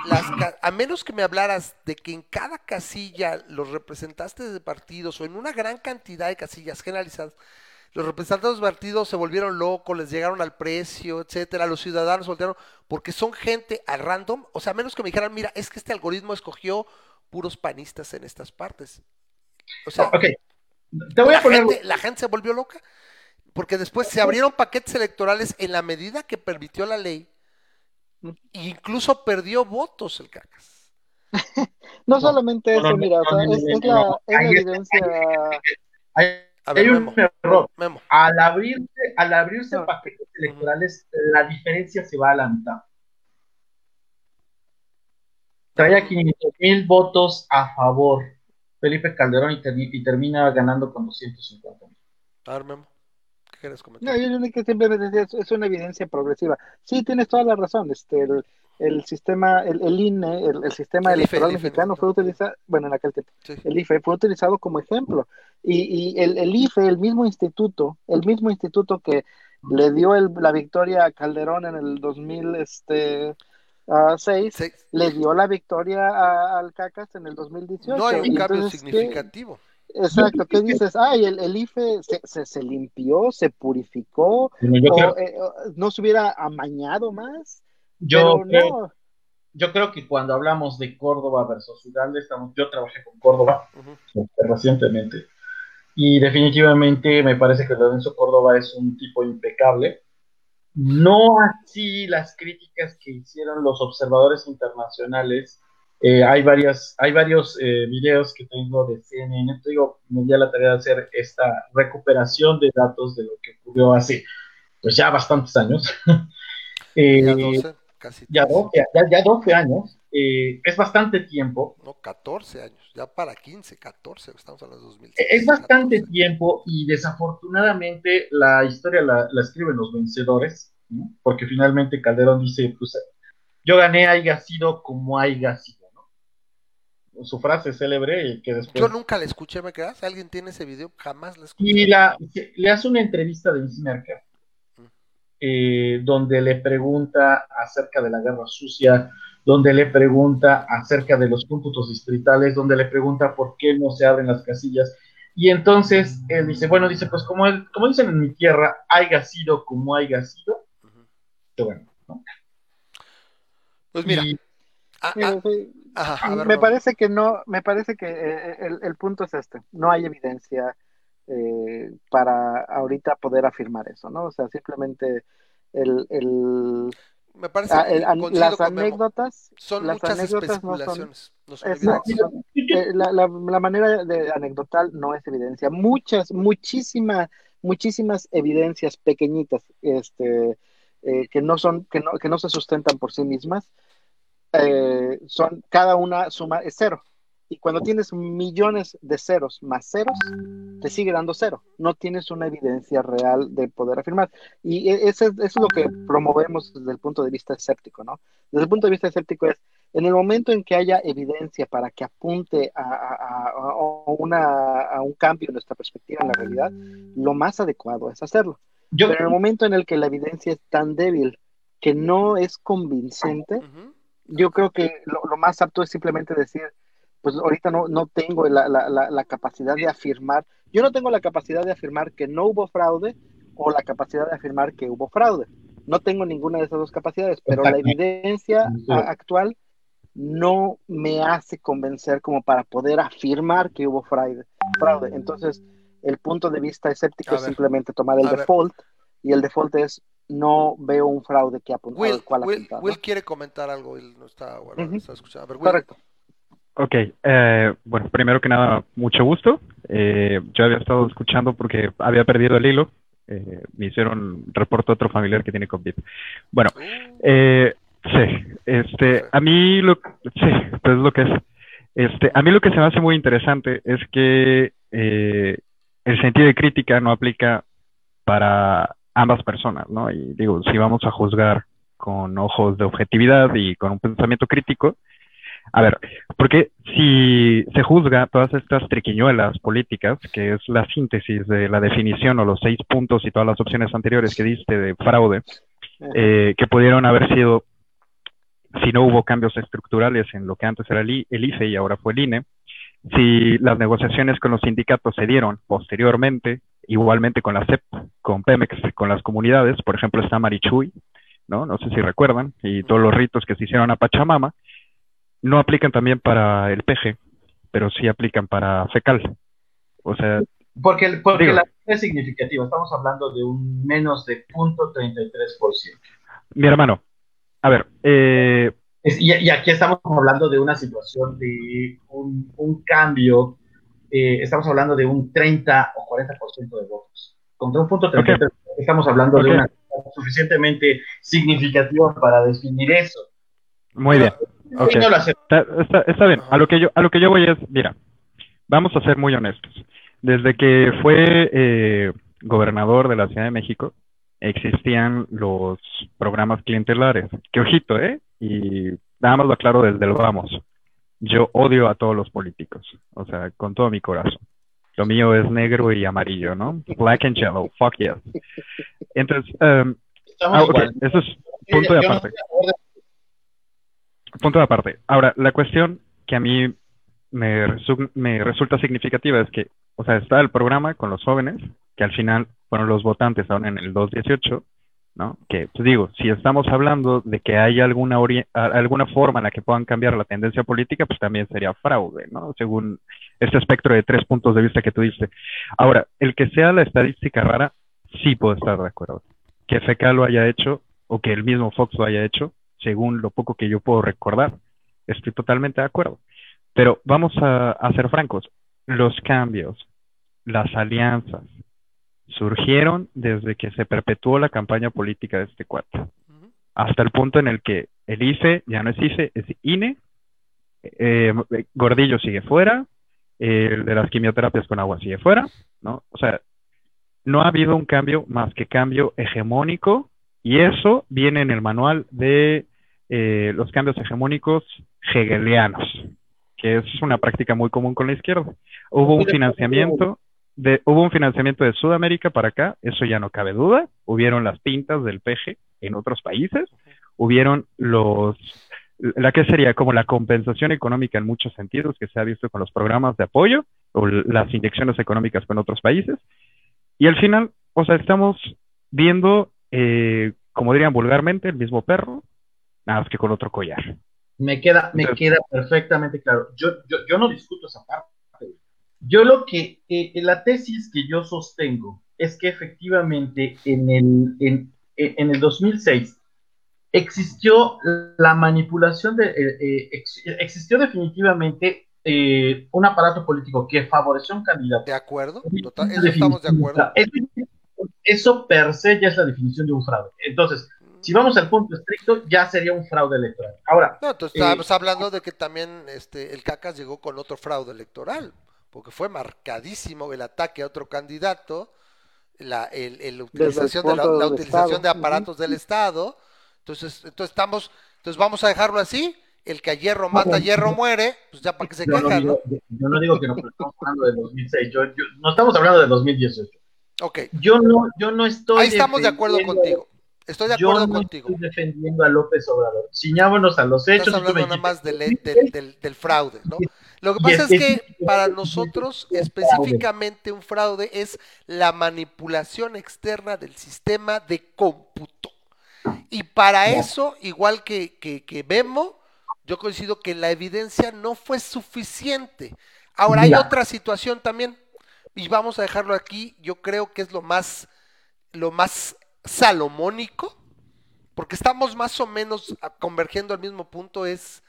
Las a menos que me hablaras de que en cada casilla los representantes de partidos o en una gran cantidad de casillas generalizadas, los representantes de partidos se volvieron locos, les llegaron al precio, etcétera, los ciudadanos voltearon, porque son gente a random, o sea, a menos que me dijeran, mira, es que este algoritmo escogió puros panistas en estas partes. O sea, Ok, te voy la, a poner... gente, la gente se volvió loca, porque después se abrieron paquetes electorales en la medida que permitió la ley, e incluso perdió votos el cacas. No <laughs> No, solamente eso, mira, o sea, es, la, es evidencia. Hay, A ver, hay Memo, un error. Memo. Al abrirse, al abrirse No. paquetes electorales, la diferencia se va a la mitad. Traía 500 mil votos a favor Felipe Calderón y, termi- y termina ganando con 250 mil. A ver, Memo. quieres comentar? No, yo creo que simplemente decía, es, es una evidencia progresiva. Sí, tienes toda la razón. Este, el, el sistema, el, el INE, el, el sistema El electoral IFE, mexicano no. fue utilizado, bueno, en aquel tiempo, Sí. el IFE fue utilizado como ejemplo. Y, y el, el IFE, el mismo instituto, el mismo instituto que le dio el- la victoria a Calderón en el 2006, Sí. le dio la victoria a- al CACAS en el 2018. No hay un cambio entonces, ¿qué? significativo. Exacto, ¿qué dices? Ay, el, el IFE se, se, se limpió, se purificó, o eh, o no se hubiera amañado más, yo creo- no. yo creo que cuando hablamos de Córdoba versus Uganda, estamos, yo trabajé con Córdoba <laughs> recientemente y definitivamente me parece que Lorenzo Córdoba es un tipo impecable. No así las críticas que hicieron los observadores internacionales. Eh, hay, varias, hay varios eh, videos que tengo de CNN. Te digo, me di a la tarea de hacer esta recuperación de datos de lo que ocurrió hace pues ya bastantes años. <laughs> Eh, Ya 12, casi. ya 13. 12, ya, ya 12 años. Eh, es bastante tiempo. No, 14 años. Ya para 15, 14. Estamos hablando de 2006. Es bastante 14. tiempo y desafortunadamente la historia la, la escriben los vencedores, ¿no? porque finalmente Calderón dice, pues yo gané haya sido como haya sido, ¿no? Su frase célebre que después... Yo nunca la escuché, ¿me creas? ¿Alguien tiene ese video? Jamás la escuché. Y la, le hace una entrevista de Vince Merkel, eh, donde le pregunta acerca de la guerra sucia, donde le pregunta acerca de los cómputos distritales, donde le pregunta por qué no se abren las casillas. Y entonces él dice, bueno, dice, pues como, él, como dicen en mi tierra, haya sido como haya sido, Ujú. pero bueno, ¿no? Pues mira. Y- ah, ah, sí, ajá, a ver, me no. parece que no, me parece que eh, el, el punto es este, no hay evidencia eh, para ahorita poder afirmar eso, ¿no? O sea, simplemente el, el, Me parece ah, que el- las Memo. Son Son las muchas anécdotas no son- especulaciones. No son Exacto. evidencias. eh, la, la, la manera de anecdotal no es evidencia. Muchas, muchísimas, muchísimas evidencias pequeñitas, este, eh, que no son, que no, que no se sustentan por sí mismas, eh, son cada una suma es cero. Y cuando tienes millones de ceros más ceros, te sigue dando cero. No tienes una evidencia real de poder afirmar. Y e- ese, eso es lo que promovemos desde el punto de vista escéptico, ¿no? Desde el punto de vista escéptico es, en el momento en que haya evidencia para que apunte a, a- a- a una, a un cambio en nuestra perspectiva en la realidad, lo más adecuado es hacerlo. yo, Pero en el momento en el que la evidencia es tan débil que no es convincente, Ujú. yo creo que lo, lo más apto es simplemente decir, pues ahorita no, no tengo la, la, la, la capacidad de afirmar, yo no tengo la capacidad de afirmar que no hubo fraude o la capacidad de afirmar que hubo fraude. No tengo ninguna de esas dos capacidades, pero la evidencia Sí. actual no me hace convencer como para poder afirmar que hubo fraude. fraude. Entonces, el punto de vista escéptico A es ver. simplemente tomar el A ver. default y el default es no veo un fraude que apuntar, Will, al cual Will, apuntar, ¿no? Will quiere comentar algo. Will no está, bueno, Ujú. está escuchando. A ver, Will. Correcto. Ok, eh, bueno, primero que nada, mucho gusto. Eh, yo había estado escuchando porque había perdido el hilo. Eh, me hicieron reporte a otro familiar que tiene COVID. Bueno, Uh, eh, sí, este, a mí lo, sí, pues es lo que es. Este, a mí lo que se me hace muy interesante es que eh, el sentido de crítica no aplica para ambas personas, ¿no? Y digo, si vamos a juzgar con ojos de objetividad y con un pensamiento crítico, a ver, porque si se juzga todas estas triquiñuelas políticas, que es la síntesis de la definición o los seis puntos y todas las opciones anteriores que diste de fraude, eh, que pudieron haber sido, si no hubo cambios estructurales en lo que antes era el, IFE y ahora fue el INE, si las negociaciones con los sindicatos se dieron posteriormente, igualmente con la CEP, con Pemex, con las comunidades, por ejemplo está Marichuy, ¿no? No sé si recuerdan, y todos los ritos que se hicieron a Pachamama, no aplican también para el PG, pero sí aplican para FECAL. O sea, porque el- porque Digo. la es significativa, estamos hablando de un menos de 0.33%. mi hermano, a ver, eh, y, y aquí estamos hablando de una situación de un, un cambio, eh, estamos hablando de un 30 o 40% de votos. Contra un punto 33, estamos hablando Ok. de una suficientemente significativa para definir eso. muy bien. No lo Está, está, está bien. A lo que yo, a lo que yo voy es, mira, vamos a ser muy honestos. Desde que fue eh, gobernador de la Ciudad de México, existían los programas clientelares. Que ojito, ¿eh? Y nada más lo aclaro desde el vamos. Yo odio a todos los políticos, o sea, con todo mi corazón. Lo mío es negro y amarillo, ¿no? Black and yellow, fuck yes. Entonces, um, ah, okay. eso es punto de aparte. Punto de aparte. Ahora, la cuestión que a mí me, me resulta significativa es que, o sea, está el programa con los jóvenes, que al final fueron los votantes ahora en el 218, ¿no? Que, pues digo, si estamos hablando de que hay alguna, alguna forma en la que puedan cambiar la tendencia política, pues también sería fraude, ¿no? Según este espectro de tres puntos de vista que tú diste. Ahora, el que sea la estadística rara, sí puedo estar de acuerdo. Que FK lo haya hecho, o que el mismo Fox lo haya hecho, según lo poco que yo puedo recordar, estoy totalmente de acuerdo. Pero vamos a, a ser francos, los cambios, las alianzas, surgieron desde que se perpetuó la campaña política de este cuarto, hasta el punto en el que el IFE ya no es IFE, es INE, eh, Gordillo sigue fuera, el de las quimioterapias con agua sigue fuera, ¿no? O sea, no ha habido un cambio más que cambio hegemónico. Y eso viene en el manual de eh, los cambios hegemónicos hegelianos, que es una práctica muy común con la izquierda. Hubo un financiamiento hubo un financiamiento de Sudamérica para acá, eso ya no cabe duda. Hubieron las pintas del peje en otros países, hubieron los, la que sería como la compensación económica en muchos sentidos que se ha visto con los programas de apoyo o las inyecciones económicas con otros países. Y al final, o sea, estamos viendo, eh, como dirían vulgarmente, el mismo perro, nada más que con otro collar. Me queda, me queda perfectamente claro. Yo, yo, yo no discuto esa parte. Yo lo que, eh, la tesis que yo sostengo es que efectivamente en el, en, en el 2006 existió la manipulación de, eh, eh, existió definitivamente un aparato político que favoreció a un candidato. De acuerdo, eso estamos de acuerdo. Eso, per se ya es la definición de un fraude. Entonces, si vamos al punto estricto, ya sería un fraude electoral. Ahora, no, entonces estamos hablando de que también este, el CACAS llegó con otro fraude electoral porque fue marcadísimo el ataque a otro candidato, la, el, utilización, de, la, utilización de aparatos del Estado. Entonces, entonces estamos, entonces vamos a dejarlo así. El que a hierro mata, a hierro muere, pues ya para que se yo queja, no, Yo no digo que no, pero estamos hablando de 2006, no estamos hablando de 2018. Ok. Yo no, yo no estoy. Ahí estamos de acuerdo contigo. Estoy de acuerdo yo no contigo. Estoy defendiendo a López Obrador. Ciñámonos a los hechos. Estás hablando nada más del, del, del, del fraude, ¿no? Lo que pasa es que para nosotros específicamente un fraude es la manipulación externa del sistema de cómputo. Y para eso, igual que, que, yo coincido que la evidencia no fue suficiente. Ahora hay otra situación también, y vamos a dejarlo aquí, yo creo que es lo más, lo más salomónico, porque estamos más o menos convergiendo al mismo punto, es,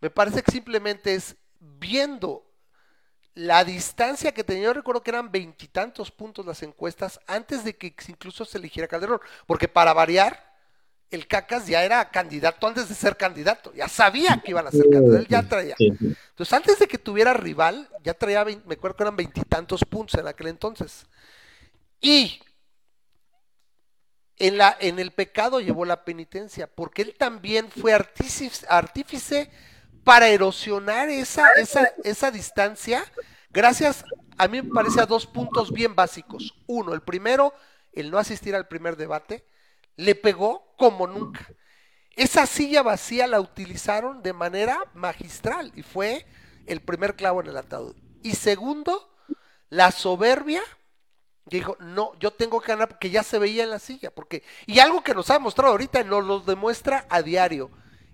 me parece que simplemente es viendo la distancia que tenía, yo recuerdo que eran veintitantos puntos las encuestas antes de que incluso se eligiera Calderón, porque para variar, el Cacas ya era candidato antes de ser candidato, ya sabía que iban a ser candidatos, ya traía. Entonces, antes de que tuviera rival, ya traía, me acuerdo que eran veintitantos puntos en aquel entonces. Y en, la, en el pecado llevó la penitencia, porque él también fue artífice, para erosionar esa, esa, esa distancia, gracias, a mí me parece a dos puntos bien básicos. Uno, el primero, el no asistir al primer debate, le pegó como nunca. Esa silla vacía la utilizaron de manera magistral y fue el primer clavo en el ataúd. Y segundo, la soberbia dijo, no, yo tengo que ganar porque ya se veía en la silla, porque y algo que nos ha mostrado ahorita nos lo demuestra a diario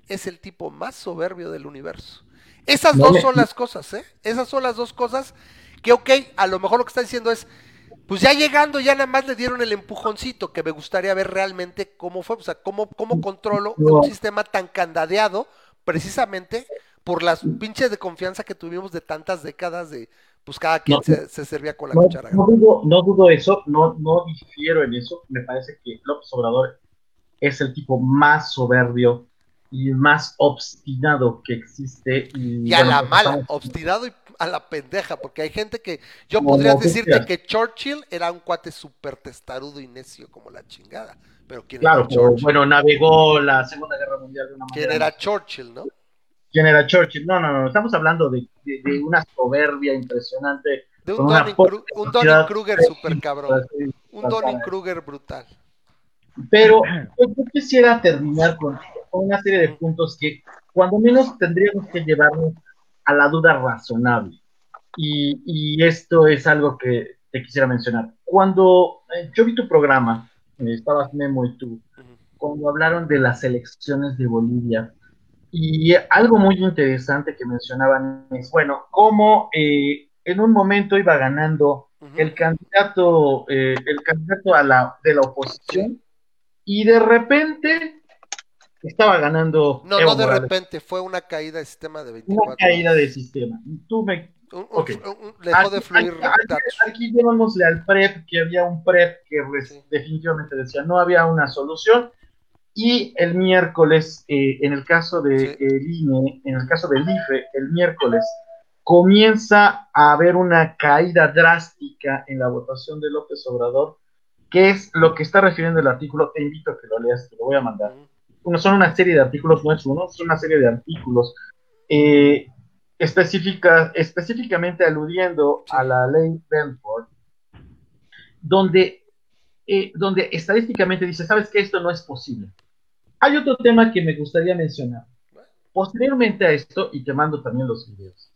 es el tipo más soberbio del universo. Esas dos son las cosas, ¿eh? Esas son las dos cosas que, ok, a lo mejor lo que está diciendo es, pues ya llegando, ya nada más le dieron el empujoncito, que me gustaría ver realmente cómo fue, o sea, cómo, cómo controlo un sistema tan candadeado, precisamente por las pinches de confianza que tuvimos de tantas décadas de, pues cada quien se, servía con la cuchara. No dudo, no dudo eso, no, no difiero en eso, me parece que López Obrador es el tipo más soberbio y más obstinado que existe. Y, a la mala, obstinado y a la pendeja, porque hay gente que yo podría decirte que Churchill era un cuate súper testarudo y necio como la chingada, pero ¿quién Claro, era Churchill? bueno, navegó la Segunda Guerra Mundial de una manera. ¿Quién era Churchill, no? ¿Quién era Churchill? No, no, no, estamos hablando de, de- de una soberbia impresionante. De un Donning, capacidad Kruger súper cabrón, un Donning. Kruger brutal. Pero yo, yo quisiera terminar con, con una serie de puntos que, cuando menos, tendríamos que llevarnos a la duda razonable. Y, y esto es algo que te quisiera mencionar. Cuando eh, yo vi tu programa, eh, estabas Memo y tú, cuando hablaron de las elecciones de Bolivia. Y algo muy interesante que mencionaban es, bueno, cómo eh, en un momento iba ganando el candidato, eh, el candidato a la, de la oposición y de repente estaba ganando No, Evo no de Morales. repente, fue una caída de sistema de 24 una caída de sistema. Tú me Un- un- Ok. un- un- dejó de fluir aquí- aquí- llevámosle al PREP, que había un PREP que Sí. definitivamente decía no había una solución. Y el miércoles, eh, en el caso de Sí. el INE, en el caso del IFE, el miércoles comienza a haber una caída drástica en la votación de López Obrador, que es lo que está refiriendo el artículo. Te invito a que lo leas, te lo voy a mandar uno, son una serie de artículos, no es uno, es una serie de artículos eh, específica, específicamente aludiendo a la ley Benford, donde, eh, donde estadísticamente dice, ¿sabes qué? Esto no es posible. Hay otro tema que me gustaría mencionar. Posteriormente a esto, y te mando también los videos,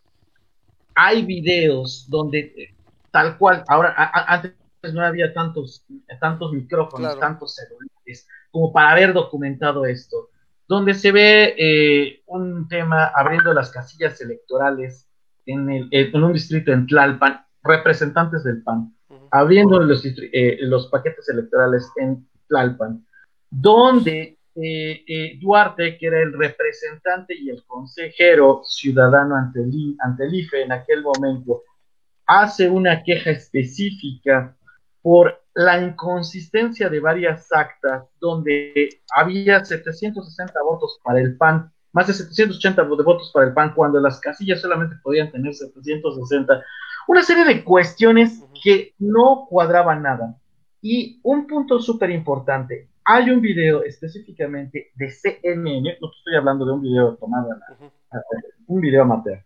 hay videos donde eh, tal cual, ahora, a- antes no había tantos, tantos micrófonos, Claro. tantos celulares, como para haber documentado esto, donde se ve eh, un tema abriendo las casillas electorales en, el- en un distrito en Tlalpan, representantes del PAN, abriendo los, eh, los paquetes electorales en Tlalpan, donde eh, eh, Duarte, que era el representante y el consejero ciudadano ante el, ante el IFE en aquel momento, hace una queja específica por la inconsistencia de varias actas donde había 760 votos para el PAN, más de 780 de votos para el PAN, cuando las casillas solamente podían tener 760. Una serie de cuestiones que no cuadraban nada. Y un punto súper importante, hay un video específicamente de CNN, no estoy hablando de un video tomado la Ujú. un video amateur,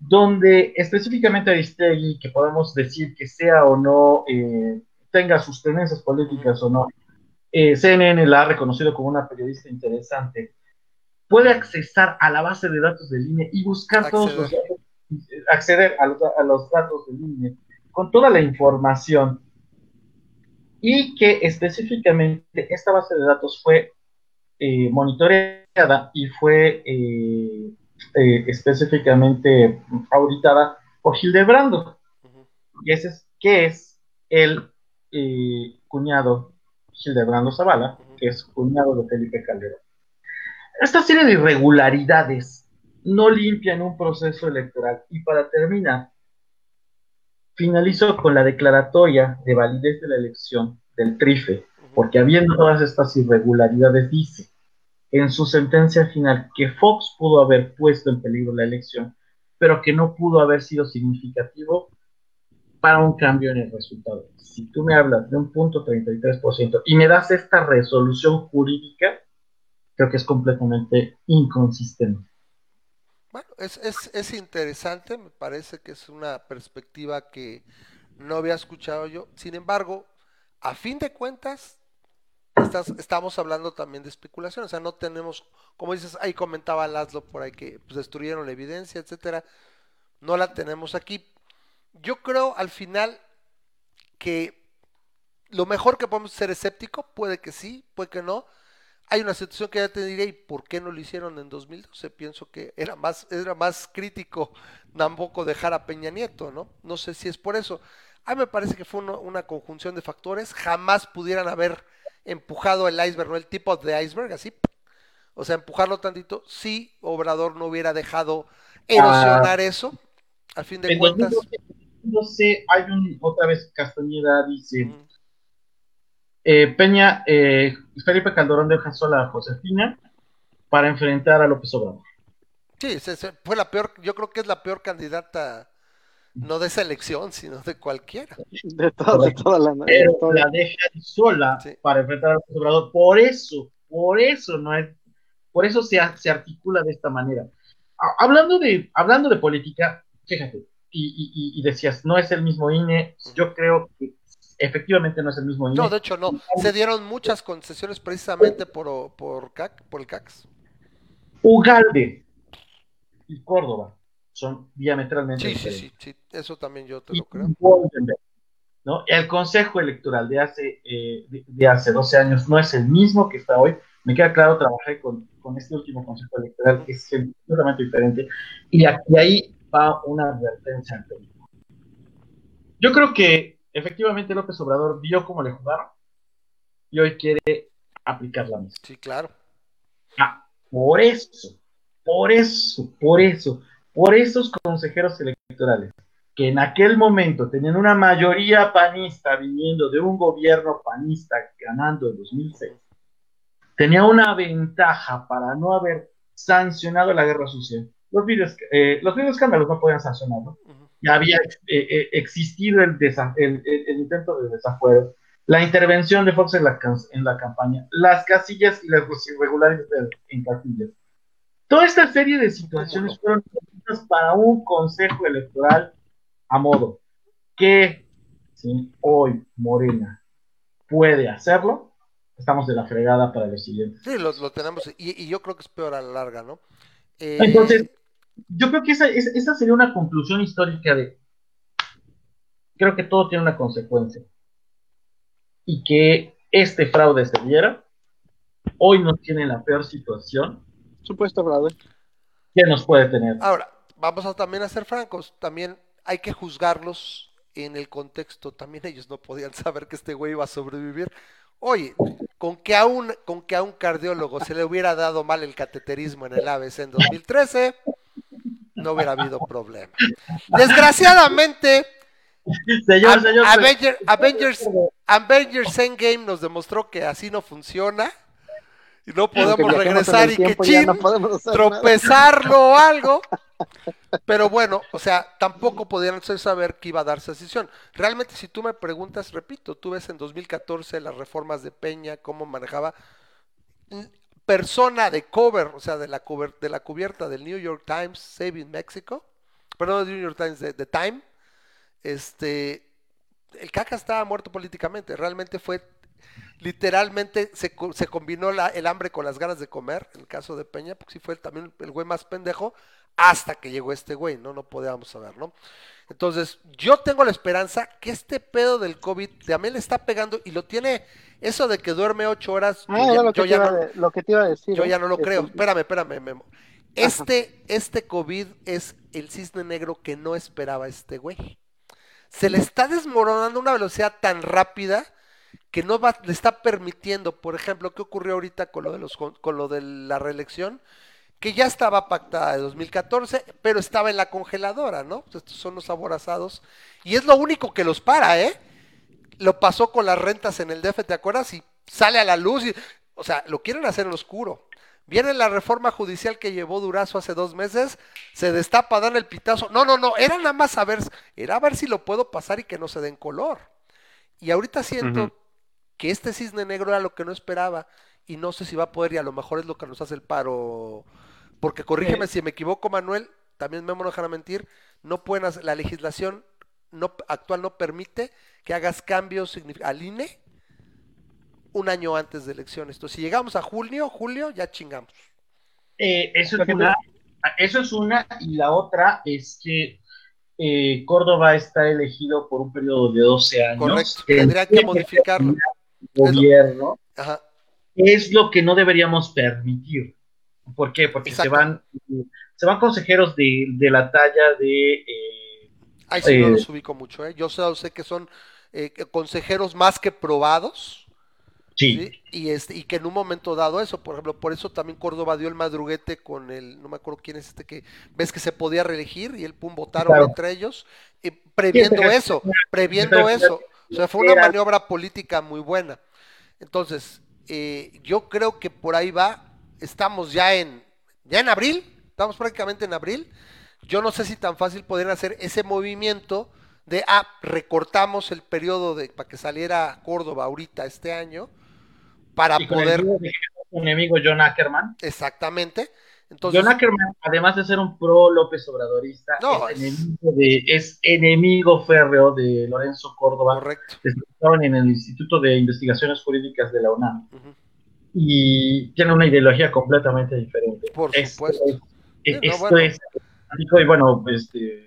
donde específicamente Aristegui, que podemos decir que sea o no, eh, tenga sus tendencias políticas o no, eh, CNN la ha reconocido como una periodista interesante, puede accesar a la base de datos del INE y buscar todos los Acceder. datos, eh, acceder a los, a los datos del INE con toda la información y que específicamente esta base de datos fue eh, monitoreada y fue eh, eh, específicamente auditada por Hildebrando, y ese es, que es el cuñado Hildebrando Zavala, que es cuñado de Felipe Calderón. Esta serie de irregularidades no limpian un proceso electoral. Y para terminar, finalizo con la declaratoria de validez de la elección del TRIFE, porque habiendo todas estas irregularidades, dice en su sentencia final que Fox pudo haber puesto en peligro la elección, pero que no pudo haber sido significativo para un cambio en el resultado. Si tú me hablas de un punto 33% y me das esta resolución jurídica, creo que es completamente inconsistente. Es, es, es interesante, me parece que es una perspectiva que no había escuchado yo. Sin embargo, a fin de cuentas, estamos hablando también de especulación, o sea, no tenemos, como dices, ahí comentaba Laszlo por ahí que pues, destruyeron la evidencia, etcétera, no la tenemos aquí. Yo creo al final que lo mejor que podemos ser escéptico, puede que sí, puede que no. Hay una situación que ya te diré, ¿y por qué no lo hicieron en 2012? Pienso que era más, era más crítico tampoco dejar a Peña Nieto, ¿no? No sé si es por eso. A mí me parece que fue uno- una conjunción de factores. Jamás pudieran haber empujado el iceberg, ¿no? El tipo de iceberg, así. O sea, empujarlo tantito. Si Obrador no hubiera dejado erosionar eso, al fin de En cuentas. 2012, no sé, hay un, otra vez Castañeda dice, mm, eh, Peña, eh, Felipe Calderón deja sola a Josefina para enfrentar a López Obrador. Sí, se- se- fue la peor, yo creo que es la peor candidata No de esa elección, sino de cualquiera. De, todo, de toda la Pero de la deja sola Sí. para enfrentar a López Obrador. Por eso, por eso no es, por eso se, se articula de esta manera. Hablando de, hablando de política, fíjate, y, y- y- y decías, no es el mismo INE, yo creo que efectivamente no es el mismo INE. No, de hecho no. Se dieron muchas concesiones precisamente por, por, CAC, por el CACS. Ugalde y Córdoba son diametralmente Sí, sí, diferentes. sí, sí, eso también yo te y lo creo. ¿no? El Consejo Electoral de hace, eh, de, de hace 12 años no es el mismo que está hoy. Me queda claro, trabajé con, con este último Consejo Electoral, que es completamente diferente. Y aquí ahí va una advertencia. Yo creo que efectivamente López Obrador vio cómo le jugaron y hoy quiere aplicar la misma. Sí, claro. Ah, por eso, por eso, por eso, por esos consejeros electorales que en aquel momento tenían una mayoría panista viniendo de un gobierno panista ganando en 2006, tenía una ventaja para no haber sancionado la guerra sucia. Los videos, eh, los videos escándalos no podían sancionarlo. Ujú. Ya había eh, eh, existido el, el- el- intento de desafuero, la intervención de Fox en la, en la campaña, las casillas y las irregularidades en casillas. Toda esta serie de situaciones fueron para un consejo electoral a modo que si hoy Morena puede hacerlo, estamos de la fregada para los siguientes. Sí, lo, lo tenemos. Y, y yo creo que es peor a la larga, ¿no? Eh, Entonces, yo creo que esa, esa, sería una conclusión histórica de, creo que todo tiene una consecuencia. Y que este fraude se diera, hoy nos tiene en la peor situación Supuesto fraude. que nos puede tener. Ahora, vamos a también a ser francos, también hay que juzgarlos en el contexto, también ellos no podían saber que este güey iba a sobrevivir. Oye, con que a un, con que a un cardiólogo se le hubiera dado mal el cateterismo en el ABC en 2013, no hubiera habido problema. Desgraciadamente, señor, señor, Avenger- Avengers, Avengers Endgame nos demostró que así no funciona y no podemos regresar y que chin, no tropezarlo o algo. Pero bueno, o sea, tampoco podían saber que iba a darse decisión. Realmente, si tú me preguntas, repito, tú ves en 2014 las reformas de Peña, cómo manejaba persona de cover, o sea, de la, de la cubierta del New York Times, Saving Mexico, perdón, del New York Times, de, de Time, este, el caca estaba muerto políticamente, realmente fue, literalmente se, se combinó la- el hambre con las ganas de comer, en el caso de Peña, porque sí fue también el güey más pendejo, hasta que llegó este güey, ¿no? No podíamos saber, ¿no? Entonces, yo tengo la esperanza que este pedo del COVID también le está pegando y lo tiene, eso de que duerme ocho horas, yo Ah, ya- lo yo ya iba, no- lo que te iba a decir. yo ¿eh? ya no lo Este, creo. Espérame, espérame, Memo. Este, este COVID es el cisne negro que no esperaba este güey. Se le está desmoronando a una velocidad tan rápida que no va, le está permitiendo, por ejemplo, ¿qué ocurrió ahorita con lo de los con, lo de la reelección? Que ya estaba pactada de 2014, pero estaba en la congeladora, ¿no? Pues Estos son los aborazados. Y es lo único que los para, ¿eh? Lo pasó con las rentas en el DF, ¿te acuerdas? Y sale a la luz y, o sea, lo quieren hacer en oscuro. Viene la reforma judicial que llevó Durazo hace dos meses, se destapa, dan el pitazo. No, no, no, era nada más a ver, era a ver si lo puedo pasar y que no se den color. Y ahorita siento que este cisne negro era lo que no esperaba y no sé si va a poder y a lo mejor es lo que nos hace el paro. Porque corrígeme Sí. si me equivoco, Manuel, también me no dejará mentir, no pueden hacer, la legislación no, actual no permite que hagas cambios al INE un año antes de elecciones. Entonces, si llegamos a junio, julio, ya chingamos. Eh, eso, es que una, eso es una, y la otra es que eh, Córdoba está elegido por un periodo de 12 años. Correcto. Que modificarlo. gobierno Ajá. es lo que no deberíamos permitir. ¿Por qué? Porque se van, se van consejeros de, de la talla de eh, Ahí sí no Eh, los ubico mucho, ¿eh? Yo solo sé que son eh, consejeros más que probados. Sí, ¿sí? Y, este, y que en un momento dado eso, por ejemplo, por eso también Córdoba dio el madruguete con el, no me acuerdo quién es este que, ves que se podía reelegir y el pum votaron Claro. entre ellos, previendo Sí, eso, previendo eso. O sea, fue una era- maniobra política muy buena. Entonces, eh, yo creo que por ahí va, estamos ya en, ya en abril, estamos prácticamente en abril. Yo no sé si tan fácil poder hacer ese movimiento de, ah, recortamos el periodo de, para que saliera Córdoba ahorita este año, para Y con el poder, un enemigo John Ackerman. exactamente. Entonces, John Ackerman, además de ser un pro López Obradorista, No, es, es- enemigo de, es enemigo férreo de Lorenzo Córdoba, correcto. que estaban en el Instituto de Investigaciones Jurídicas de la UNAM. Ujú. Y tiene una ideología completamente diferente. Por Esto supuesto. es- Sí, no, esto bueno. es- y bueno, este,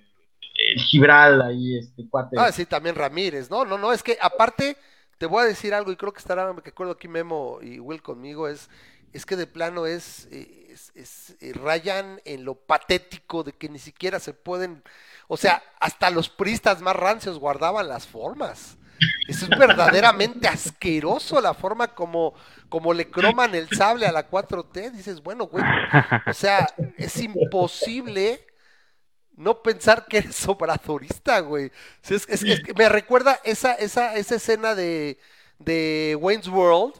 el Gibral ahí, este cuate. Ah, sí, también Ramírez. No, no, no, es que aparte, te voy a decir algo, y creo que estará, me acuerdo aquí Memo y Will conmigo, es, es que de plano es, eh, es, eh, rayan en lo patético de que ni siquiera se pueden, o sea, hasta los pristas más rancios guardaban las formas. Eso es verdaderamente asqueroso la forma como, como le croman el sable a la 4T. Dices, bueno, güey, o sea, es imposible no pensar que eres <laughs> obradorista, güey. Sí, es, es- es que me recuerda esa, esa, esa escena de, de Wayne's World,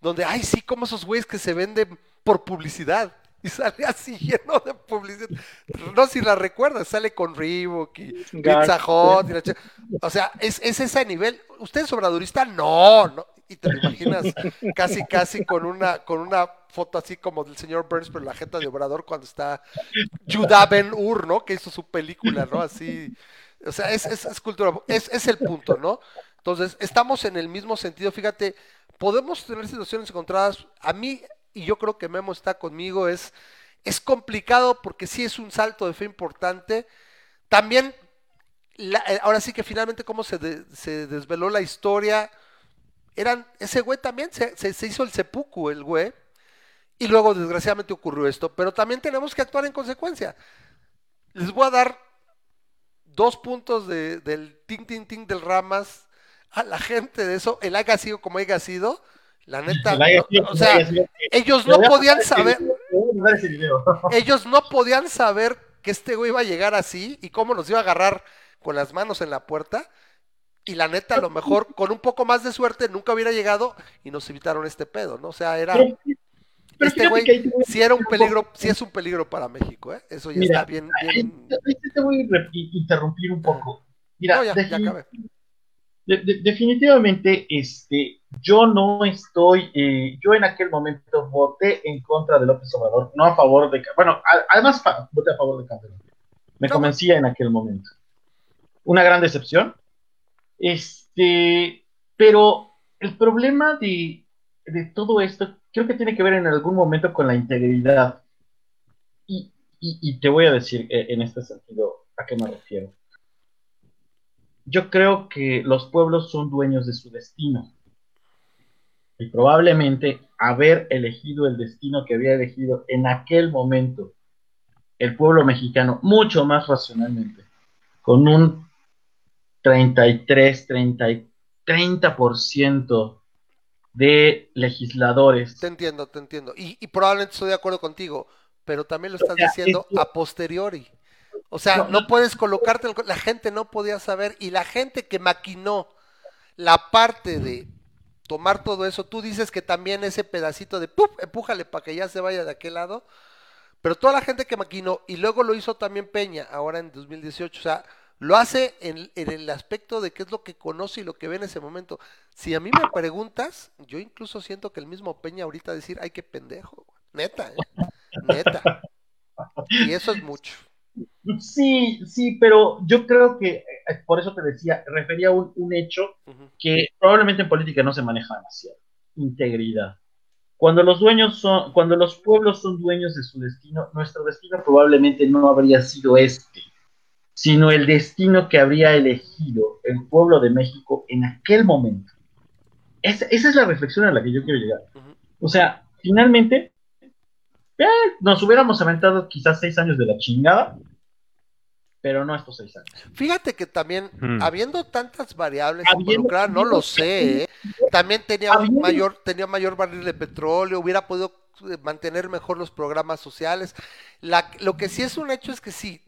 donde, ay, sí, como esos güeyes que se venden por publicidad. Y <laughs> sale así lleno de publicidad. No si la recuerdas, sale con Reebok y Pizza Hut y la O sea, es, es ese nivel. ¿Usted es obradorista? No, no. Y te lo imaginas <laughs> casi, casi con una, con una foto así como del señor Burns, pero la jeta de obrador cuando está Judah Ben Ur, ¿no? Que hizo su película, ¿no? Así. O sea, es, es, es cultura. Es, es el punto, ¿no? Entonces, estamos en el mismo sentido. Fíjate, podemos tener situaciones encontradas. A mí, y yo creo que Memo está conmigo, es, es complicado porque sí es un salto de fe importante. También, eh, ahora sí que finalmente cómo se, se desveló la historia. Eran, ese güey también se, se- se hizo el seppuku, el güey. Y luego, desgraciadamente, ocurrió esto. Pero también tenemos que actuar en consecuencia. Les voy a dar dos puntos de- del ting, ting, ting del Ramas a la gente de eso. El haya sido como haya sido. La neta, no- sido o sea, sido. ellos no podían saber, video. <laughs> ellos no podían saber que este güey iba a llegar así y cómo nos iba a agarrar con las manos en la puerta. Y la neta, a lo mejor con un poco más de suerte nunca hubiera llegado y nos evitaron este pedo, ¿no? O sea, era Pero- pero este güey sí era un peligro, sí es un peligro para México, ¿eh? Eso ya Mira, está bien, bien. te- ahí te voy a interrumpir un poco. Mira, No, ya, ya acabé. de- de- definitivamente, este, yo no estoy, eh, yo en aquel momento voté en contra de López Obrador, no a favor de, bueno, a- además fa- voté a favor de Calderón. Me No, convencía en aquel momento. Una gran decepción. Este, pero el problema de, de todo esto creo que tiene que ver en algún momento con la integridad. Y, y- te voy a decir eh, en este sentido a qué me refiero. Yo creo que los pueblos son dueños de su destino. Y probablemente haber elegido el destino que había elegido en aquel momento el pueblo mexicano mucho más racionalmente, con un 33, 30, y 30% de legisladores Te entiendo, te entiendo. Y, y probablemente estoy de acuerdo contigo, pero también lo estás sea, diciendo es a posteriori. O sea, No, no no. puedes colocarte, el la gente no podía saber y la gente que maquinó la parte de tomar todo eso, tú dices que también ese pedacito de ¡puf! empújale para que ya se vaya de aquel lado, pero toda la gente que maquinó y luego lo hizo también Peña, ahora en 2018, o sea, lo hace en, en el aspecto de qué es lo que conoce y lo que ve en ese momento. Si a mí me preguntas, yo incluso siento que el mismo Peña ahorita decir, ay, qué pendejo, güey". neta, ¿eh? neta. Y eso es mucho. Sí, sí, pero yo creo que, eh, por eso te decía, refería a un, un hecho que probablemente en política no se maneja demasiado, integridad. Cuando los dueños son, cuando los pueblos son dueños de su destino, nuestro destino probablemente no habría sido este, sino el destino que habría elegido el pueblo de México en aquel momento. Esa, esa es la reflexión a la que yo quiero llegar. O sea, finalmente, eh, nos hubiéramos aventado quizás seis años de la chingada, pero no estos seis años. Fíjate que también, Hmm. habiendo tantas variables Habiendo- involucradas, no lo sé, ¿eh? también tenía Habiendo- mayor, tenía mayor barril de petróleo, hubiera podido mantener mejor los programas sociales. La- lo que sí es un hecho es que sí,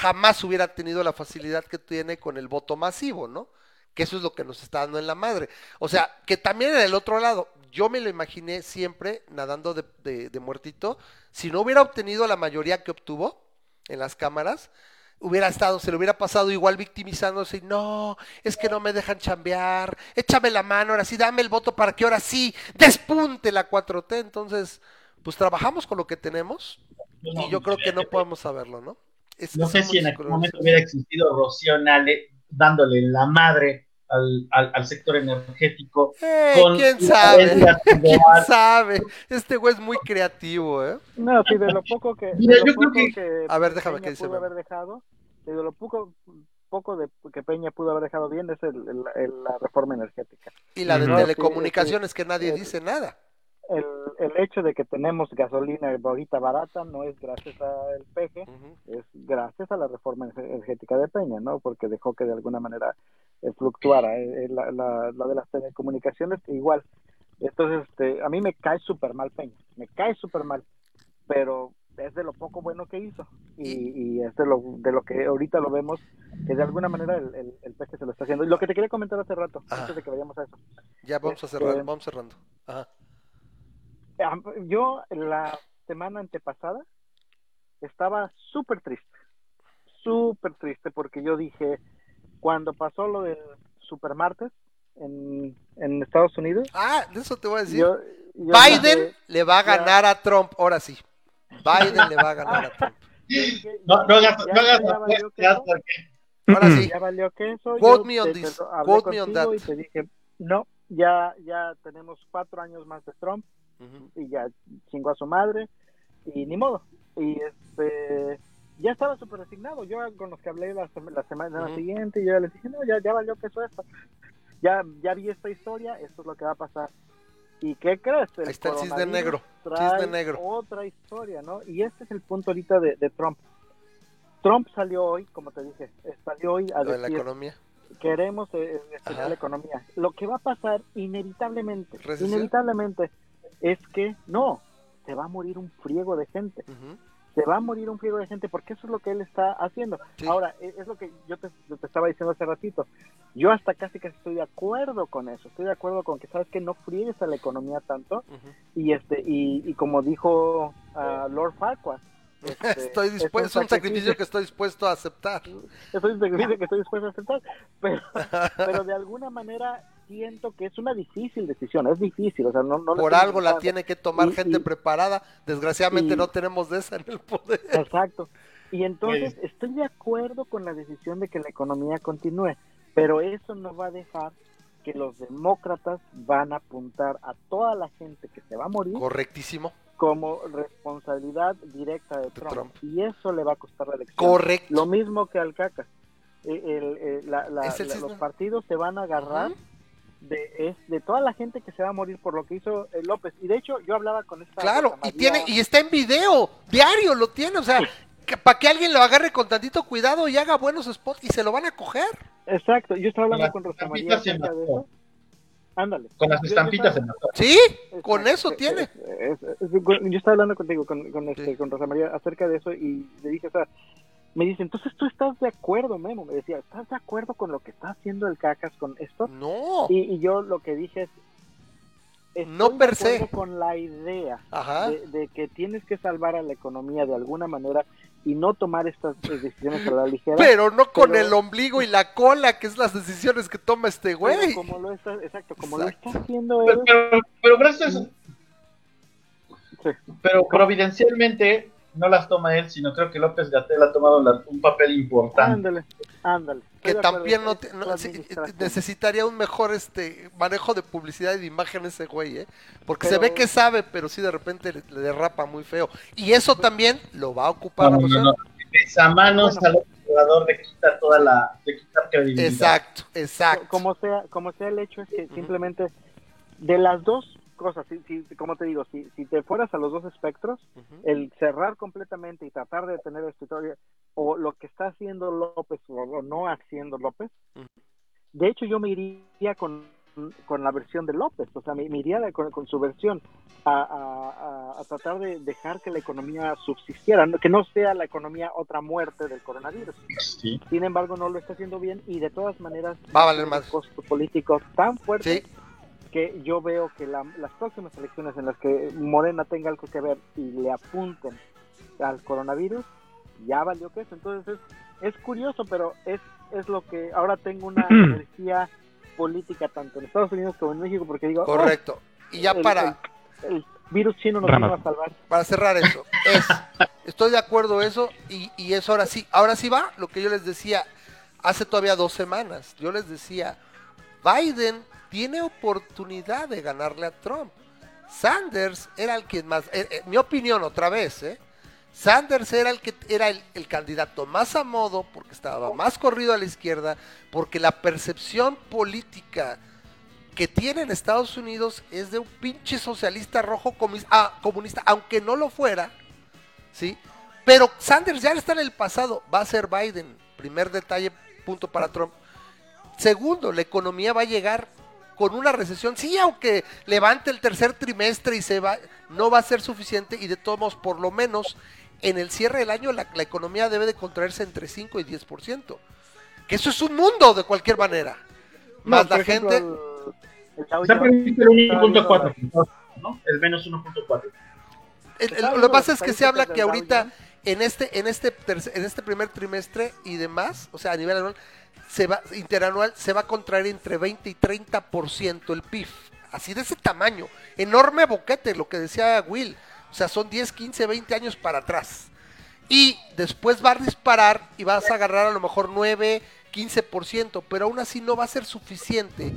jamás hubiera tenido la facilidad que tiene con el voto masivo, ¿no? Que eso es lo que nos está dando en la madre. O sea, que también en el otro lado, yo me lo imaginé siempre nadando de, de- de muertito, si no hubiera obtenido la mayoría que obtuvo, en las cámaras, hubiera estado, se le hubiera pasado igual victimizándose, no, es que no me dejan chambear, échame la mano, ahora sí, dame el voto para que ahora sí despunte la 4T. Entonces, pues trabajamos con lo que tenemos y yo creo que no podemos saberlo, ¿no? Es- No sé si en cosas. momento hubiera existido Rocío Nale dándole la madre al, al, al sector energético. Eh, con ¿Quién sabe? <laughs> ¿Quién sabe? Este güey es muy creativo, ¿eh? No, sí, de lo poco que. Mira, de lo yo creo poco que- A ver, déjame, Peña ¿qué dice pudo haber dejado, de lo poco, poco de que Peña pudo haber dejado bien es el- el- el- la reforma energética. Y la de Ujú. telecomunicaciones que nadie dice nada. El, hecho de que tenemos gasolina ahorita barata no es gracias al peje, es gracias a la reforma ener- energética de Peña, ¿no? Porque dejó que de alguna manera eh, fluctuara eh, eh, la, la, la de las telecomunicaciones igual. Entonces, este, a mí me cae súper mal Peña, me cae súper mal, pero es de lo poco bueno que hizo y, y es de lo, de lo que ahorita lo vemos que de alguna manera el, el, el peje se lo está haciendo. Y lo que te quería comentar hace rato, Ajá. antes de que vayamos a eso. Ya vamos a Este- cerrar, vamos cerrando. Ajá. Yo la semana antepasada estaba súper triste, súper triste porque yo dije, cuando pasó lo del supermartes en, en Estados Unidos, Ah, de eso te voy a decir. yo, yo Biden dije- le va a ya. ganar a Trump, ahora sí. Biden le va a ganar a Trump. <laughs> No, no hagas, ya- no ya Ahora sí. ya valió queso, Quote me on te- this, te lo- hablé quote me on contigo y te dije, no, ya, ya tenemos cuatro años más de Trump, Y ya chingó a su madre y ni modo y este ya estaba súper resignado yo con los que hablé la, la semana Ujú. siguiente yo ya les dije no ya ya valió que eso esto ya ya vi esta historia esto es lo que va a pasar y qué crees Ahí está el cisne negro, cisne negro. otra historia no y este es el punto ahorita de, de Trump Trump salió hoy como te dije eh, salió hoy a Lo de la decir economía. queremos eh, estimular Ajá. la economía. Lo que va a pasar inevitablemente, ¿Recesión? inevitablemente, es que no, se va a morir un friego de gente. Se va a morir un friego de gente porque eso es lo que él está haciendo. Sí. Ahora, e- es lo que yo te, te estaba diciendo hace ratito. Yo hasta casi que estoy de acuerdo con eso. Estoy de acuerdo con que, ¿sabes que No friegues a la economía tanto. Y este y, y como dijo ah, Lord Farquaad, <laughs> este, Estoy dispuesto, es un sacrificio <laughs> que estoy dispuesto a aceptar. es un sacrificio que estoy dispuesto a aceptar, pero, <laughs> pero de alguna manera siento que es una difícil decisión, es difícil, o sea, no, no Por algo la tiene que tomar Y- gente y- preparada. Desgraciadamente y- no tenemos de esa en el poder. Exacto. Y entonces estoy de acuerdo con la decisión de que la economía continúe, pero eso no va a dejar que los demócratas van a apuntar a toda la gente que se va a morir Correctísimo. como responsabilidad directa de Trump. Trump. Y eso le va a costar la elección. Correcto. Lo mismo que al caca. Eh, el- eh, la- la- Es el la- cisne. los partidos se van a agarrar. De, es, de toda la gente que se va a morir por lo que hizo eh, López. Y de hecho, yo hablaba con esta. Claro, y tiene y está en video, diario lo tiene, o sea, para que alguien lo agarre con tantito cuidado y haga buenos spots y se lo van a coger. Exacto, yo estaba hablando Las con Rosa María estampitas de eso. Ándale. con las Yo- yo estampitas se estaba- mató. Sí, Exacto, con eso tiene. es- es- yo estaba hablando contigo, con, con, este, Sí. con Rosa María, acerca de eso y le dije, o sea, me dice, entonces tú estás de acuerdo, Memo. Me decía, ¿estás de acuerdo con lo que está haciendo el Cacas con esto? No. Y, y yo lo que dije es, estoy No per se. acuerdo con la idea de, de que tienes que salvar a la economía de alguna manera y no tomar estas eh, decisiones a la ligera. Pero no con pero- el ombligo y la cola, que es las decisiones que toma este pero güey. como lo está, exacto, como Exacto. lo está haciendo Pero, él, pero, pero gracias sí. pero providencialmente no las toma él, sino creo que López Gatel ha tomado la- un papel importante. ándale, ándale. que también no, te- no- sí, administración. necesitaría un mejor este manejo de publicidad y de imagen ese güey, ¿eh? Porque se Pero- ve que sabe, pero sí de repente le, le derrapa muy feo. Y eso también lo va a ocupar. No, no, Rosel. no, no. Esa manos Bueno. al jugador le quita toda la, le quita credibilidad. Exacto, exacto. como sea como sea el hecho es que Ujú. simplemente de las dos cosas si, si- como te digo si, si te fueras a los dos espectros el cerrar completamente y tratar de tener esta historia o lo que está haciendo López o, o no haciendo López de hecho yo me iría con, con la versión de López o sea me, me iría con, con su versión a, a- a- a tratar de dejar que la economía subsistiera no- que no sea la economía otra muerte del coronavirus Sí. sin embargo no lo está haciendo bien y de todas maneras Va a valer más. costo político tan fuerte Sí, que yo veo que la- las próximas elecciones en las que Morena tenga algo que ver y le apunten al coronavirus ya valió que eso. Entonces es, es curioso, pero es, es lo que ahora tengo una <clears throat> energía política tanto en Estados Unidos como en México, porque digo, "Oh, Correcto. Y ya el- para, el, el virus chino nos vino a salvar. para cerrar eso, es, estoy de acuerdo eso y, y eso ahora sí, ahora sí va lo que yo les decía hace todavía dos semanas. Yo les decía, Biden tiene oportunidad de ganarle a Trump. Sanders era el que más, eh, eh, mi opinión otra vez, ¿eh? Sanders era el que era el, candidato más a modo porque estaba más corrido a la izquierda, porque la percepción política que tiene en Estados Unidos es de un pinche socialista rojo comis- ah, comunista, aunque no lo fuera, ¿sí? Pero Sanders ya está en el pasado, va a ser Biden, primer detalle, punto para Trump. Segundo, la economía va a llegar con una recesión, sí, aunque levante el tercer trimestre y se va, no va a ser suficiente y de todos modos, por lo menos en el cierre del año la, la economía debe de contraerse entre 5 y 10%. Que eso es un mundo de cualquier manera. Más No, la ejemplo, gente... el- el Dow Está Jones previsto el está viendo 1.4, ¿no? El menos 1.4. El- el- Estaba lo que pasa es que se habla que ahorita. En este en este en este primer trimestre y demás, o sea, a nivel anual se va interanual se va a contraer entre 20 y 30% el PIB, así de ese tamaño, enorme boquete, lo que decía Will, o sea, son 10, 15, 20 años para atrás. Y después va a disparar y vas a agarrar a lo mejor 9, 15%, pero aún así no va a ser suficiente.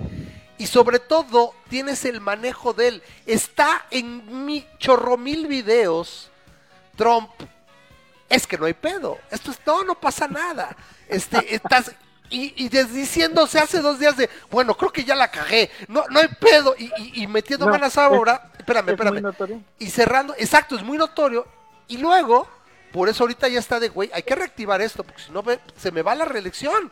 Y sobre todo, tienes el manejo de él. Está en mi chorro mil videos. Trump. Es que no hay pedo. Esto es, no, no pasa nada. Este, estás. Y, y des- diciéndose hace dos días de, bueno, creo que ya la cagué. No, no hay pedo. Y, y- y metiendo No, ahora. Espérame, es muy espérame notorio. y cerrando, exacto, es muy notorio. Y luego, por eso ahorita ya está de, güey, hay que reactivar esto, porque si no, se me va la reelección.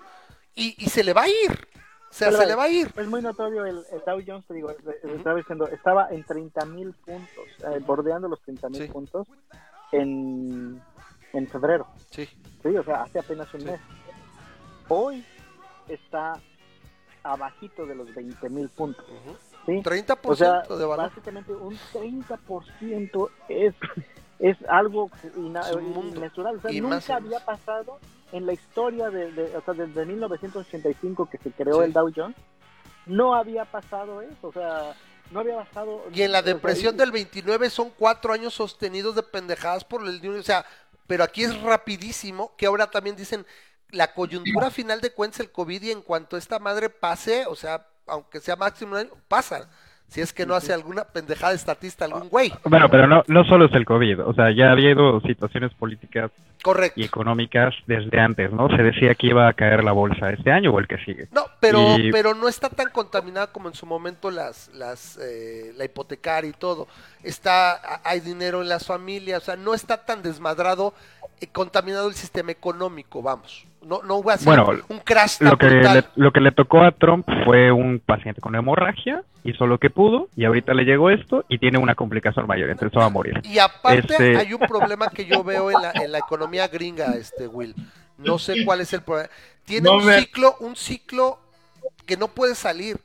Y, y se le va a ir. O sea, Pero se le va a ir. Es muy notorio el, el Dow Jones, te digo, eh, estaba diciendo, estaba en 30 mil puntos, eh, bordeando los 30 mil Sí. puntos en, en febrero. Sí. Sí, o sea, hace apenas un Sí. mes. Hoy está abajito de los 20 mil puntos. Ujú. ¿sí? 30% O sea, de valor. básicamente un 30% es, es algo Es inmensurable. O sea, nunca había pasado en la historia de, de- o sea, desde 1985 que se creó Sí. el Dow Jones, no había pasado eso. O sea, no había bajado. Y en la o sea, depresión y- del 29 son cuatro años sostenidos de pendejadas por el. O sea, pero aquí es rapidísimo, que ahora también dicen, la coyuntura final de cuentas el COVID y en cuanto esta madre pase, o sea, aunque sea máximo un año, pasa. Si es que no hace alguna pendejada estatista algún güey. Bueno, pero no, no solo es el COVID, o sea, ya ha habido situaciones políticas Correcto. y económicas desde antes, ¿no? Se decía que iba a caer la bolsa este año o el que sigue. No, pero, Y- pero no está tan contaminada como en su momento las, las, eh, la hipotecaria y todo. Está, hay dinero en las familias, o sea, no está tan desmadrado, contaminado el sistema económico, vamos. No, no hubo así Bueno, un crash Lo que, le, lo que le tocó a Trump fue un paciente con hemorragia, hizo lo que pudo y ahorita le llegó esto y tiene una complicación mayor, entonces va a morir. Y aparte Este- hay un problema que yo veo en la, en la economía gringa, este Will. No sé cuál es el problema. Tiene No un me- ciclo, un ciclo que no puede salir.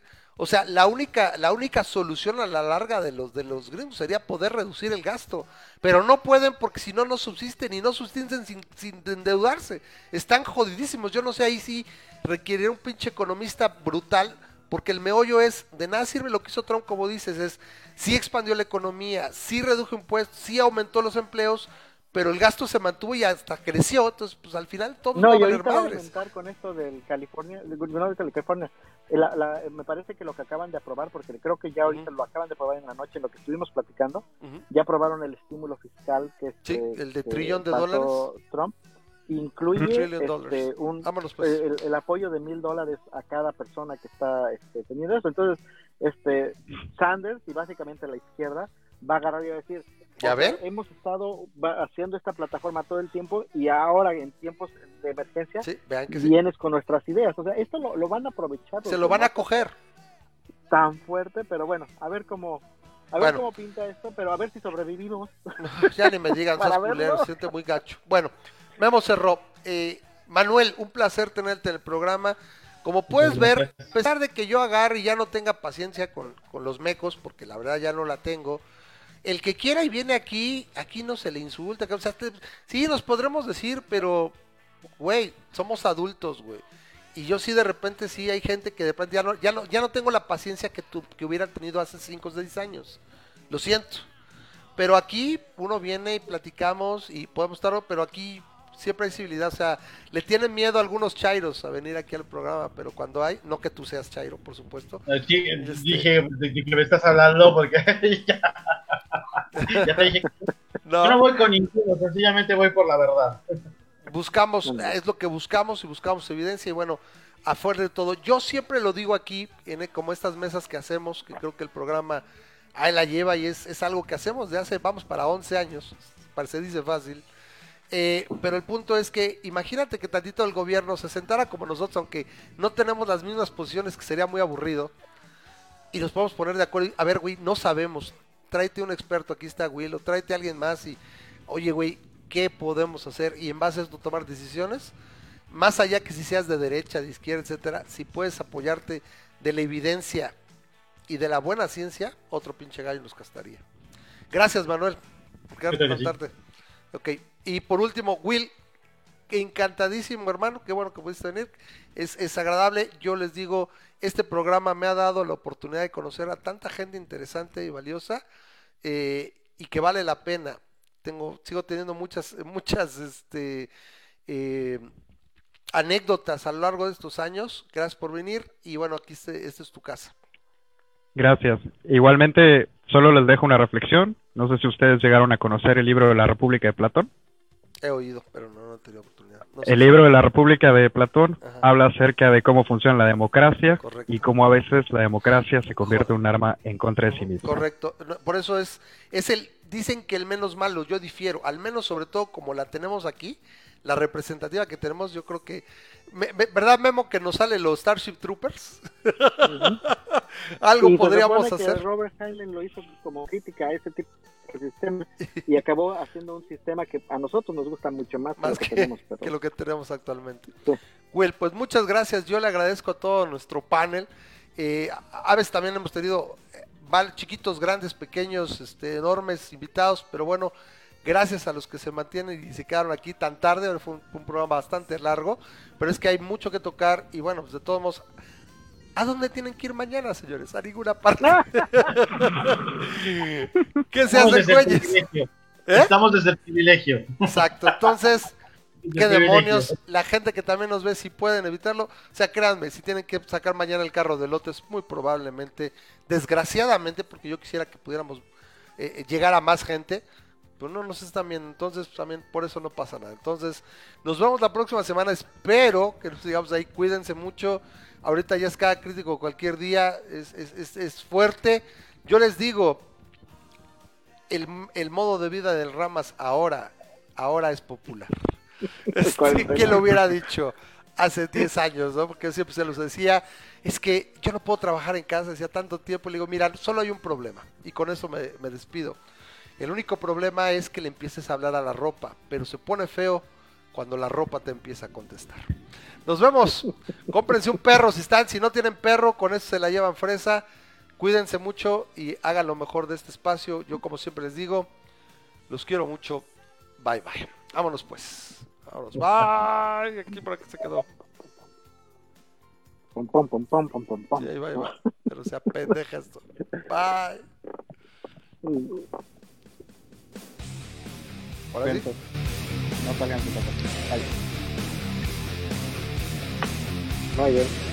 O sea, la única, la única solución a la larga de los de los gringos sería poder reducir el gasto. Pero no pueden porque si no, no subsisten y no subsisten sin, sin endeudarse. Están jodidísimos. Yo no sé ahí si requeriría un pinche economista brutal. Porque el meollo es, de nada sirve lo que hizo Trump, como dices, es, sí expandió la economía, sí redujo impuestos, sí aumentó los empleos, pero el gasto se mantuvo y hasta creció, entonces pues al final todo No, va a valer madres. con esto del California, no del California. La- la- me parece que lo que acaban de aprobar, porque creo que ya ahorita lo acaban de aprobar en la noche, en lo que estuvimos platicando, ya aprobaron el estímulo fiscal que Sí, este, el de trillón de dólares. Trump incluye este, un, Vámonos pues. el, el apoyo de mil dólares a cada persona que está este, teniendo eso. Entonces, este Sanders y básicamente la izquierda va a agarrar y va a decir, ¿Ya "Ok, ven? hemos estado haciendo esta plataforma todo el tiempo y ahora en tiempos de emergencia Sí, vean que sí. vienes con nuestras ideas. O sea, esto lo, lo van a aprovechar. Se lo van a coger. tan fuerte, pero bueno, a ver cómo a ver Bueno. cómo pinta esto, pero a ver si sobrevivimos. <laughs> ya ni me digan, <laughs> verlo. culero, se siente muy gacho. Bueno, Memo cerró. Eh, Manuel, un placer tenerte en el programa. Como puedes ver, a pesar de que yo agarre y ya no tenga paciencia con, con los mecos, porque la verdad ya no la tengo, el que quiera y viene aquí, aquí no se le insulta. O sea, te- sí, nos podremos decir, pero, güey, somos adultos, güey. Y yo sí de repente sí hay gente que de repente ya no, ya no, ya no tengo la paciencia que, tu, que hubieran tenido hace 5 o 6 años. Lo siento. Pero aquí uno viene y platicamos y podemos estar, pero aquí siempre hay civilidad. O sea, le tienen miedo a algunos chairos a venir aquí al programa, pero cuando hay, no que tú seas chairo, por supuesto. Sí, Este- Dije de, que me estás hablando porque <laughs> ya, <laughs> ya te dije. No. Yo no voy con ninguno, sencillamente voy por la verdad. buscamos, es lo que buscamos y buscamos evidencia y bueno, afuera de todo, yo siempre lo digo aquí, en, como estas mesas que hacemos, que creo que el programa ahí la lleva y es, es algo que hacemos de hace, vamos para 11 años, parece dice fácil, eh, pero el punto es que imagínate que tantito el gobierno se sentara como nosotros, aunque no tenemos las mismas posiciones, que sería muy aburrido, y nos podemos poner de acuerdo, a ver, güey, no sabemos, tráete un experto, aquí está Will, o tráete a alguien más y, oye, güey, ¿qué podemos hacer? Y en base a esto tomar decisiones, más allá que si seas de derecha, de izquierda, etcétera, si puedes apoyarte de la evidencia y de la buena ciencia, otro pinche gallo nos castaría. Gracias, Manuel, por quedarte sí. contarte. Ok, y por último, Will, encantadísimo, hermano, qué bueno que pudiste venir. Es, es agradable, yo les digo, este programa me ha dado la oportunidad de conocer a tanta gente interesante y valiosa eh, y que vale la pena. Tengo, sigo teniendo muchas, <laughs> muchas, este, eh, anécdotas a lo largo de estos años. Gracias por venir y bueno, aquí este, es tu casa. Gracias. Igualmente, solo les dejo una reflexión. No sé si ustedes llegaron a conocer el libro de la República de Platón. He oído, pero no, no he tenido oportunidad. No El libro de la República de Platón Ajá. habla acerca de cómo funciona la democracia Correcto. y cómo a veces la democracia se convierte en un arma en contra de sí misma. Correcto. Por eso es, es el, dicen que el menos malo, yo difiero, al menos sobre todo como la tenemos aquí, la representativa que tenemos, yo creo que, me- me- ¿verdad Memo que nos sale los Starship Troopers? <laughs> Algo podríamos hacer. Robert Heinlein lo hizo como crítica a ese tipo de sistema y acabó haciendo un sistema que a nosotros nos gusta mucho más, que que, tenemos, pero- que lo que tenemos actualmente. Sí. Will, pues muchas gracias. Yo le agradezco a todo nuestro panel. Eh, a veces también hemos tenido eh, chiquitos, grandes, pequeños, este, enormes invitados, pero bueno, gracias a los que se mantienen y se quedaron aquí tan tarde. Fue un, un programa bastante largo, pero es que hay mucho que tocar y bueno, pues de todos modos. ¿A dónde tienen que ir mañana, señores? A ninguna parte. <laughs> ¿Qué se Estamos hacen, desde el güeyes? privilegio. ¿Eh? Estamos desde el privilegio. Exacto. Entonces, ¿Qué demonios? La gente que también nos ve, si pueden evitarlo, o sea, créanme, si tienen que sacar mañana el carro de lotes, muy probablemente, desgraciadamente, porque yo quisiera que pudiéramos eh, eh, llegar a más gente, pero no nos están viendo, entonces también por eso no pasa nada. Entonces, nos vemos la próxima semana, espero que nos sigamos ahí, cuídense mucho, ahorita ya es cada crítico cualquier día, es, es, es, es fuerte. Yo les digo, el, el modo de vida del Ramas ahora, ahora es popular. <laughs> ¿Quién lo hubiera dicho hace 10 años, no? Porque siempre se los decía, es que yo no puedo trabajar en casa, decía tanto tiempo, le digo, mira, solo hay un problema, y con eso me, me despido. El único problema es que le empieces a hablar a la ropa, pero se pone feo cuando la ropa te empieza a contestar. Nos vemos. Cómprense un perro si están, si no tienen perro, con eso se la llevan fresa. Cuídense mucho y hagan lo mejor de este espacio. Yo como siempre les digo, los quiero mucho. Bye bye. Vámonos pues. Vámonos. Bye. Aquí por aquí se quedó. Pom, pom, pom, pom, pom, pom, pom. Sí, ahí va, ahí va. Pero sea pendeja esto. Bye. Ahora sí. No salgan de casa. Bye. No, yo-